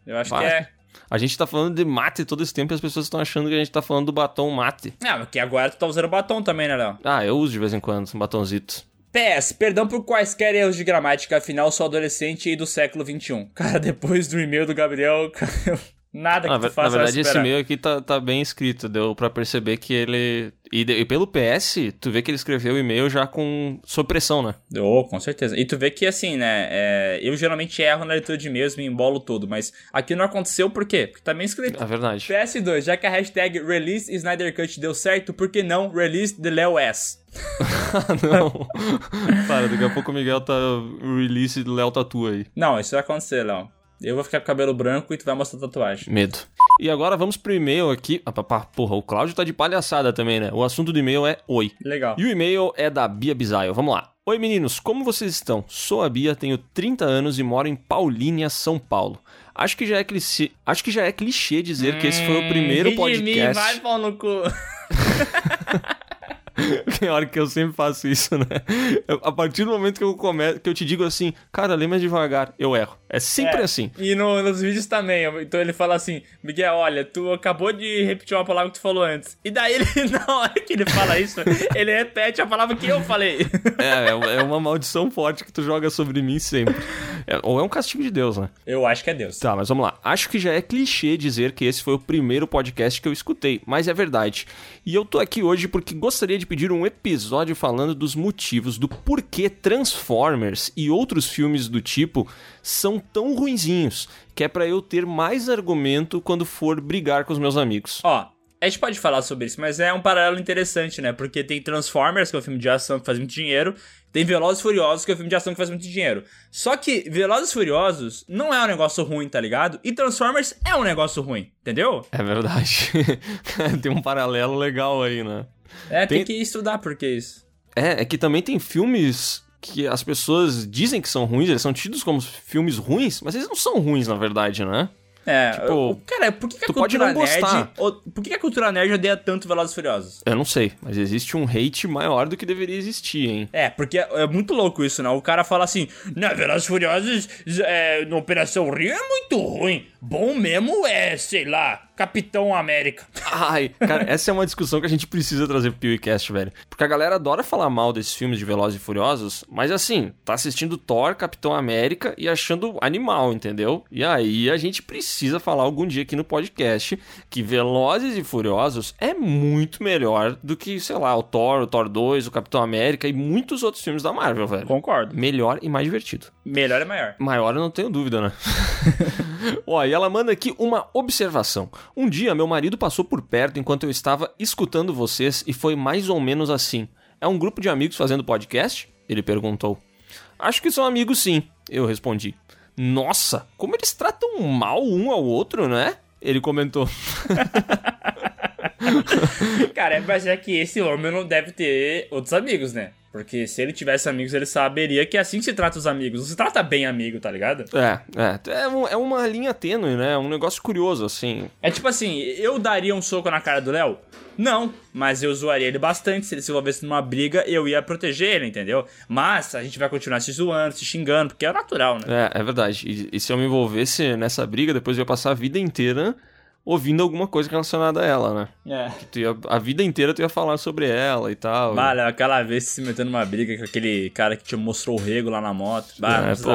Eu acho Vai. que é. A gente tá falando de mate todo esse tempo e as pessoas estão achando que a gente tá falando do batom mate. Ah, porque agora tu tá usando batom também, né, Léo? Ah, eu uso de vez em quando, um batonzito. PS, perdão por quaisquer erros de gramática, afinal sou adolescente e do século XXI. Cara, depois do e-mail do Gabriel, cara, nada que Na, tu na faça vai verdade, esse e-mail aqui tá, tá bem escrito. Deu pra perceber que ele. E, e pelo PS, tu vê que ele escreveu o e-mail já com supressão, né? Oh, com certeza. E tu vê que assim, né? é, eu geralmente erro na leitura de e-mails, me embolo todo, mas aqui não aconteceu por quê? Porque tá bem escrito. É verdade. PS2, já que a hashtag Release Snyder Cut deu certo, por que não Release the Leo S? não. Para, daqui a pouco o Miguel tá release do Léo Tatu aí. Não, isso vai acontecer, Léo. Eu vou ficar com cabelo branco e tu vai mostrar tatuagem. Medo. E agora vamos pro e-mail aqui. Ah, porra, o Cláudio tá de palhaçada também, né? O assunto do e-mail é oi. Legal. E o e-mail é da Bia Bisaio. Vamos lá. Oi meninos, como vocês estão? Sou a Bia, tenho 30 anos e moro em Paulínia, São Paulo. Acho que já é clichê, acho que já é clichê dizer que esse foi o primeiro Ri de mim, podcast. vai pau no cu. Tem hora que eu sempre faço isso, né? Eu- a partir do momento que eu começo, que eu te digo assim, cara, lê mais devagar, eu erro. É sempre É, assim. E no- nos vídeos também. Então ele fala assim: Miguel, olha, tu acabou de repetir uma palavra que tu falou antes. E daí ele, na hora que ele fala isso, ele repete a palavra que eu falei. É, é, é uma maldição forte que tu joga sobre mim sempre. É, ou é um castigo de Deus, né? Eu acho que é Deus. Tá, mas vamos lá. Acho que já é clichê dizer que esse foi o primeiro podcast que eu escutei, mas é verdade. E eu tô aqui hoje porque gostaria de pedir um episódio falando dos motivos do porquê Transformers e outros filmes do tipo são tão ruinzinhos, que é pra eu ter mais argumento quando for brigar com os meus amigos. Ó, a gente pode falar sobre isso, mas é um paralelo interessante, né? Porque tem Transformers, que é um filme de ação que faz muito dinheiro, tem Velozes e Furiosos, que é um filme de ação que faz muito dinheiro. Só que Velozes e Furiosos não é um negócio ruim, tá ligado? E Transformers é um negócio ruim, entendeu? É verdade. tem um paralelo legal aí, né? É, tem, Tem- que estudar por que isso. É, é que também tem filmes que as pessoas dizem que são ruins, eles são tidos como filmes ruins, mas eles não são ruins, na verdade, né? É, Tipo, cara, por que, que a cultura não nerd. gostar. o- Por que, que a cultura nerd odeia tanto Velozes e Furiosos? Eu não sei, mas existe um hate maior do que deveria existir, hein? É, porque é, é muito louco isso, né? O cara fala assim, né, Velozes e Furiosos é, no Operação Rio é muito ruim. Bom mesmo é, sei lá, Capitão América. Ai, cara, essa é uma discussão que a gente precisa trazer pro PewCast, velho. Porque a galera adora falar mal desses filmes de Velozes e Furiosos, mas assim, tá assistindo Thor, Capitão América e achando animal, entendeu? E aí a gente precisa falar algum dia aqui no podcast que Velozes e Furiosos é muito melhor do que, sei lá, o Thor, o Thor 2, o Capitão América e muitos outros filmes da Marvel, velho. Concordo. Melhor e mais divertido. Melhor é maior. Maior eu não tenho dúvida, né? Ó, e ela manda aqui uma observação. Um dia meu marido passou por perto enquanto eu estava escutando vocês e foi mais ou menos assim. É um grupo de amigos fazendo podcast? Ele perguntou. Acho que são amigos sim, eu respondi. Nossa, como eles tratam mal um ao outro, né? Ele comentou. Cara, mas é que esse homem não deve ter outros amigos, né? Porque se ele tivesse amigos, ele saberia que é assim que se trata os amigos. Não se trata bem amigo, tá ligado? É, é. É, um- é uma linha tênue, né? Um negócio curioso, assim. É tipo assim, eu daria um soco na cara do Léo? Não, mas eu zoaria ele bastante. Se ele se envolvesse numa briga, eu ia proteger ele, entendeu? Mas a gente vai continuar se zoando, se xingando, porque é natural, né? É, é verdade. E, e se eu me envolvesse nessa briga, depois eu ia passar a vida inteira ouvindo alguma coisa relacionada a ela, né? É. Ia- a vida inteira tu ia falar sobre ela e tal. Bah, Léo, aquela vez se metendo numa briga com aquele cara que te mostrou o rego lá na moto. Bah, não É, pô.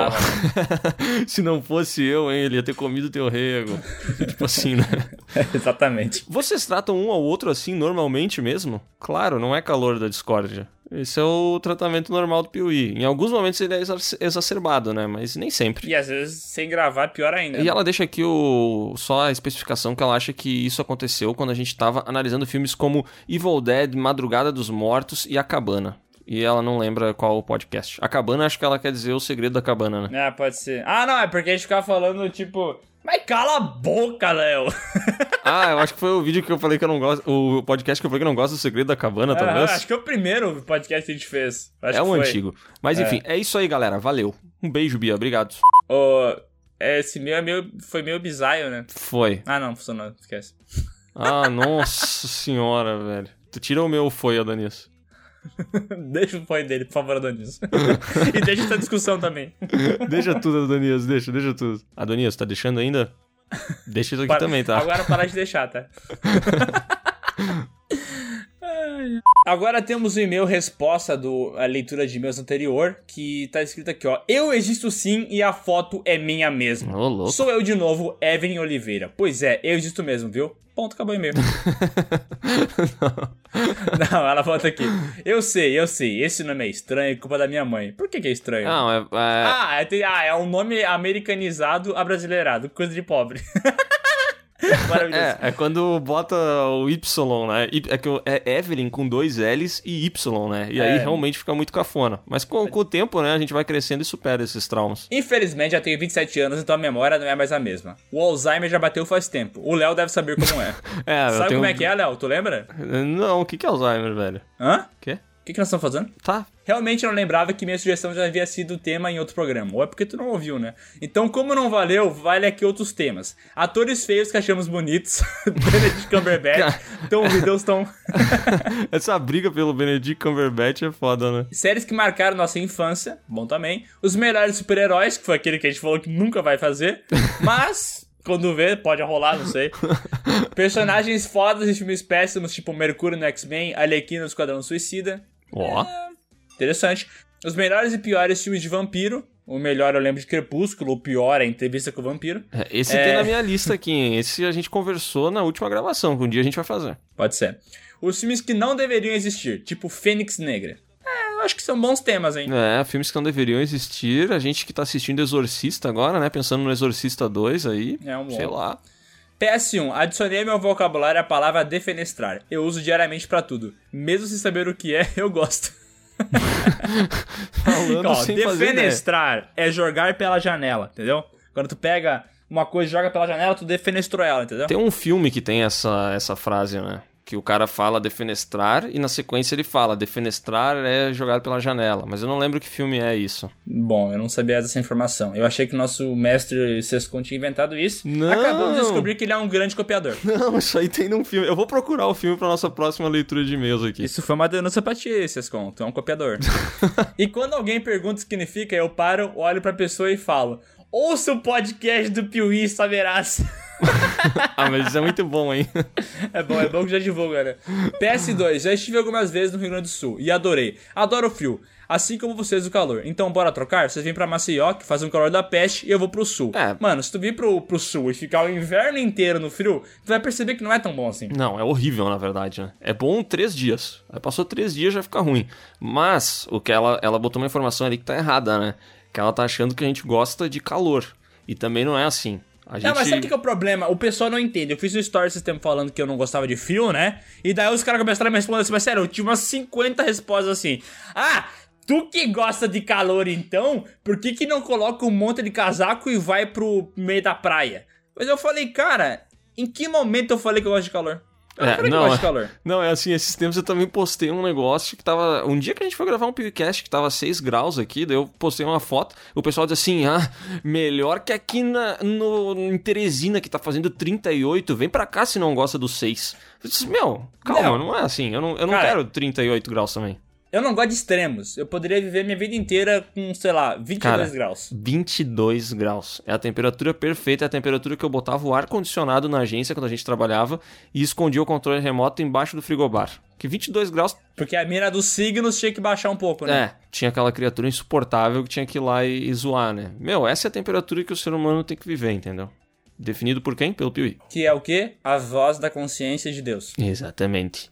Se não fosse eu, hein, ele ia ter comido teu rego. tipo assim, né? Exatamente. Vocês tratam um ao outro assim normalmente mesmo? Claro, não é calor da discórdia. Esse é o tratamento normal do Piuí. Em alguns momentos ele é exa- exacerbado, né? Mas nem sempre. E às vezes sem gravar é pior ainda. E ela deixa aqui o, só a especificação que ela acha que isso aconteceu quando a gente tava analisando filmes como Evil Dead, Madrugada dos Mortos e A Cabana. E ela não lembra qual o podcast. A Cabana, acho que ela quer dizer o segredo da cabana, né? Ah, pode ser. Ah, não, é porque a gente ficava falando, tipo... Mas cala a boca, Léo! Ah, eu acho que foi o vídeo que eu falei que eu não gosto. O podcast que eu falei que eu não gosto do segredo da cabana, Ah, talvez. acho que é o primeiro podcast que a gente fez. Acho é um antigo. Mas É. enfim, é isso aí, galera. Valeu. Um beijo, Bia. Obrigado. Ô, esse meu, é meio, foi meio bizarro, né? Foi. Ah, não, funcionou. Esquece. Ah, nossa senhora, velho. Tu tira o meu foi, Adonis. deixa o põe dele, por favor, Adonis. e deixa essa discussão também. deixa tudo, Adonias. Deixa, deixa tudo. Adonias, tá deixando ainda? Deixa isso aqui Para- também, tá? Agora parar de deixar, tá? Agora temos o e-mail resposta do a leitura de e-mails anterior, que tá escrito aqui, ó. Eu existo sim e a foto é minha mesmo. Ô, louco. Sou eu de novo, Evelyn Oliveira. Pois é, eu existo mesmo, viu? Ponto, acabou o e-mail. Não, ela volta aqui. Eu sei, eu sei, esse nome é estranho, é culpa da minha mãe. Por que que é estranho? Não, é. é- Ah, é, ah, é um nome americanizado, abrasileirado, coisa de pobre. Maravilhoso. É, é quando bota o Y, né? É que o- é Evelyn com dois L's e Y, né? E aí É. realmente fica muito cafona. Mas com, com o tempo, né, a gente vai crescendo e supera esses traumas. Infelizmente, já tenho 27 anos, então a memória não é mais a mesma. O Alzheimer já bateu faz tempo. O Léo deve saber como é. É, Sabe tenho- como é que é, Léo? Tu lembra? Não, o que que é Alzheimer, velho? Hã? Quê? O que, que nós estamos fazendo? Tá. Realmente eu não lembrava que minha sugestão já havia sido tema em outro programa. Ou é porque tu não ouviu, né? Então, como não valeu, vale aqui outros temas. Atores feios que achamos bonitos. Benedict Cumberbatch. Tom Hiddleston. Essa briga pelo Benedict Cumberbatch é foda, né? Séries que marcaram nossa infância, bom também. Os melhores super-heróis, que foi aquele que a gente falou que nunca vai fazer. Mas, quando vê, pode rolar, não sei. Personagens fodas de filmes péssimos, tipo Mercúrio no X-Men, Arlequina no Esquadrão Suicida. Ó. Interessante. Os melhores e piores filmes de vampiro. O melhor eu lembro de Crepúsculo, o pior é Entrevista com o Vampiro. É, Esse É. tem na minha lista aqui, hein? Esse a gente conversou na última gravação, que um dia a gente vai fazer. Pode ser. Os filmes que não deveriam existir, tipo Fênix Negra. É, eu acho que são bons temas, hein? É, filmes que não deveriam existir. A gente que tá assistindo Exorcista agora, né? Pensando no Exorcista 2 aí. É um bom. Sei lá. PS1. Adicionei ao meu vocabulário a palavra defenestrar. Eu uso diariamente pra tudo. Mesmo sem saber o que é, eu gosto. Falando Ó, sem defenestrar é jogar pela janela, entendeu? Quando tu pega uma coisa e joga pela janela, tu defenestrou ela, entendeu? Tem um filme que tem essa, essa frase, né? Que o cara fala defenestrar e na sequência ele fala defenestrar é jogar pela janela. Mas eu não lembro que filme é isso. Bom, eu não sabia dessa informação. Eu achei que o nosso mestre Sescon tinha inventado isso. Não. Acabamos de descobrir que ele é um grande copiador. Não, isso aí tem num filme. Eu vou procurar o filme pra nossa próxima leitura de e-mails aqui. Isso foi uma denúncia pra ti, Sescon. Tu é um copiador. e quando alguém pergunta o que significa, eu paro, olho pra pessoa e falo: Ouça o podcast do Piuí saberás. ah, mas isso é muito bom, hein? É bom, é bom que já divulga, né? PS2, já estive algumas vezes no Rio Grande do Sul e adorei. Adoro o frio. Assim como vocês o calor. Então bora trocar? Vocês vêm pra Maceió, que faz um calor da peste, e eu vou pro sul. É. Mano, se tu vir pro, pro sul e ficar o inverno inteiro no frio, tu vai perceber que não é tão bom assim. Não, é horrível, na verdade, né? É bom três dias. Aí passou três dias já fica ruim. Mas, o que ela, ela botou uma informação ali que tá errada, né? Que ela tá achando que a gente gosta de calor. E também não é assim. A gente... Não, mas sabe o que é o problema? O pessoal não entende. Eu fiz um story esse tempo falando que eu não gostava de frio, né? E daí os caras começaram a me responder assim, mas sério, eu tive umas 50 respostas assim. Ah, tu que gosta de calor então, por que que não coloca um monte de casaco e vai pro meio da praia? Mas eu falei, cara, em que momento eu falei que eu gosto de calor? É, cara que não, é-. Não, é assim, esses tempos eu também postei um negócio que tava. Um dia que a gente foi gravar um podcast que tava 6 graus aqui, daí eu postei uma foto, o pessoal disse assim: ah, melhor que aqui na, no, em Teresina, que tá fazendo 38, vem pra cá se não gosta do 6. Eu disse, meu, calma, Não. não, é assim, eu não, eu não Cara, quero 38 graus também. Eu não gosto de extremos. Eu poderia viver minha vida inteira com, sei lá, 22 Cara, graus. 22 graus. É a temperatura perfeita, é a temperatura que eu botava o ar-condicionado na agência quando a gente trabalhava e escondia o controle remoto embaixo do frigobar. Que 22 graus Porque a mira dos signos tinha que baixar um pouco, né? É, tinha aquela criatura insuportável que tinha que ir lá e, e zoar, né? Meu, essa é a temperatura que o ser humano tem que viver, entendeu? Definido por quem? Pelo Piuí. Que é o quê? A voz da consciência de Deus. Exatamente.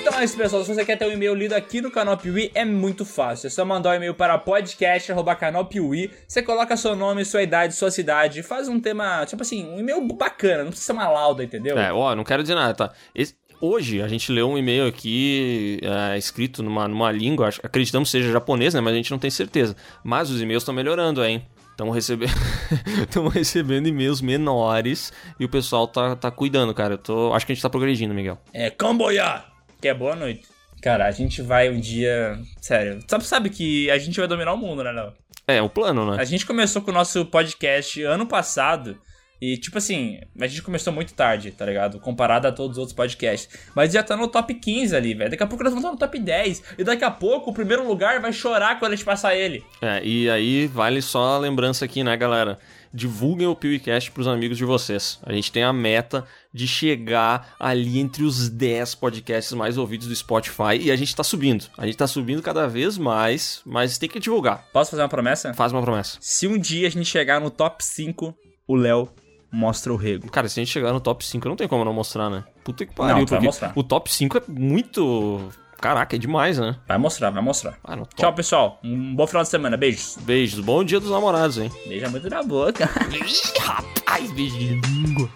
Então é isso, pessoal. Se você quer ter um e-mail lido aqui no canal Piuí, é muito fácil. É só mandar um e-mail para podcast.canalpiuí. Você coloca seu nome, sua idade, sua cidade. Faz um tema, tipo assim, um e-mail bacana. Não precisa ser uma lauda, entendeu? É, ó, não quero dizer nada, tá? Esse- hoje a gente leu um e-mail aqui é, escrito numa, numa língua, acho- acreditamos que seja japonês, né? Mas a gente não tem certeza. Mas os e-mails estão melhorando, hein? Estamos recebendo, recebendo e-mails menores e o pessoal tá, tá cuidando, cara. Eu tô, acho que a gente tá progredindo, Miguel. É Camboya, que é boa noite. Cara, a gente vai um dia. Sério, sabe, sabe que a gente vai dominar o mundo, né, Léo? É, o plano, né? A gente começou com o nosso podcast ano passado. E, tipo assim, a gente começou muito tarde, tá ligado? Comparado a todos os outros podcasts. Mas já tá no top 15 ali, velho. Daqui a pouco nós vamos estar no top 10. E daqui a pouco o primeiro lugar vai chorar quando a gente passar ele. É, e aí vale só a lembrança aqui, né, galera? Divulguem o PewCast pros amigos de vocês. A gente tem a meta de chegar ali entre os 10 podcasts mais ouvidos do Spotify e a gente tá subindo. A gente tá subindo cada vez mais, mas tem que divulgar. Posso fazer uma promessa? Faz uma promessa. Se um dia a gente chegar no top 5, o Léo mostra o rego. Cara, se a gente chegar no top 5, não tem como não mostrar, né? Puta que pariu, Não, tu vai porque mostrar. o top 5 é muito. Caraca, é demais, né? Vai mostrar, vai mostrar. Ah. Tchau, pessoal. Um bom final de semana. Beijos. Beijos. Bom dia dos namorados, hein? Beija muito na boca. Ih, rapaz, beijo de língua.